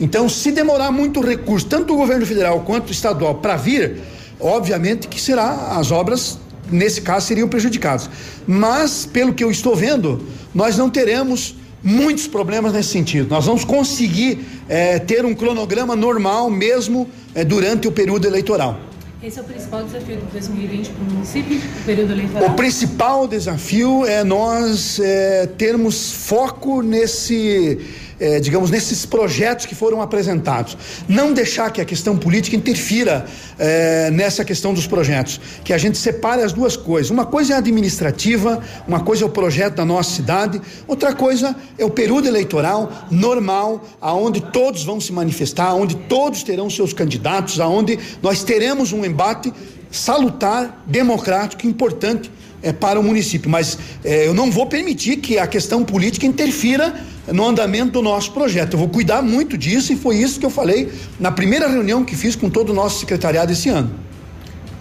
Speaker 17: Então, se demorar muito recurso, tanto o governo federal quanto estadual, para vir, obviamente que será as obras nesse caso seriam prejudicadas. Mas, pelo que eu estou vendo, nós não teremos muitos problemas nesse sentido. Nós vamos conseguir é, ter um cronograma normal mesmo é, durante o período eleitoral.
Speaker 42: Esse é o principal desafio de 2020 para o município, o período eleitoral?
Speaker 17: O principal desafio é nós é, termos foco nesse eh, digamos, nesses projetos que foram apresentados. Não deixar que a questão política interfira eh, nessa questão dos projetos. Que a gente separe as duas coisas. Uma coisa é administrativa, uma coisa é o projeto da nossa cidade, outra coisa é o período eleitoral normal, aonde todos vão se manifestar, onde todos terão seus candidatos, aonde nós teremos um embate salutar, democrático, importante é, para o município. Mas é, eu não vou permitir que a questão política interfira no andamento do nosso projeto. Eu vou cuidar muito disso e foi isso que eu falei na primeira reunião que fiz com todo o nosso secretariado esse ano.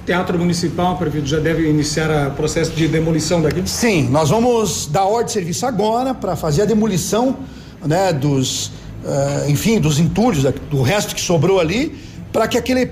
Speaker 43: Teatro Municipal, prefeito, já deve iniciar o processo de demolição daqui?
Speaker 17: Sim, nós vamos dar ordem de serviço agora para fazer a demolição, né, dos, uh, enfim, dos entulhos, do resto que sobrou ali, para que aquele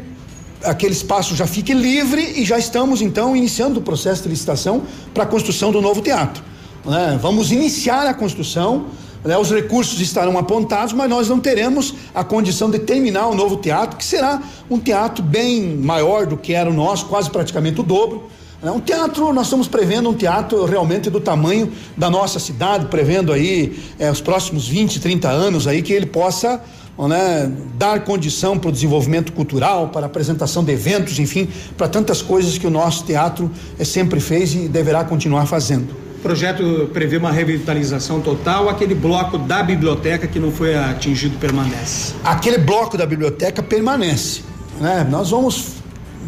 Speaker 17: aquele espaço já fique livre e já estamos então iniciando o processo de licitação para a construção do novo teatro. Né? Vamos iniciar a construção, né? os recursos estarão apontados, mas nós não teremos a condição de terminar o novo teatro, que será um teatro bem maior do que era o nosso, quase praticamente o dobro. Né? Um teatro, nós estamos prevendo um teatro realmente do tamanho da nossa cidade, prevendo aí eh, os próximos 20, 30 anos aí que ele possa né, dar condição para o desenvolvimento cultural, para a apresentação de eventos, enfim, para tantas coisas que o nosso teatro é, sempre fez e deverá continuar fazendo.
Speaker 43: O projeto prevê uma revitalização total, aquele bloco da biblioteca que não foi atingido permanece?
Speaker 17: Aquele bloco da biblioteca permanece. Né? Nós vamos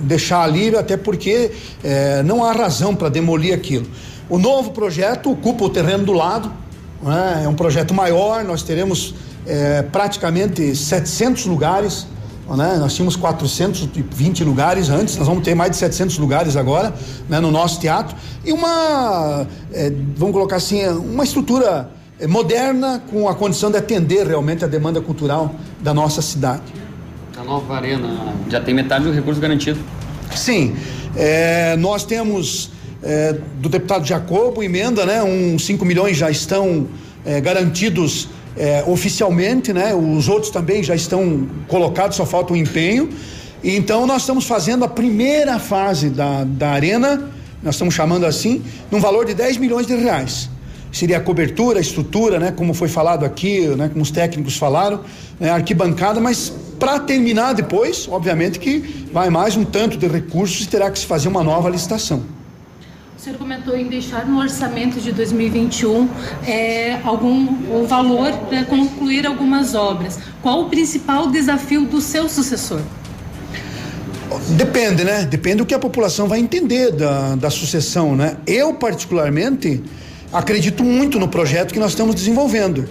Speaker 17: deixar ali, até porque é, não há razão para demolir aquilo. O novo projeto ocupa o terreno do lado, né? é um projeto maior, nós teremos é, praticamente 700 lugares. Né? Nós tínhamos 420 lugares antes, nós vamos ter mais de 700 lugares agora né, no nosso teatro. E uma, é, vamos colocar assim, uma estrutura é, moderna com a condição de atender realmente a demanda cultural da nossa cidade.
Speaker 44: A nova arena já tem metade do recurso garantido.
Speaker 17: Sim, é, nós temos é, do deputado Jacobo emenda, né? Uns 5 milhões já estão é, garantidos é, oficialmente, né? Os outros também já estão colocados, só falta o empenho. E então nós estamos fazendo a primeira fase da, da arena, nós estamos chamando assim, num valor de 10 milhões de reais. Seria a cobertura, a estrutura, né? Como foi falado aqui, né? Como os técnicos falaram, né? arquibancada, mas para terminar depois, obviamente que vai mais um tanto de recursos e terá que se fazer uma nova licitação.
Speaker 42: O senhor comentou em deixar no orçamento de 2021 é, algum o valor para concluir algumas obras. Qual o principal desafio do seu sucessor?
Speaker 17: Depende, né? Depende do que a população vai entender da, da sucessão, né? Eu, particularmente, acredito muito no projeto que nós estamos desenvolvendo,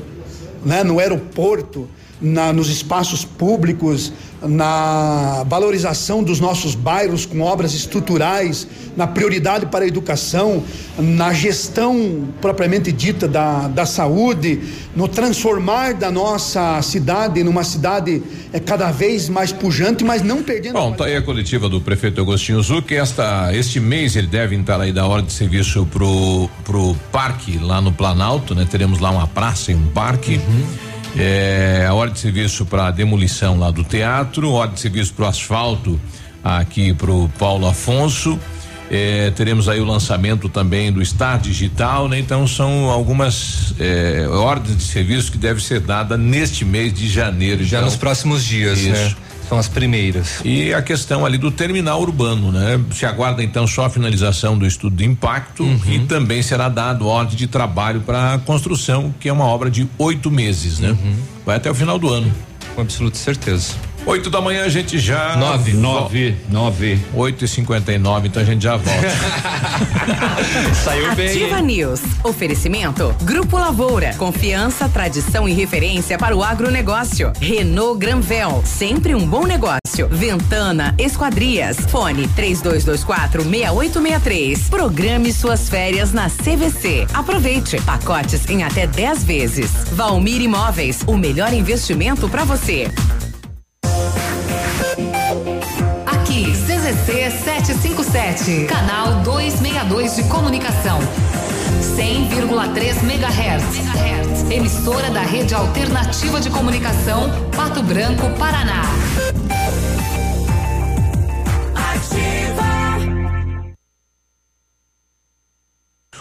Speaker 17: né? No aeroporto, na, nos espaços públicos, na valorização dos nossos bairros com obras estruturais, na prioridade para a educação, na gestão propriamente dita da, da saúde, no transformar da nossa cidade numa cidade é, cada vez mais pujante, mas não perdendo.
Speaker 2: Bom, tá aí a coletiva do prefeito Agostinho Zuc. Esta, este mês ele deve entrar aí da hora de serviço pro, pro parque lá no Planalto, né? Teremos lá uma praça e um parque. Uhum é, a ordem de serviço para demolição lá do teatro, ordem de serviço para o asfalto aqui para o Paulo Afonso. É, teremos aí o lançamento também do Star Digital, né? Então são algumas é, ordens de serviço que deve ser dada neste mês de janeiro.
Speaker 3: Já
Speaker 2: então,
Speaker 3: nos próximos dias, né? isso. né? São as primeiras.
Speaker 2: E a questão ali do terminal urbano, né? Se aguarda então só a finalização do estudo de impacto uhum. e também será dado ordem de trabalho para a construção, que é uma obra de oito meses, né? Uhum. Vai até o final do ano.
Speaker 3: Com absoluta certeza.
Speaker 2: Oito da manhã a gente já.
Speaker 3: Nove. Nove. Nove.
Speaker 2: Oito e cinquenta e nove, então a gente já volta.
Speaker 1: Saiu bem. Ativa News. Oferecimento. Grupo Lavoura. Confiança, tradição e referência para o agronegócio. Renault Granvel. Sempre um bom negócio. Ventana Esquadrias. Fone 3224 6863. Programe suas férias na CVC. Aproveite. Pacotes em até 10 vezes. Valmir Imóveis. O melhor investimento para você.
Speaker 36: CZC 757, canal 262 de comunicação. 100,3 MHz. Emissora da Rede Alternativa de Comunicação, Pato Branco, Paraná.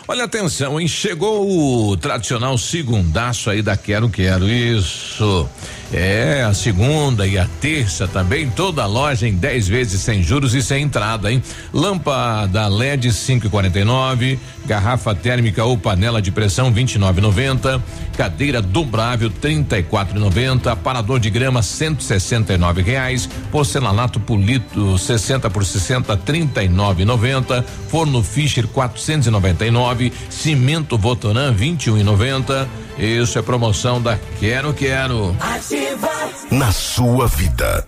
Speaker 2: Olha atenção, hein? Chegou o tradicional segundaço aí da Quero Quero. Isso. É, a segunda e a terça também, toda a loja em 10 vezes sem juros e sem entrada, hein? Lâmpada LED 5,49, garrafa térmica ou panela de pressão 29,90, cadeira dobrável 34,90, aparador de grama 169 reais, porcelanato polido 60 por 60 39,90, forno Fischer 499, cimento Votoran 21,90. Isso é promoção da Quero Quero.
Speaker 10: Ativa na sua vida.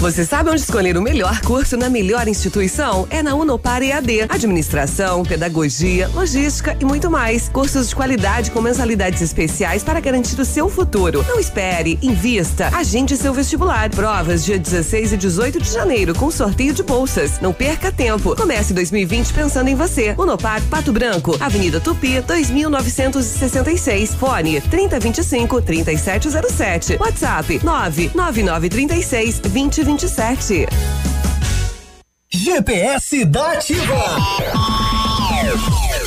Speaker 30: Você sabe onde escolher o melhor curso na melhor instituição? É na Unopar EAD. Administração, pedagogia, logística e muito mais. Cursos de qualidade com mensalidades especiais para garantir o seu futuro. Não espere, invista, agende seu vestibular. Provas dia 16 e 18 de janeiro com sorteio de bolsas. Não perca tempo. Comece 2020 pensando em você. Unopar Pato Branco, Avenida Tupi, 2966. Fone 3025 3707. WhatsApp 99936 20 27.
Speaker 45: GPS da Ativa.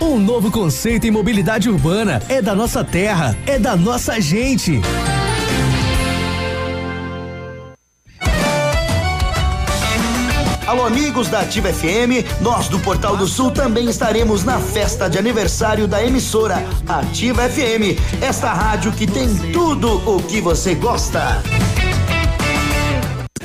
Speaker 45: Um novo conceito em mobilidade urbana. É da nossa terra, é da nossa gente.
Speaker 46: Alô, amigos da Ativa FM, nós do Portal do Sul também estaremos na festa de aniversário da emissora Ativa FM, esta rádio que tem tudo o que você gosta.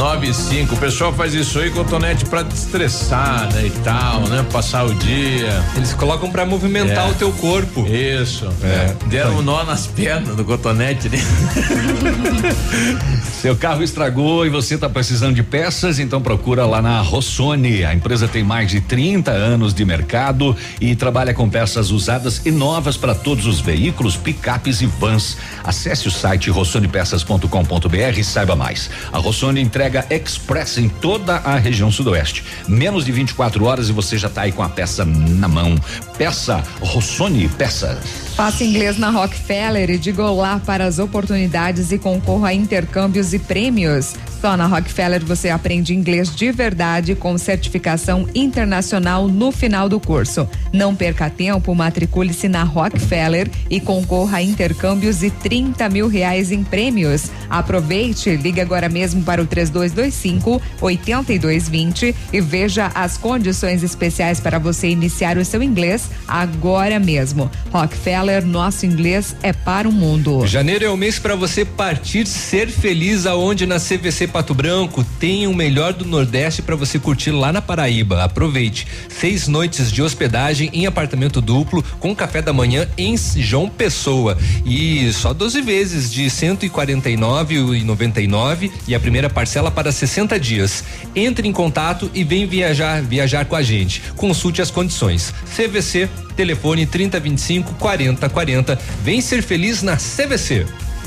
Speaker 2: Nove e cinco. O pessoal faz isso aí, cotonete pra estressar, né? E tal, né? Passar o dia.
Speaker 3: Eles colocam pra movimentar
Speaker 2: É.
Speaker 3: o teu corpo.
Speaker 2: Isso.
Speaker 3: É.
Speaker 2: Deram um nó nas pernas do cotonete, né?
Speaker 4: Seu carro estragou e você está precisando de peças, então procura lá na Rossoni. A empresa tem mais de 30 anos de mercado e trabalha com peças usadas e novas para todos os veículos, picapes e vans. Acesse o site rossonepeças.com.br e saiba mais. A Rossoni entrega express em toda a região sudoeste. Menos de 24 horas e você já está aí com a peça na mão. Peça Rossoni Peças.
Speaker 47: Faça inglês na Rockefeller e diga olá para as oportunidades e concorra a intercâmbios e prêmios. Só na Rockefeller você aprende inglês de verdade com certificação internacional no final do curso. Não perca tempo, matricule-se na Rockefeller e concorra a intercâmbios e 30 mil reais em prêmios. Aproveite, ligue agora mesmo para o 3225 8220 e veja as condições especiais para você iniciar o seu inglês agora mesmo. Rockefeller, nosso inglês é para o mundo.
Speaker 3: Janeiro é o mês para você partir ser feliz aonde na CVC Pato Branco tem o melhor do Nordeste para você curtir lá na Paraíba. Aproveite. Seis noites de hospedagem em apartamento duplo com café da manhã em João Pessoa e só 12 vezes de 149,99 e a primeira parcela para 60 dias. Entre em contato e vem viajar viajar com a gente. Consulte as condições. CVC telefone 3025 4040. Vem ser feliz na CVC.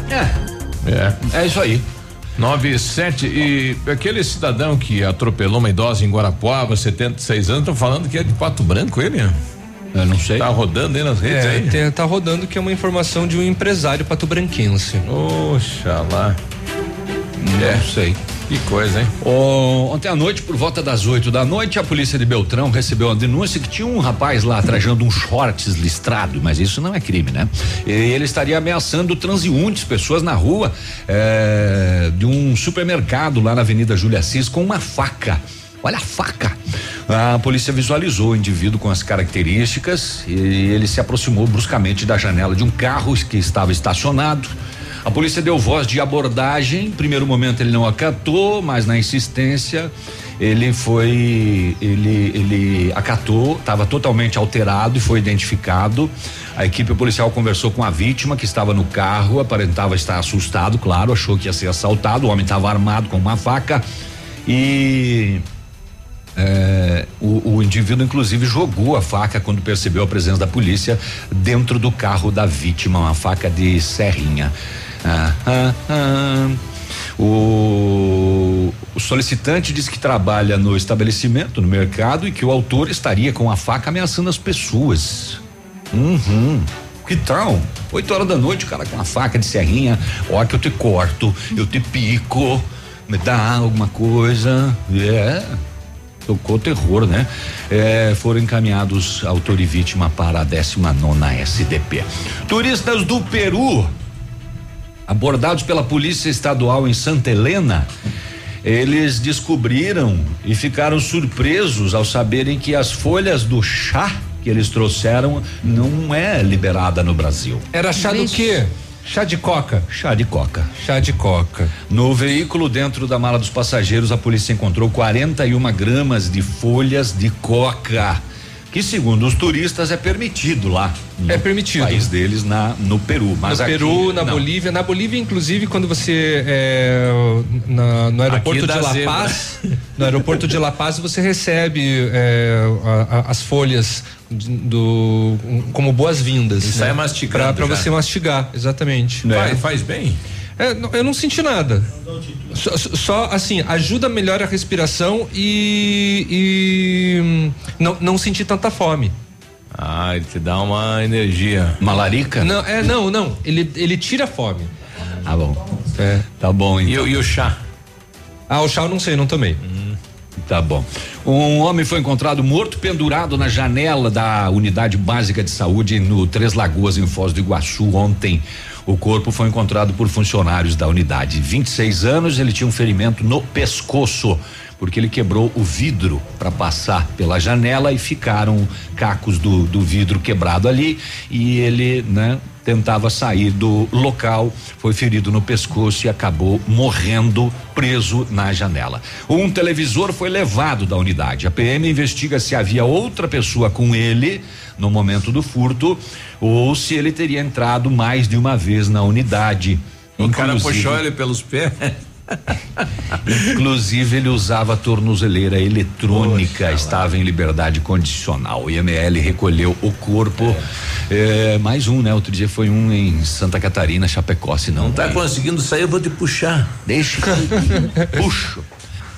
Speaker 2: É. É. É isso aí. 97 e aquele cidadão que atropelou uma idosa em Guarapuava, 76 anos, estão falando que é de Pato Branco ele?
Speaker 3: Eu não sei.
Speaker 2: Tá rodando aí nas redes
Speaker 3: é,
Speaker 2: aí?
Speaker 3: Tem, tá rodando que é uma informação de um empresário patobranquense.
Speaker 2: Oxalá.
Speaker 3: É. Não sei.
Speaker 2: Que coisa, hein?
Speaker 4: ontem à noite, por volta das 8 da noite, a polícia de Beltrão recebeu uma denúncia que tinha um rapaz lá trajando um shorts listrado, mas isso não é crime, né? E ele estaria ameaçando transeuntes, pessoas na rua é, de um supermercado lá na Avenida Júlia Assis com uma faca. Olha a faca. A polícia visualizou o indivíduo com as características e ele se aproximou bruscamente da janela de um carro que estava estacionado. A polícia deu voz de abordagem. Primeiro momento ele não acatou, mas na insistência ele foi, ele, ele acatou, estava totalmente alterado e foi identificado. A equipe policial conversou com a vítima que estava no carro, aparentava estar assustado, claro, achou que ia ser assaltado. O homem estava armado com uma faca e é, o, o, indivíduo, inclusive, jogou a faca quando percebeu a presença da polícia dentro do carro da vítima, uma faca de serrinha. Ah, ah, ah. O, solicitante diz que trabalha no estabelecimento, no mercado, e que o autor estaria com a faca ameaçando as pessoas. Uhum. Que tal? Oito horas da noite, o cara com a faca de serrinha, ó que eu te corto, eu te pico, me dá alguma coisa. É. Yeah. Tocou terror, né? É, foram encaminhados autor e vítima para a 19 nona SDP. Turistas do Peru abordados pela Polícia Estadual em Santa Helena, eles descobriram e ficaram surpresos ao saberem que as folhas do chá que eles trouxeram não é liberada no Brasil.
Speaker 3: Era chá do quê? Chá de coca.
Speaker 4: Chá de coca.
Speaker 3: Chá de coca.
Speaker 4: No veículo, dentro da mala dos passageiros, a polícia encontrou 41 gramas de folhas de coca que segundo os turistas é permitido lá.
Speaker 3: É permitido.
Speaker 4: país deles na no Peru, mas
Speaker 3: no
Speaker 4: aqui,
Speaker 3: Peru, na não. Bolívia, na Bolívia inclusive quando você é, na, no aeroporto de La Paz, no aeroporto de La Paz você recebe é, a, a, as folhas do como boas-vindas.
Speaker 2: Isso né? é mastigando.
Speaker 3: Para você mastigar, exatamente.
Speaker 2: Né? Faz, faz bem.
Speaker 3: É, eu não senti nada. Só, só, assim, ajuda melhor a respiração e, e hum, não, não sentir tanta fome.
Speaker 2: Ah, ele te dá uma energia.
Speaker 3: Malarica? Não, é, não, não. Ele, ele tira a fome.
Speaker 4: Ah, bom. É. Tá bom,
Speaker 2: então. E, e o chá?
Speaker 3: Ah, o chá eu não sei, não tomei.
Speaker 4: Hum. Tá bom. Um homem foi encontrado morto pendurado na janela da unidade básica de saúde no Três Lagoas, em Foz do Iguaçu, ontem. O corpo foi encontrado por funcionários da unidade. 26 anos, ele tinha um ferimento no pescoço, porque ele quebrou o vidro para passar pela janela e ficaram cacos do, do vidro quebrado ali e ele, né, tentava sair do local, foi ferido no pescoço e acabou morrendo preso na janela. Um televisor foi levado da unidade. A PM investiga se havia outra pessoa com ele no momento do furto ou se ele teria entrado mais de uma vez na unidade.
Speaker 2: O cara puxou ele pelos pés.
Speaker 4: Inclusive, ele usava tornozeleira eletrônica, Poxa, estava em liberdade condicional. O IML recolheu o corpo. É. É, mais um, né? Outro dia foi um em Santa Catarina, Chapecó, se não.
Speaker 2: Não tá conseguindo sair, eu vou te puxar.
Speaker 4: Deixa. Puxo.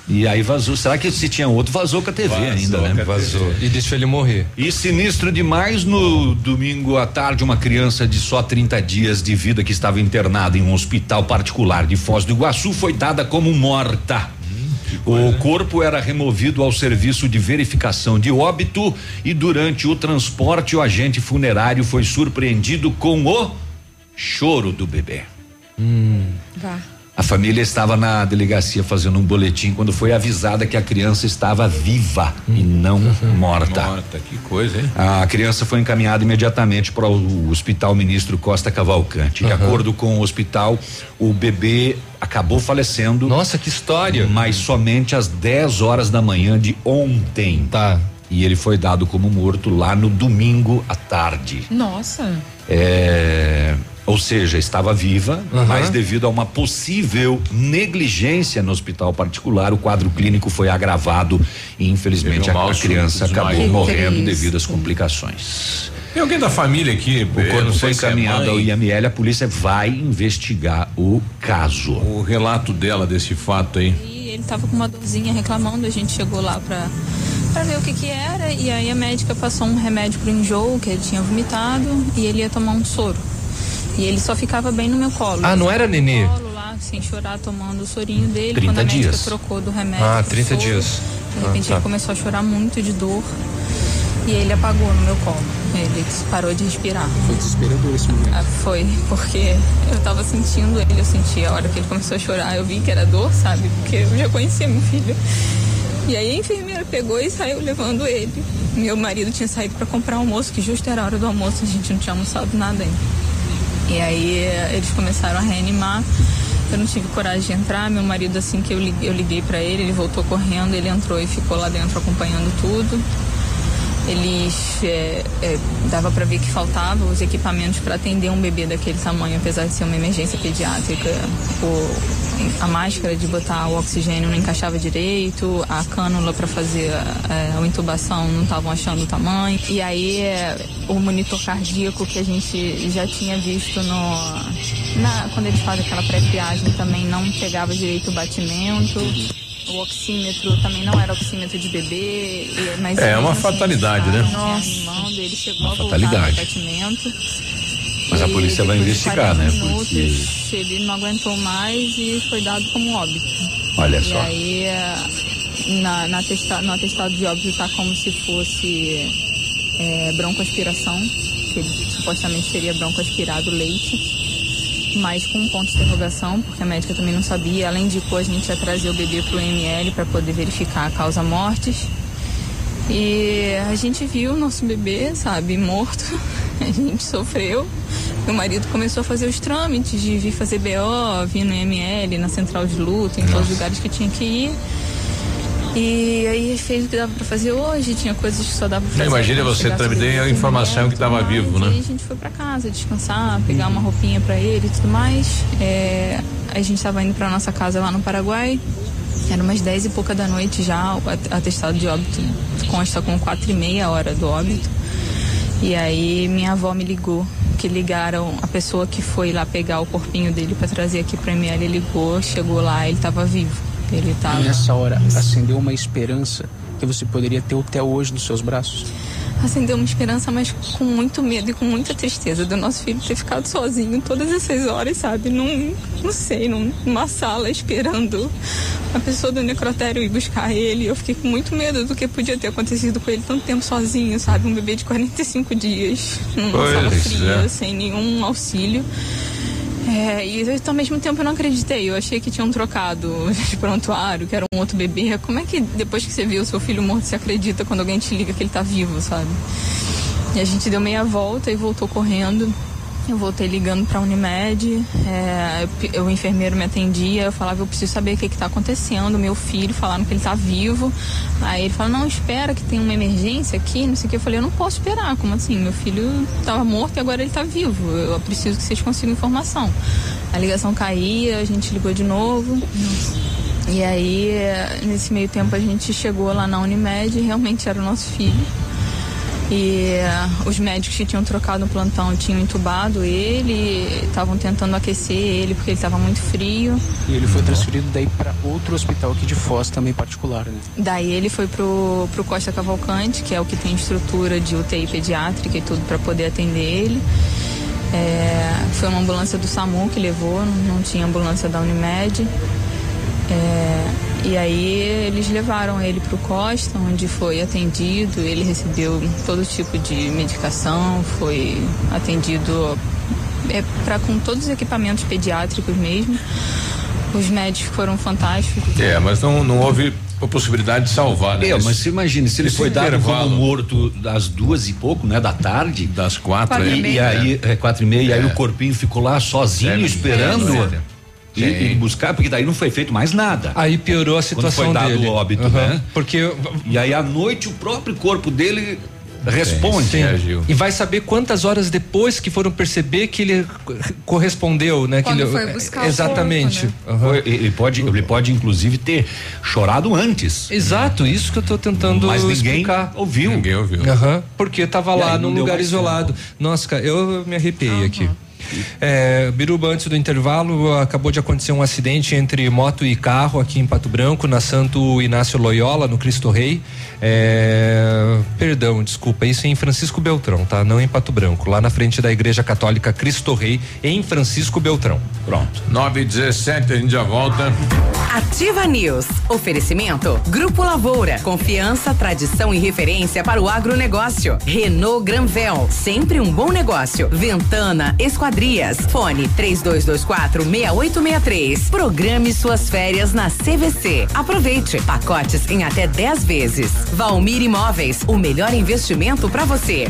Speaker 4: E aí vazou. Será que se tinha outro, vazou com a TV
Speaker 3: Vazou
Speaker 4: ainda, né?
Speaker 3: Vazou. E deixou ele morrer.
Speaker 4: E sinistro demais, no domingo à tarde, uma criança de só 30 dias de vida que estava internada em um hospital particular de Foz do Iguaçu foi dada como morta. O corpo era removido ao serviço de verificação de óbito e durante o transporte o agente funerário foi surpreendido com o choro do bebê.
Speaker 47: Vá.
Speaker 4: A família estava na delegacia fazendo um boletim quando foi avisada que a criança estava viva e não morta.
Speaker 2: Morta, que coisa, hein?
Speaker 4: A criança foi encaminhada imediatamente para o Hospital Ministro Costa Cavalcante. De
Speaker 3: Aham.
Speaker 4: acordo com o hospital, o bebê acabou falecendo.
Speaker 3: Nossa, que história!
Speaker 4: Mas somente às 10 horas da manhã de ontem.
Speaker 3: Tá.
Speaker 4: E ele foi dado como morto lá no domingo à tarde.
Speaker 47: Nossa.
Speaker 4: É, ou seja, estava viva,
Speaker 3: Aham.
Speaker 4: mas devido a uma possível negligência no hospital particular, o quadro clínico foi agravado e infelizmente
Speaker 2: um
Speaker 4: a, a criança acabou
Speaker 2: desmaio.
Speaker 4: morrendo
Speaker 2: Que
Speaker 4: devido às complicações.
Speaker 2: Tem alguém da família aqui?
Speaker 4: O corpo foi encaminhado ao IML, a polícia vai investigar o caso.
Speaker 2: O relato dela desse fato aí.
Speaker 48: E ele tava com uma dorzinha reclamando, a gente chegou lá pra, pra ver o que que era e aí a médica passou um remédio pro enjoo que ele tinha vomitado e ele ia tomar um soro. E ele só ficava bem no meu colo.
Speaker 3: Ah, não era nenê?
Speaker 48: No colo lá, sem chorar, tomando o sorinho dele.
Speaker 3: 30
Speaker 48: Quando a médica
Speaker 3: dias.
Speaker 48: trocou do remédio
Speaker 3: Ah,
Speaker 48: pro
Speaker 3: 30
Speaker 48: soro,
Speaker 3: dias.
Speaker 48: De
Speaker 3: Ah,
Speaker 48: repente
Speaker 3: tá.
Speaker 48: ele começou a chorar muito de dor e ele apagou no meu colo. Ele parou de respirar.
Speaker 44: Foi desesperador esse momento.
Speaker 48: Ah, foi, porque eu tava sentindo ele, eu senti a hora que ele começou a chorar, eu vi que era dor, sabe? Porque eu já conhecia meu filho. E aí a enfermeira pegou e saiu levando ele. Meu marido tinha saído para comprar almoço, que justo era a hora do almoço, a gente não tinha almoçado nada ainda. E aí eh, eles começaram a reanimar. Eu não tive coragem de entrar. Meu marido, assim que eu liguei, eu liguei para ele, ele voltou correndo, ele entrou e ficou lá dentro acompanhando tudo. Eles é, é, dava para ver que faltava os equipamentos para atender um bebê daquele tamanho, apesar de ser uma emergência pediátrica. O, a máscara de botar o oxigênio não encaixava direito, a cânula para fazer é, a intubação não estavam achando o tamanho. E aí é, o monitor cardíaco que a gente já tinha visto no na, quando eles fazem aquela pré-triagem também não pegava direito o batimento. O oxímetro também não era oxímetro de bebê, e- mas
Speaker 2: É, é uma
Speaker 48: assim,
Speaker 2: fatalidade, né?
Speaker 48: estavam reanimando, ele chegou a voltar
Speaker 4: fatalidade. Mas a
Speaker 48: E
Speaker 4: polícia vai investigar,
Speaker 48: 40
Speaker 4: né?
Speaker 48: Minutos,
Speaker 4: Porque-
Speaker 48: Ele não aguentou mais e foi dado como óbito.
Speaker 4: Olha
Speaker 48: E
Speaker 4: só.
Speaker 48: aí, é, na, na atesta- no atestado de óbito está como se fosse é, broncoaspiração, que ele supostamente teria broncoaspirado leite mas com um ponto de interrogação, porque a médica também não sabia. Ela indicou a gente a trazer o bebê para o ML para poder verificar a causa mortes. E a gente viu o nosso bebê, sabe, morto. A gente sofreu. Meu marido começou a fazer os trâmites de vir fazer BO, vir no ML, na central de luta, em todos os lugares que tinha que ir. E aí fez o que dava pra fazer hoje, tinha coisas que só dava pra fazer.
Speaker 2: Imagina você também a informação que estava vivo,
Speaker 48: Aí
Speaker 2: né?
Speaker 48: a gente foi pra casa descansar, pegar uma roupinha pra ele e tudo mais. É, a gente tava indo pra nossa casa lá no Paraguai. Era umas 10 e pouca da noite já, o at- atestado de óbito consta com quatro e meia hora do óbito. E aí minha avó me ligou, que ligaram a pessoa que foi lá pegar o corpinho dele pra trazer aqui pro ML, ligou, chegou lá, ele tava vivo. Ele tava.
Speaker 44: E nessa hora acendeu uma esperança que você poderia ter até hoje nos seus braços?
Speaker 48: acendeu uma esperança, mas com muito medo e com muita tristeza do nosso filho ter ficado sozinho todas essas horas, sabe? Num, não sei, num- numa sala esperando a pessoa do necrotério ir buscar ele. Eu fiquei com muito medo do que podia ter acontecido com ele tanto tempo sozinho, sabe? Um bebê de 45 dias, numa
Speaker 2: Pois
Speaker 48: sala fria,
Speaker 2: é.
Speaker 48: sem nenhum auxílio. É, e eu, ao mesmo tempo eu não acreditei. Eu achei que tinham trocado de prontuário, que era um outro bebê. Como é que depois que você viu o seu filho morto, você acredita quando alguém te liga que ele tá vivo, sabe? E a gente deu meia volta e voltou correndo. Eu voltei ligando pra Unimed, é, eu o enfermeiro me atendia, eu falava, eu preciso saber o que, que tá acontecendo, meu filho, falaram que ele tá vivo. Aí ele falou, não, espera que tem uma emergência aqui, não sei o que. Eu falei, eu não posso esperar, como assim? Meu filho tava morto e agora ele tá vivo. Eu preciso que vocês consigam informação. A ligação caía, a gente ligou de novo. E aí, nesse meio tempo, a gente chegou lá na Unimed e realmente era o nosso filho. E uh, os médicos que tinham trocado no plantão tinham entubado ele, estavam tentando aquecer ele porque ele estava muito frio.
Speaker 44: E ele foi transferido daí para outro hospital aqui de Foz, também particular, né?
Speaker 48: Daí ele foi pro, pro Costa Cavalcante, que é o que tem estrutura de UTI pediátrica e tudo para poder atender ele. É, foi uma ambulância do SAMU que levou, não, não tinha ambulância da Unimed. É, e aí eles levaram ele para o Costa, onde foi atendido. Ele recebeu todo tipo de medicação, foi atendido é, pra, com todos os equipamentos pediátricos mesmo. Os médicos foram fantásticos.
Speaker 2: É, mas não, não houve a possibilidade de salvar, né?
Speaker 4: É, mas você imagine, se ele foi dado como morto às duas e pouco, né, da tarde.
Speaker 2: Das quatro,
Speaker 4: e,
Speaker 2: é.
Speaker 4: e aí, é, quatro e meia, e aí
Speaker 2: É.
Speaker 4: o corpinho ficou lá sozinho,
Speaker 2: É,
Speaker 4: esperando.
Speaker 2: é.
Speaker 4: E, e buscar, porque daí não foi feito mais nada.
Speaker 3: Aí piorou a situação
Speaker 4: Quando foi dado
Speaker 3: dele.
Speaker 4: o óbito,
Speaker 3: Aham.
Speaker 4: né?
Speaker 3: Porque
Speaker 4: E aí à noite o próprio corpo dele responde.
Speaker 3: Sim. E vai saber quantas horas depois que foram perceber que ele correspondeu, né?
Speaker 47: Quando
Speaker 3: que ele,
Speaker 47: foi buscar o
Speaker 3: Exatamente.
Speaker 47: corpo,
Speaker 3: Aham.
Speaker 4: Foi- Ele pode, ele pode inclusive ter chorado antes.
Speaker 3: Exato, isso que eu tô tentando
Speaker 4: Mas ninguém
Speaker 3: explicar.
Speaker 4: ouviu.
Speaker 2: Ninguém ouviu.
Speaker 3: Aham, porque tava
Speaker 4: E
Speaker 3: lá num lugar isolado. Nossa, cara, eu me arrepiei aqui. É, Biruba, antes do intervalo, acabou de acontecer um acidente entre moto e carro aqui em Pato Branco, na Santo Inácio Loyola, no Cristo Rei. É, perdão, desculpa, isso é em Francisco Beltrão, tá? Não em Pato Branco, lá na frente da Igreja Católica Cristo Rei, em Francisco Beltrão.
Speaker 2: Pronto. 9 e 17 a gente já volta.
Speaker 1: Ativa News. Oferecimento. Grupo Lavoura. Confiança, tradição e referência para o agronegócio. Renault Granvel. Sempre um bom negócio. Ventana Esquadrias. Fone 3224 6863. Programe suas férias na CVC. Aproveite. Pacotes em até 10 vezes. Valmir Imóveis. O melhor investimento para você.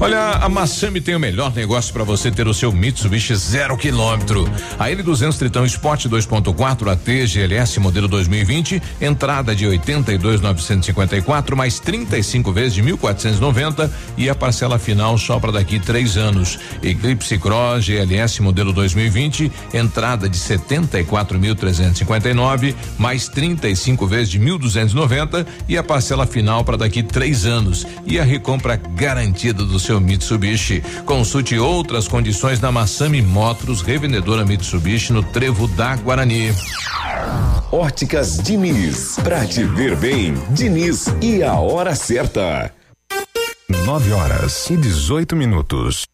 Speaker 2: Olha, a Massami tem o melhor negócio para você ter o seu Mitsubishi zero quilômetro. A L200 Tritão Sport 2.4 AT GLS modelo 2020, entrada de 82.954 mais 35 vezes de 1.490 e a parcela final só para daqui três anos. Eclipse Cross GLS modelo 2020, entrada de 74.359 mais 35 vezes de 1.290 e a parcela final para daqui três anos e a recompra garantida do seu Mitsubishi. Consulte outras condições na Massami Motors, revendedora Mitsubishi no Trevo da Guarani.
Speaker 49: Óticas Diniz. Pra te ver bem, Diniz e a hora certa.
Speaker 50: 9 horas e 18 minutos.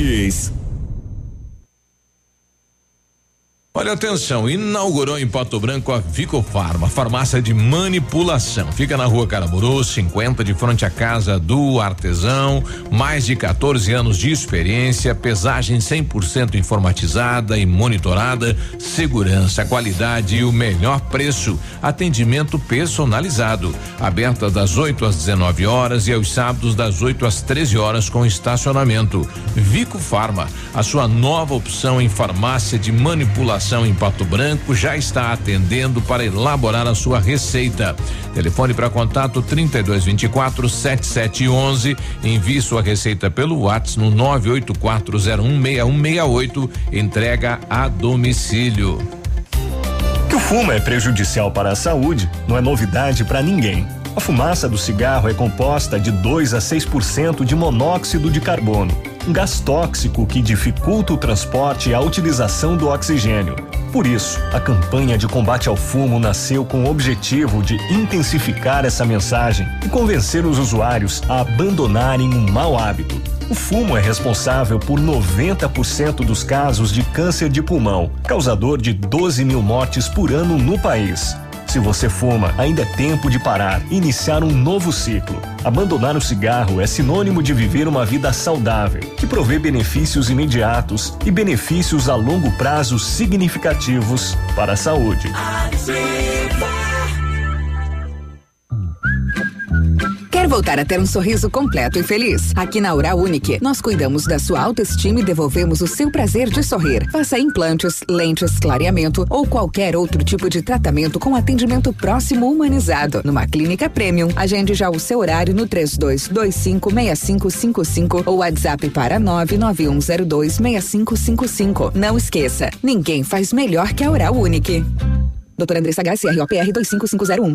Speaker 51: Móveis.
Speaker 2: Olha atenção, inaugurou em Pato Branco a Vico Farma, farmácia de manipulação. Fica na rua Caramuru, 50, de frente à casa do artesão. Mais de 14 anos de experiência, pesagem 100% informatizada e monitorada, segurança, qualidade e o melhor preço. Atendimento personalizado. Aberta das 8 às 19 horas e aos sábados das 8 às 13 horas com estacionamento. Vico Farma, a sua nova opção em farmácia de manipulação em Pato Branco já está atendendo para elaborar a sua receita. Telefone para contato 3224 7711. Envie sua receita pelo WhatsApp no 984016168. Entrega a domicílio.
Speaker 52: Que o fumo é prejudicial para a saúde não é novidade para ninguém. A fumaça do cigarro é composta de 2 a 6% de monóxido de carbono, um gás tóxico que dificulta o transporte e a utilização do oxigênio. Por isso, a campanha de combate ao fumo nasceu com o objetivo de intensificar essa mensagem e convencer os usuários a abandonarem um mau hábito. O fumo é responsável por 90% dos casos de câncer de pulmão, causador de 12 mil mortes por ano no país. Se você fuma, ainda é tempo de parar iniciar um novo ciclo. Abandonar o cigarro é sinônimo de viver uma vida saudável, que provê benefícios imediatos e benefícios a longo prazo significativos para a saúde.
Speaker 36: Voltar a ter um sorriso completo e feliz? Aqui na Oral Unique, nós cuidamos da sua autoestima e devolvemos o seu prazer de sorrir. Faça implantes, lentes, clareamento ou qualquer outro tipo de tratamento com atendimento próximo humanizado. Numa clínica premium, agende já o seu horário no 32256555 ou WhatsApp para 991026555. Não esqueça, ninguém faz melhor que a Oral Unique. Doutora Andressa H, CROPR 25501.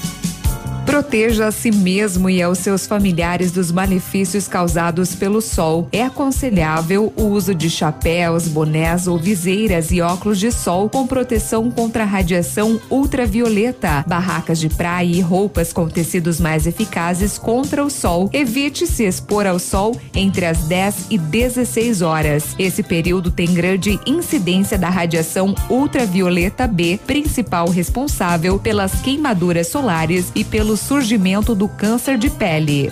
Speaker 5: Proteja a si mesmo e aos seus familiares dos malefícios causados pelo sol. É aconselhável o uso de chapéus, bonés ou viseiras e óculos de sol com proteção contra a radiação ultravioleta, barracas de praia e roupas com tecidos mais eficazes contra o sol. Evite se expor ao sol entre as 10 e 16 horas. Esse período tem grande incidência da radiação ultravioleta B, principal responsável pelas queimaduras solares e pelo surgimento do câncer de pele.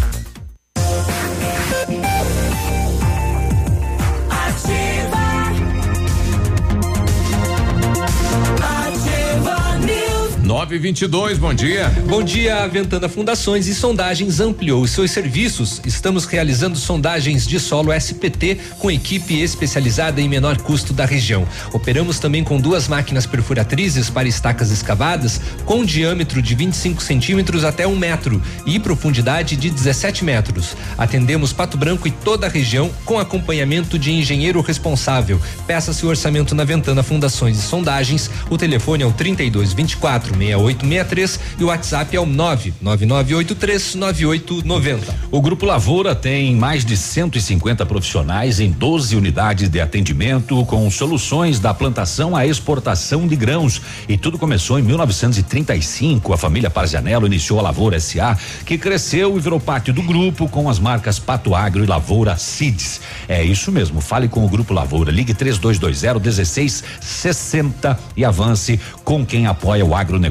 Speaker 53: News.
Speaker 2: 922, bom dia.
Speaker 3: Bom dia, Ventana Fundações e Sondagens ampliou seus serviços. Estamos realizando sondagens de solo SPT com equipe especializada em menor custo da região. Operamos também com duas máquinas perfuratrizes para estacas escavadas com diâmetro de 25 centímetros até um metro e profundidade de 17 metros. Atendemos Pato Branco e toda a região com acompanhamento de engenheiro responsável. Peça seu orçamento na Ventana Fundações e Sondagens. O telefone é o 32 24 6863 e o WhatsApp é o 99983 9890.
Speaker 4: O Grupo Lavoura tem mais de 150 profissionais em 12 unidades de atendimento com soluções da plantação à exportação de grãos. E tudo começou em 1935. A família Parzianello iniciou a Lavoura SA, que cresceu e virou parte do grupo com as marcas Pato Agro e Lavoura Seeds. É isso mesmo. Fale com o Grupo Lavoura. Ligue 3220 1660 e avance com quem apoia o agronegócio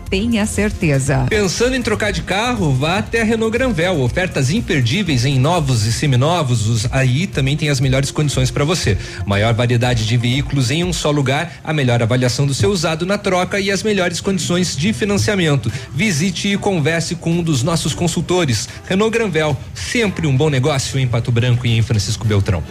Speaker 5: Tenha certeza.
Speaker 3: Pensando em trocar de carro, vá até a Renault Granvel. Ofertas imperdíveis em novos e seminovos. Os, aí também tem as melhores condições para você. Maior variedade de veículos em um só lugar, a melhor avaliação do seu usado na troca e as melhores condições de financiamento. Visite e converse com um dos nossos consultores. Renault Granvel, sempre um bom negócio em Pato Branco e em Francisco Beltrão.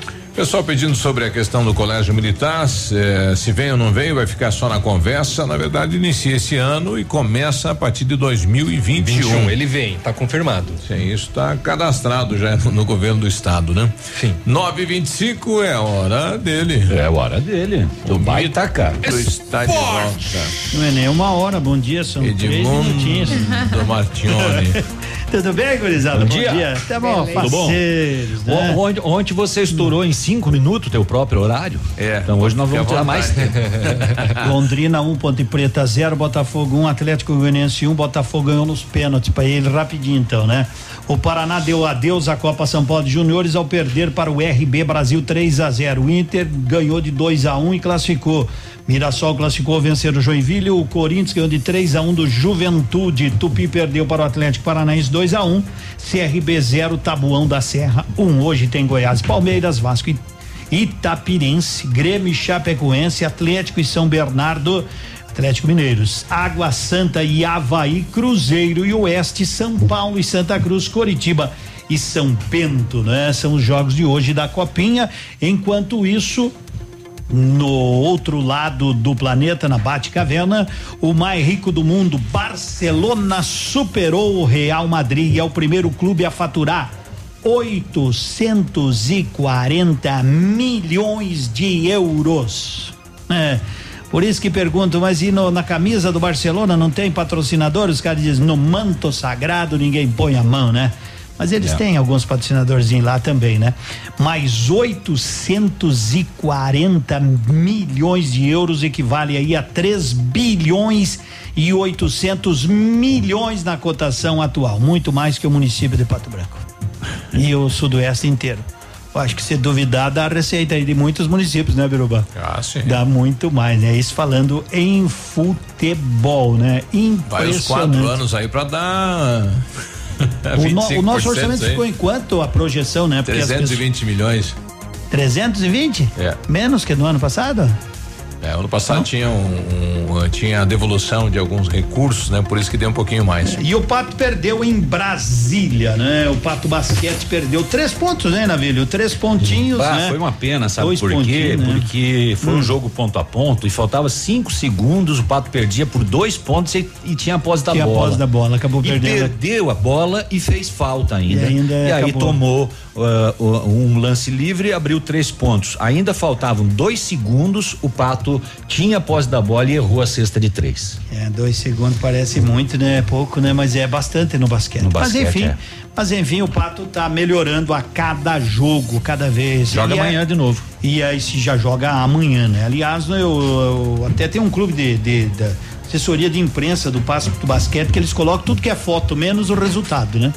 Speaker 2: Pessoal pedindo sobre a questão do colégio militar, se, se vem ou não vem, vai ficar só na conversa. Na verdade, inicia esse ano e começa a partir de 2021.
Speaker 3: 21, ele vem, tá confirmado.
Speaker 2: Sim, isso está cadastrado já no, no governo do estado, né?
Speaker 3: Sim.
Speaker 2: 925 é a hora dele.
Speaker 4: É a hora dele. Do baita cara.
Speaker 2: Está de volta.
Speaker 46: Não é nem uma hora, bom dia, são três
Speaker 2: Edmundo
Speaker 46: minutinhos.
Speaker 2: do Martione.
Speaker 46: Tudo bem, gurizada?
Speaker 4: Bom dia.
Speaker 46: Até bom,
Speaker 4: Tudo bom?
Speaker 46: parceiros, né?
Speaker 4: O- Ontem, ontem você estourou em cinco minutos teu próprio horário.
Speaker 2: É.
Speaker 4: Então hoje nós vamos tirar mais tempo.
Speaker 46: Londrina 1, um, Ponte Preta 0, Botafogo 1, um, Atlético Goianiense 1, um, Botafogo ganhou nos pênaltis para ele rapidinho então, né? O Paraná deu adeus à Copa São Paulo de Juniores ao perder para o RB Brasil 3 a 0. O Inter ganhou de 2 a 1 e classificou. Mirassol classificou vencer o Joinville, o Corinthians ganhou de 3 a 1 do Juventude, Tupi perdeu para o Atlético Paranaense 2 a 1, CRB 0, Tabuão da Serra 1. Hoje tem Goiás, Palmeiras, Vasco e Itapirense, Grêmio Chapecoense, Atlético e São Bernardo, Atlético Mineiros, Água Santa e Havaí, Cruzeiro e Oeste, São Paulo e Santa Cruz, Coritiba e São Bento, né? São os jogos de hoje da Copinha. Enquanto isso, no outro lado do planeta, na Bate-Caverna, o mais rico do mundo, Barcelona, superou o Real Madrid e é o primeiro clube a faturar 840 milhões de euros. É. Por isso que pergunto, mas e no- na camisa do Barcelona não tem patrocinador? Os caras dizem, no manto sagrado ninguém põe a mão, né? Mas eles
Speaker 4: É.
Speaker 46: têm alguns patrocinadorzinhos lá também, né? Mais 840 milhões de euros equivale aí a 3 bilhões e 800 milhões na cotação atual, muito mais que o município de Pato Branco e o sudoeste inteiro. Eu acho que se duvidar dá a receita aí de muitos municípios, né, Biruba?
Speaker 2: Ah, sim.
Speaker 46: Dá muito mais, né? Isso falando em futebol, né?
Speaker 2: Vai os quatro
Speaker 46: Impressionante.
Speaker 2: anos aí pra dar.
Speaker 46: O, no- o nosso
Speaker 2: 25%
Speaker 46: orçamento
Speaker 2: aí.
Speaker 46: ficou em quanto a projeção, né? Porque as
Speaker 2: 320 milhões.
Speaker 46: pessoas- 320?
Speaker 2: É.
Speaker 46: Menos que no ano passado?
Speaker 2: É, ano passado tinha um, um- tinha a devolução de alguns recursos, né? Por isso que deu um pouquinho mais.
Speaker 46: E o Pato perdeu em Brasília, né? O Pato Basquete perdeu três pontos, né, Navilho? Três pontinhos,
Speaker 4: Bah,
Speaker 46: né?
Speaker 4: Foi uma pena, sabe
Speaker 46: Dois
Speaker 4: por quê?
Speaker 46: né?
Speaker 4: Porque foi
Speaker 46: Hum.
Speaker 4: um jogo ponto a ponto e faltava cinco segundos, o Pato perdia por dois pontos e, e tinha a posse da
Speaker 46: Tinha a
Speaker 4: bola.
Speaker 46: posse da bola, acabou
Speaker 4: e
Speaker 46: perdendo.
Speaker 4: perdeu a bola e fez falta ainda.
Speaker 46: E ainda
Speaker 4: E aí tomou uh, uh, um lance livre e abriu três pontos. Ainda faltavam dois segundos, o Pato tinha a posse da bola e errou a cesta de três.
Speaker 46: É, dois segundos parece muito, né? É pouco, né? Mas é bastante no basquete.
Speaker 4: No
Speaker 46: mas
Speaker 4: basquete,
Speaker 46: enfim,
Speaker 4: é.
Speaker 46: mas enfim, o Pato tá melhorando a cada jogo, cada vez.
Speaker 4: Joga
Speaker 46: E é-
Speaker 4: amanhã de novo.
Speaker 46: E aí se já joga amanhã, né? Aliás, eu, eu- até tem um clube de, de- da assessoria de imprensa do Passo do Basquete que eles colocam tudo que é foto, menos o resultado, né?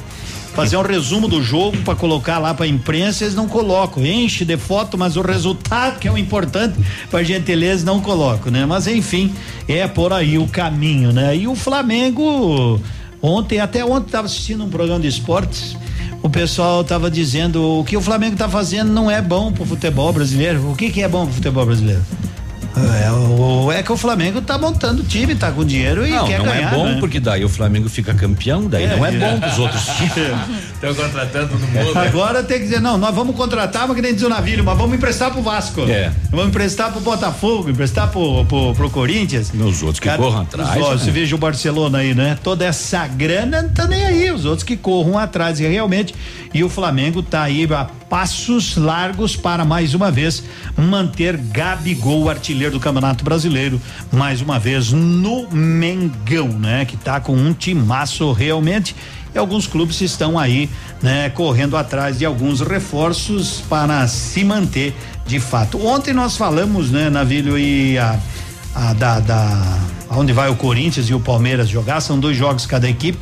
Speaker 46: Fazer um resumo do jogo para colocar lá para imprensa, eles não colocam. Enche de foto, mas o resultado, que é o importante, para gentileza, não colocam, né? Mas enfim, é por aí o caminho, né? E o Flamengo, ontem, até ontem, estava assistindo um programa de esportes. O pessoal estava dizendo o que o Flamengo está fazendo não é bom pro futebol brasileiro. O que que é bom pro futebol brasileiro? É, o, é que o Flamengo tá montando time, tá com dinheiro e
Speaker 4: não,
Speaker 46: quer
Speaker 4: não
Speaker 46: ganhar.
Speaker 4: é bom
Speaker 46: né?
Speaker 4: porque daí o Flamengo fica campeão, daí não é bom pros outros times.
Speaker 2: Estão contratando todo mundo.
Speaker 46: Agora tem que dizer, não, nós vamos contratar, mas que nem diz o navio, mas vamos emprestar pro Vasco.
Speaker 4: É.
Speaker 46: Vamos emprestar pro Botafogo, emprestar pro, pro, pro Corinthians.
Speaker 4: Nos outros que corram atrás,
Speaker 46: Ó,
Speaker 4: né?
Speaker 46: Você veja o Barcelona aí, né? Toda essa grana não tá nem aí, os outros que corram atrás e realmente. E o Flamengo tá aí a passos largos para mais uma vez manter Gabigol, o artilheiro do Campeonato Brasileiro, mais uma vez no Mengão, né? Que tá com um timaço realmente. E alguns clubes estão aí, né, correndo atrás de alguns reforços para se manter de fato. Ontem nós falamos, né, Navilho e a, a da, da onde vai o Corinthians e o Palmeiras jogar, são dois jogos cada equipe.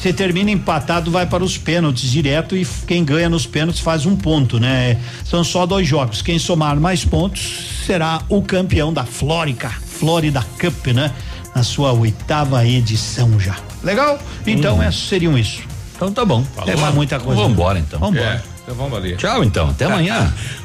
Speaker 46: Se termina empatado, vai para os pênaltis direto e quem ganha nos pênaltis faz um ponto, né? São só dois jogos. Quem somar mais pontos será o campeão da Flórica, Florida Cup, né? Na sua oitava edição já. Legal? Então, é, seriam isso.
Speaker 4: Então tá bom.
Speaker 46: É mais muita coisa.
Speaker 4: Vamos embora então.
Speaker 46: Vambora.
Speaker 2: É, então vamos ali.
Speaker 4: Tchau então, até amanhã.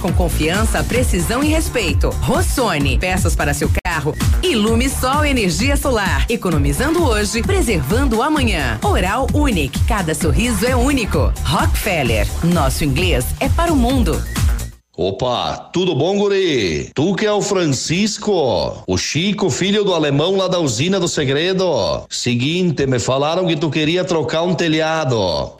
Speaker 1: com confiança, precisão e respeito. Rossoni. Peças para seu carro carro. Ilume Sol Energia Solar. Economizando hoje, preservando amanhã. Oral Unique. Cada sorriso é único. Rockefeller. Nosso inglês é para o mundo.
Speaker 54: Opa, tudo bom, guri? Tu que é o Francisco, o Chico, filho do alemão lá da usina do segredo. Seguinte, me falaram que tu queria trocar um telhado,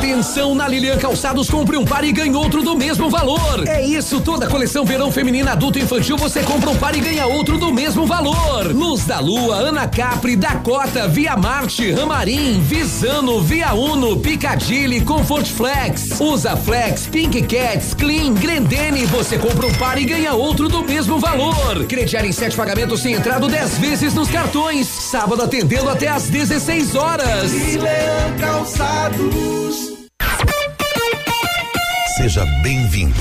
Speaker 35: Atenção na Lilian Calçados, compre um par e ganhe outro do mesmo valor. É isso, toda coleção verão feminina, adulto e infantil, você compra um par e ganha outro do mesmo valor. Luz da Lua, Ana Capri, Dakota, Via Marte, Ramarim, Visano, Via Uno, Picadilly, Comfort Flex, Usa Flex, Pink Cats, Clean, Grendene, você compra um par e ganha outro do mesmo valor. Crediar em sete pagamentos sem entrada 10 vezes nos cartões. Sábado atendendo até às 16 horas.
Speaker 55: Leão Calçados.
Speaker 10: Seja bem-vindo.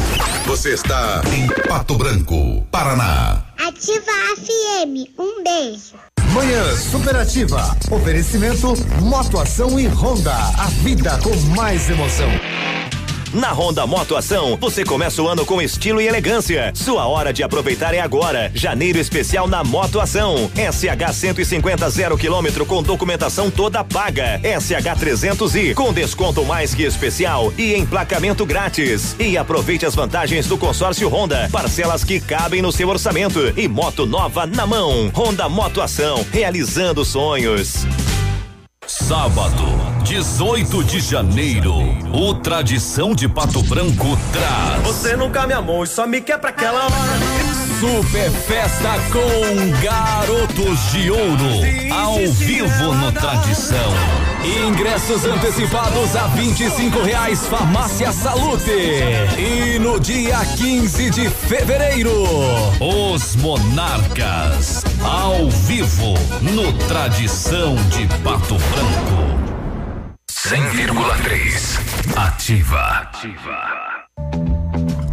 Speaker 10: Você está em Pato Branco, Paraná.
Speaker 12: Ativa FM. Um beijo.
Speaker 16: Manhã Superativa. Oferecimento Motoação e Honda. A vida com mais emoção.
Speaker 9: Na Honda Moto Ação, você começa o ano com estilo e elegância. Sua hora de aproveitar é agora. Janeiro especial na Moto Ação. SH 150 zero quilômetro com documentação toda paga. SH 300i com desconto mais que especial e emplacamento grátis. E aproveite as vantagens do consórcio Honda. Parcelas que cabem no seu orçamento e moto nova na mão. Honda Moto Ação, realizando sonhos.
Speaker 4: Sábado, 18 de janeiro, o Tradição de Pato Branco traz.
Speaker 52: Você nunca me amou, só me quer pra aquela hora.
Speaker 4: Super Festa com Garotos de Ouro, ao vivo no Tradição. Ingressos antecipados a 25 reais, Farmácia Salute. E no dia 15 de fevereiro, os Monarcas, ao vivo no Tradição de Pato Branco.
Speaker 11: 100,3. Ativa.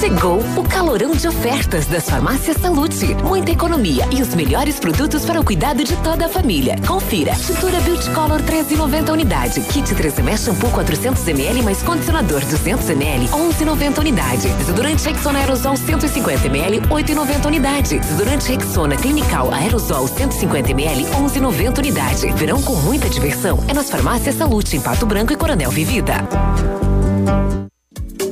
Speaker 56: Chegou o calorão de ofertas das farmácias Salute. Muita economia e os melhores produtos para o cuidado de toda a família. Confira. Tintura Beauty Color 13,90 unidade. Kit 3M shampoo 400 ml mais condicionador 200 ml 11,90 unidade. Desodorante Rexona Aerosol 150 ml 8,90 unidade. Desodorante Rexona Clinical Aerosol 150 ml 11,90 unidade. Verão com muita diversão é nas farmácias Salute em Pato Branco e Coronel Vivida.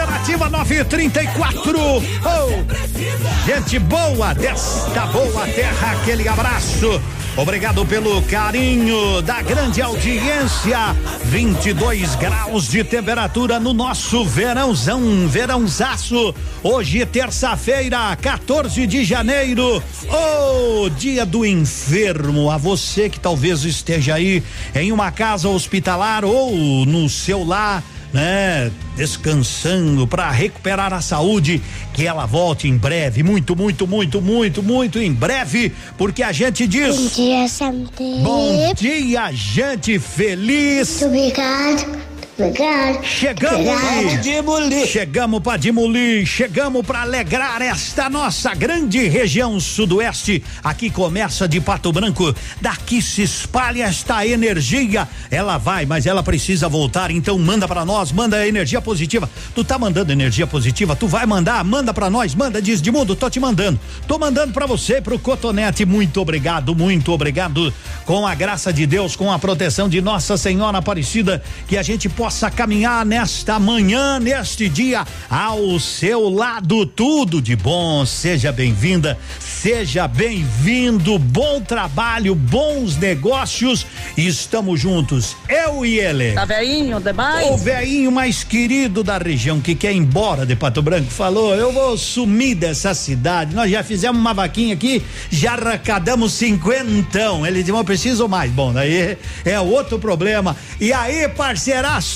Speaker 46: Superativa 934. Oh, gente boa desta boa terra, aquele abraço. Obrigado pelo carinho da grande audiência. 22 graus de temperatura no nosso verãozão, verãozaço. Hoje, terça-feira, 14 de janeiro. Oh, dia do enfermo. A você que talvez esteja aí em uma casa hospitalar ou no seu lar né? Descansando para recuperar a saúde, que ela volte em breve, muito, muito, muito, muito, muito em breve, porque a gente diz.
Speaker 57: Bom dia.
Speaker 46: Bom dia, gente feliz.
Speaker 57: Muito obrigado. Obrigado.
Speaker 46: Chegamos
Speaker 57: Obrigado.
Speaker 46: Chegamos para Dimulir, chegamos para alegrar esta nossa grande região sudoeste. Aqui começa de Pato Branco, daqui se espalha esta energia. Ela vai, mas ela precisa voltar, então manda para nós, manda energia positiva. Tu tá mandando energia positiva, tu vai mandar, manda para nós, manda diz de mundo, tô te mandando. Tô mandando para você pro Cotonete. Muito obrigado, muito obrigado. Com a graça de Deus, com a proteção de Nossa Senhora Aparecida, que a gente possa caminhar nesta manhã, neste dia, ao seu lado. Tudo de bom. Seja bem-vinda, seja bem-vindo. Bom trabalho, bons negócios. Estamos juntos, eu e ele.
Speaker 58: Tá veinho demais?
Speaker 46: O veinho mais querido da região que quer ir embora de Pato Branco falou: Eu vou sumir dessa cidade. Nós já fizemos uma vaquinha aqui, já arrecadamos cinquentão. Ele disse: Eu preciso mais. Bom, daí é outro problema. E aí, parceiraço,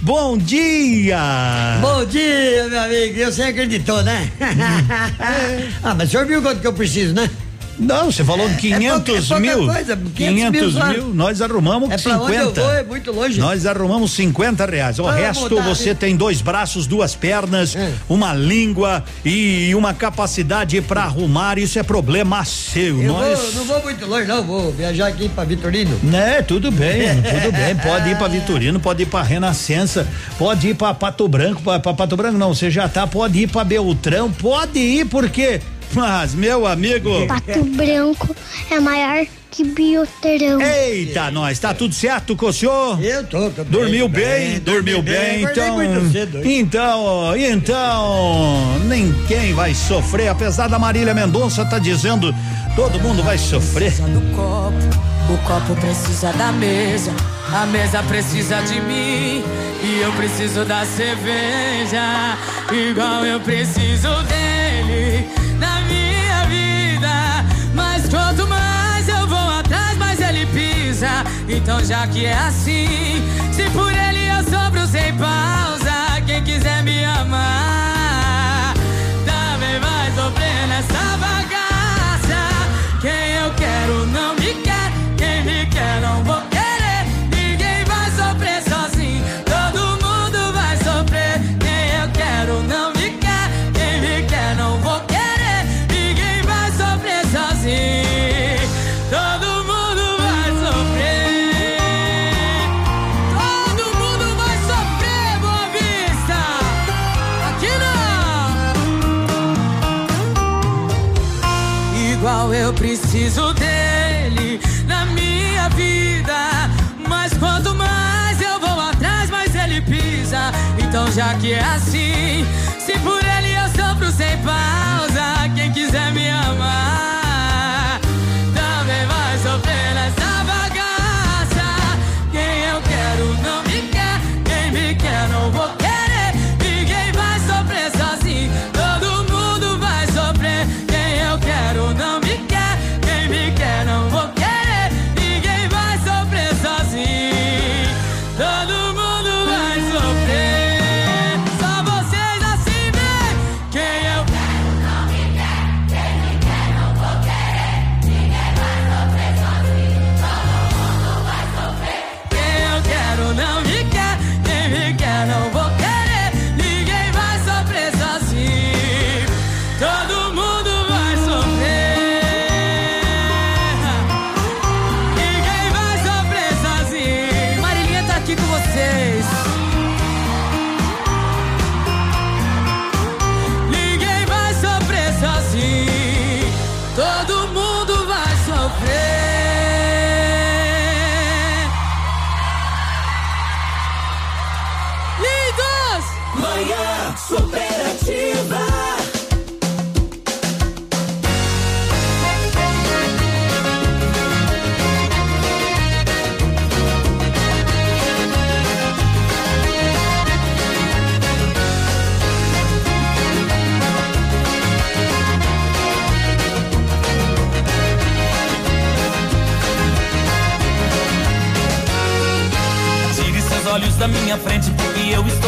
Speaker 46: bom dia!
Speaker 59: Bom dia, meu amigo. Eu sei acreditou, né? ah, mas o senhor viu quanto que eu preciso, né?
Speaker 46: Não, você falou
Speaker 59: É
Speaker 46: 500
Speaker 59: pouca- é pouca
Speaker 46: mil.
Speaker 59: coisa, 500
Speaker 46: 500
Speaker 59: mil
Speaker 46: mil, nós arrumamos
Speaker 59: É pra
Speaker 46: 50.
Speaker 59: onde eu vou, é muito longe.
Speaker 46: Nós arrumamos 50 reais. O
Speaker 59: Vamos
Speaker 46: resto você
Speaker 59: hein?
Speaker 46: tem dois braços, duas pernas,
Speaker 59: É.
Speaker 46: uma língua e uma capacidade para arrumar. Isso é problema seu.
Speaker 59: Eu
Speaker 46: nós.
Speaker 59: vou, não vou muito longe, não. Vou viajar aqui pra Vitorino.
Speaker 46: Né, tudo bem, tudo bem. Pode ir para Vitorino, pode ir para Renascença, pode ir para Pato Branco, para Pato Branco não, você já tá, pode ir para Beltrão, pode ir porque mas meu amigo,
Speaker 57: Pato Branco é maior que Bioterão.
Speaker 46: Eita, nós, tá tudo certo com o senhor?
Speaker 59: Eu tô, tô bem,
Speaker 46: Dormiu bem,
Speaker 59: bem,
Speaker 46: dormiu
Speaker 59: dormi bem,
Speaker 46: bem, então.
Speaker 59: muito cedo.
Speaker 46: Então, então, ninguém vai sofrer, apesar da Marília Mendonça tá dizendo, todo mundo vai sofrer.
Speaker 60: O copo precisa da mesa, a mesa precisa de mim. E eu preciso da cerveja, igual eu preciso dele ele pisa. Então, já que é assim, se por ele eu sobro sem pausa, quem quiser me amar, que é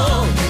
Speaker 61: amor,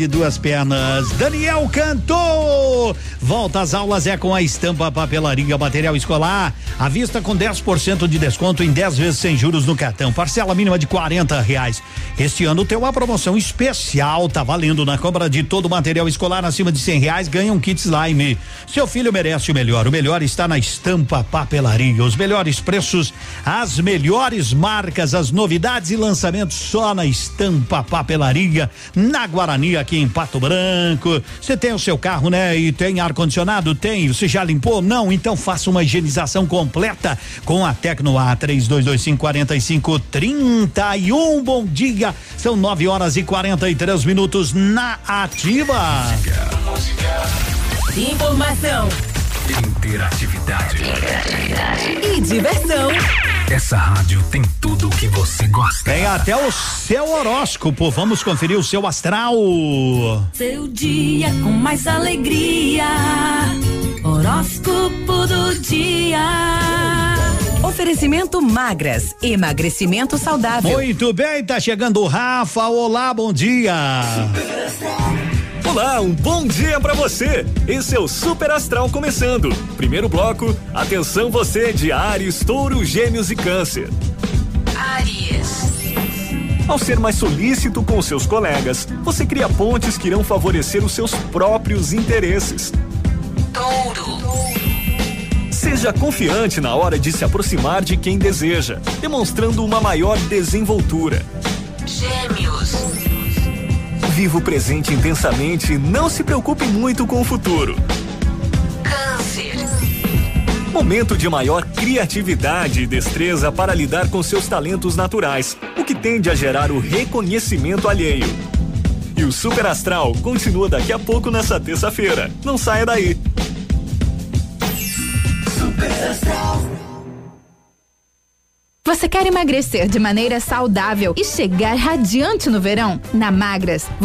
Speaker 61: De
Speaker 46: duas pernas. Daniel cantou. Volta às aulas é com a estampa papelaria material escolar. À vista com 10% de desconto em 10 vezes sem juros no cartão. Parcela mínima de 40 reais. Este ano tem uma promoção especial. Tá valendo na compra de todo o material escolar acima de 100 reais. Ganha um kit slime. Seu filho merece o melhor. O melhor está na estampa papelaria. Os melhores preços, as melhores marcas, as novidades e lançamentos só na estampa papelaria. Na Guarani, aqui em Pato Branco. Você tem o seu carro, né? E tem ar-condicionado? Tem. Você já limpou? Não? Então faça uma higienização completa com a Tecno A 3225 4531. Bom dia. São 9 horas e 43 minutos na ativa.
Speaker 56: Informação
Speaker 11: Interatividade.
Speaker 56: e diversão.
Speaker 11: Essa rádio tem tudo o que você gosta.
Speaker 46: Tem até o seu horóscopo. Vamos conferir o seu astral.
Speaker 40: Seu dia com mais alegria. Horóscopo do dia.
Speaker 1: Oferecimento magras, emagrecimento saudável.
Speaker 46: Muito bem, tá chegando o Rafa. Olá, bom dia.
Speaker 52: Olá, um bom dia pra você. Esse é o Super Astral começando. Primeiro bloco, atenção você de Ares, Touro, Gêmeos e Câncer.
Speaker 40: Aries.
Speaker 52: Ao ser mais solícito com seus colegas, você cria pontes que irão favorecer os seus próprios interesses.
Speaker 40: Touro.
Speaker 52: Seja confiante na hora de se aproximar de quem deseja, demonstrando uma maior desenvoltura.
Speaker 40: Gêmeos.
Speaker 52: Viva o presente intensamente e não se preocupe muito com o futuro.
Speaker 40: Câncer.
Speaker 52: Momento de maior criatividade e destreza para lidar com seus talentos naturais, o que tende a gerar o reconhecimento alheio. E o Super Astral continua daqui a pouco nessa terça-feira. Não saia daí.
Speaker 62: Super Astral.
Speaker 40: Você quer emagrecer de maneira saudável e chegar radiante no verão? Na Magras,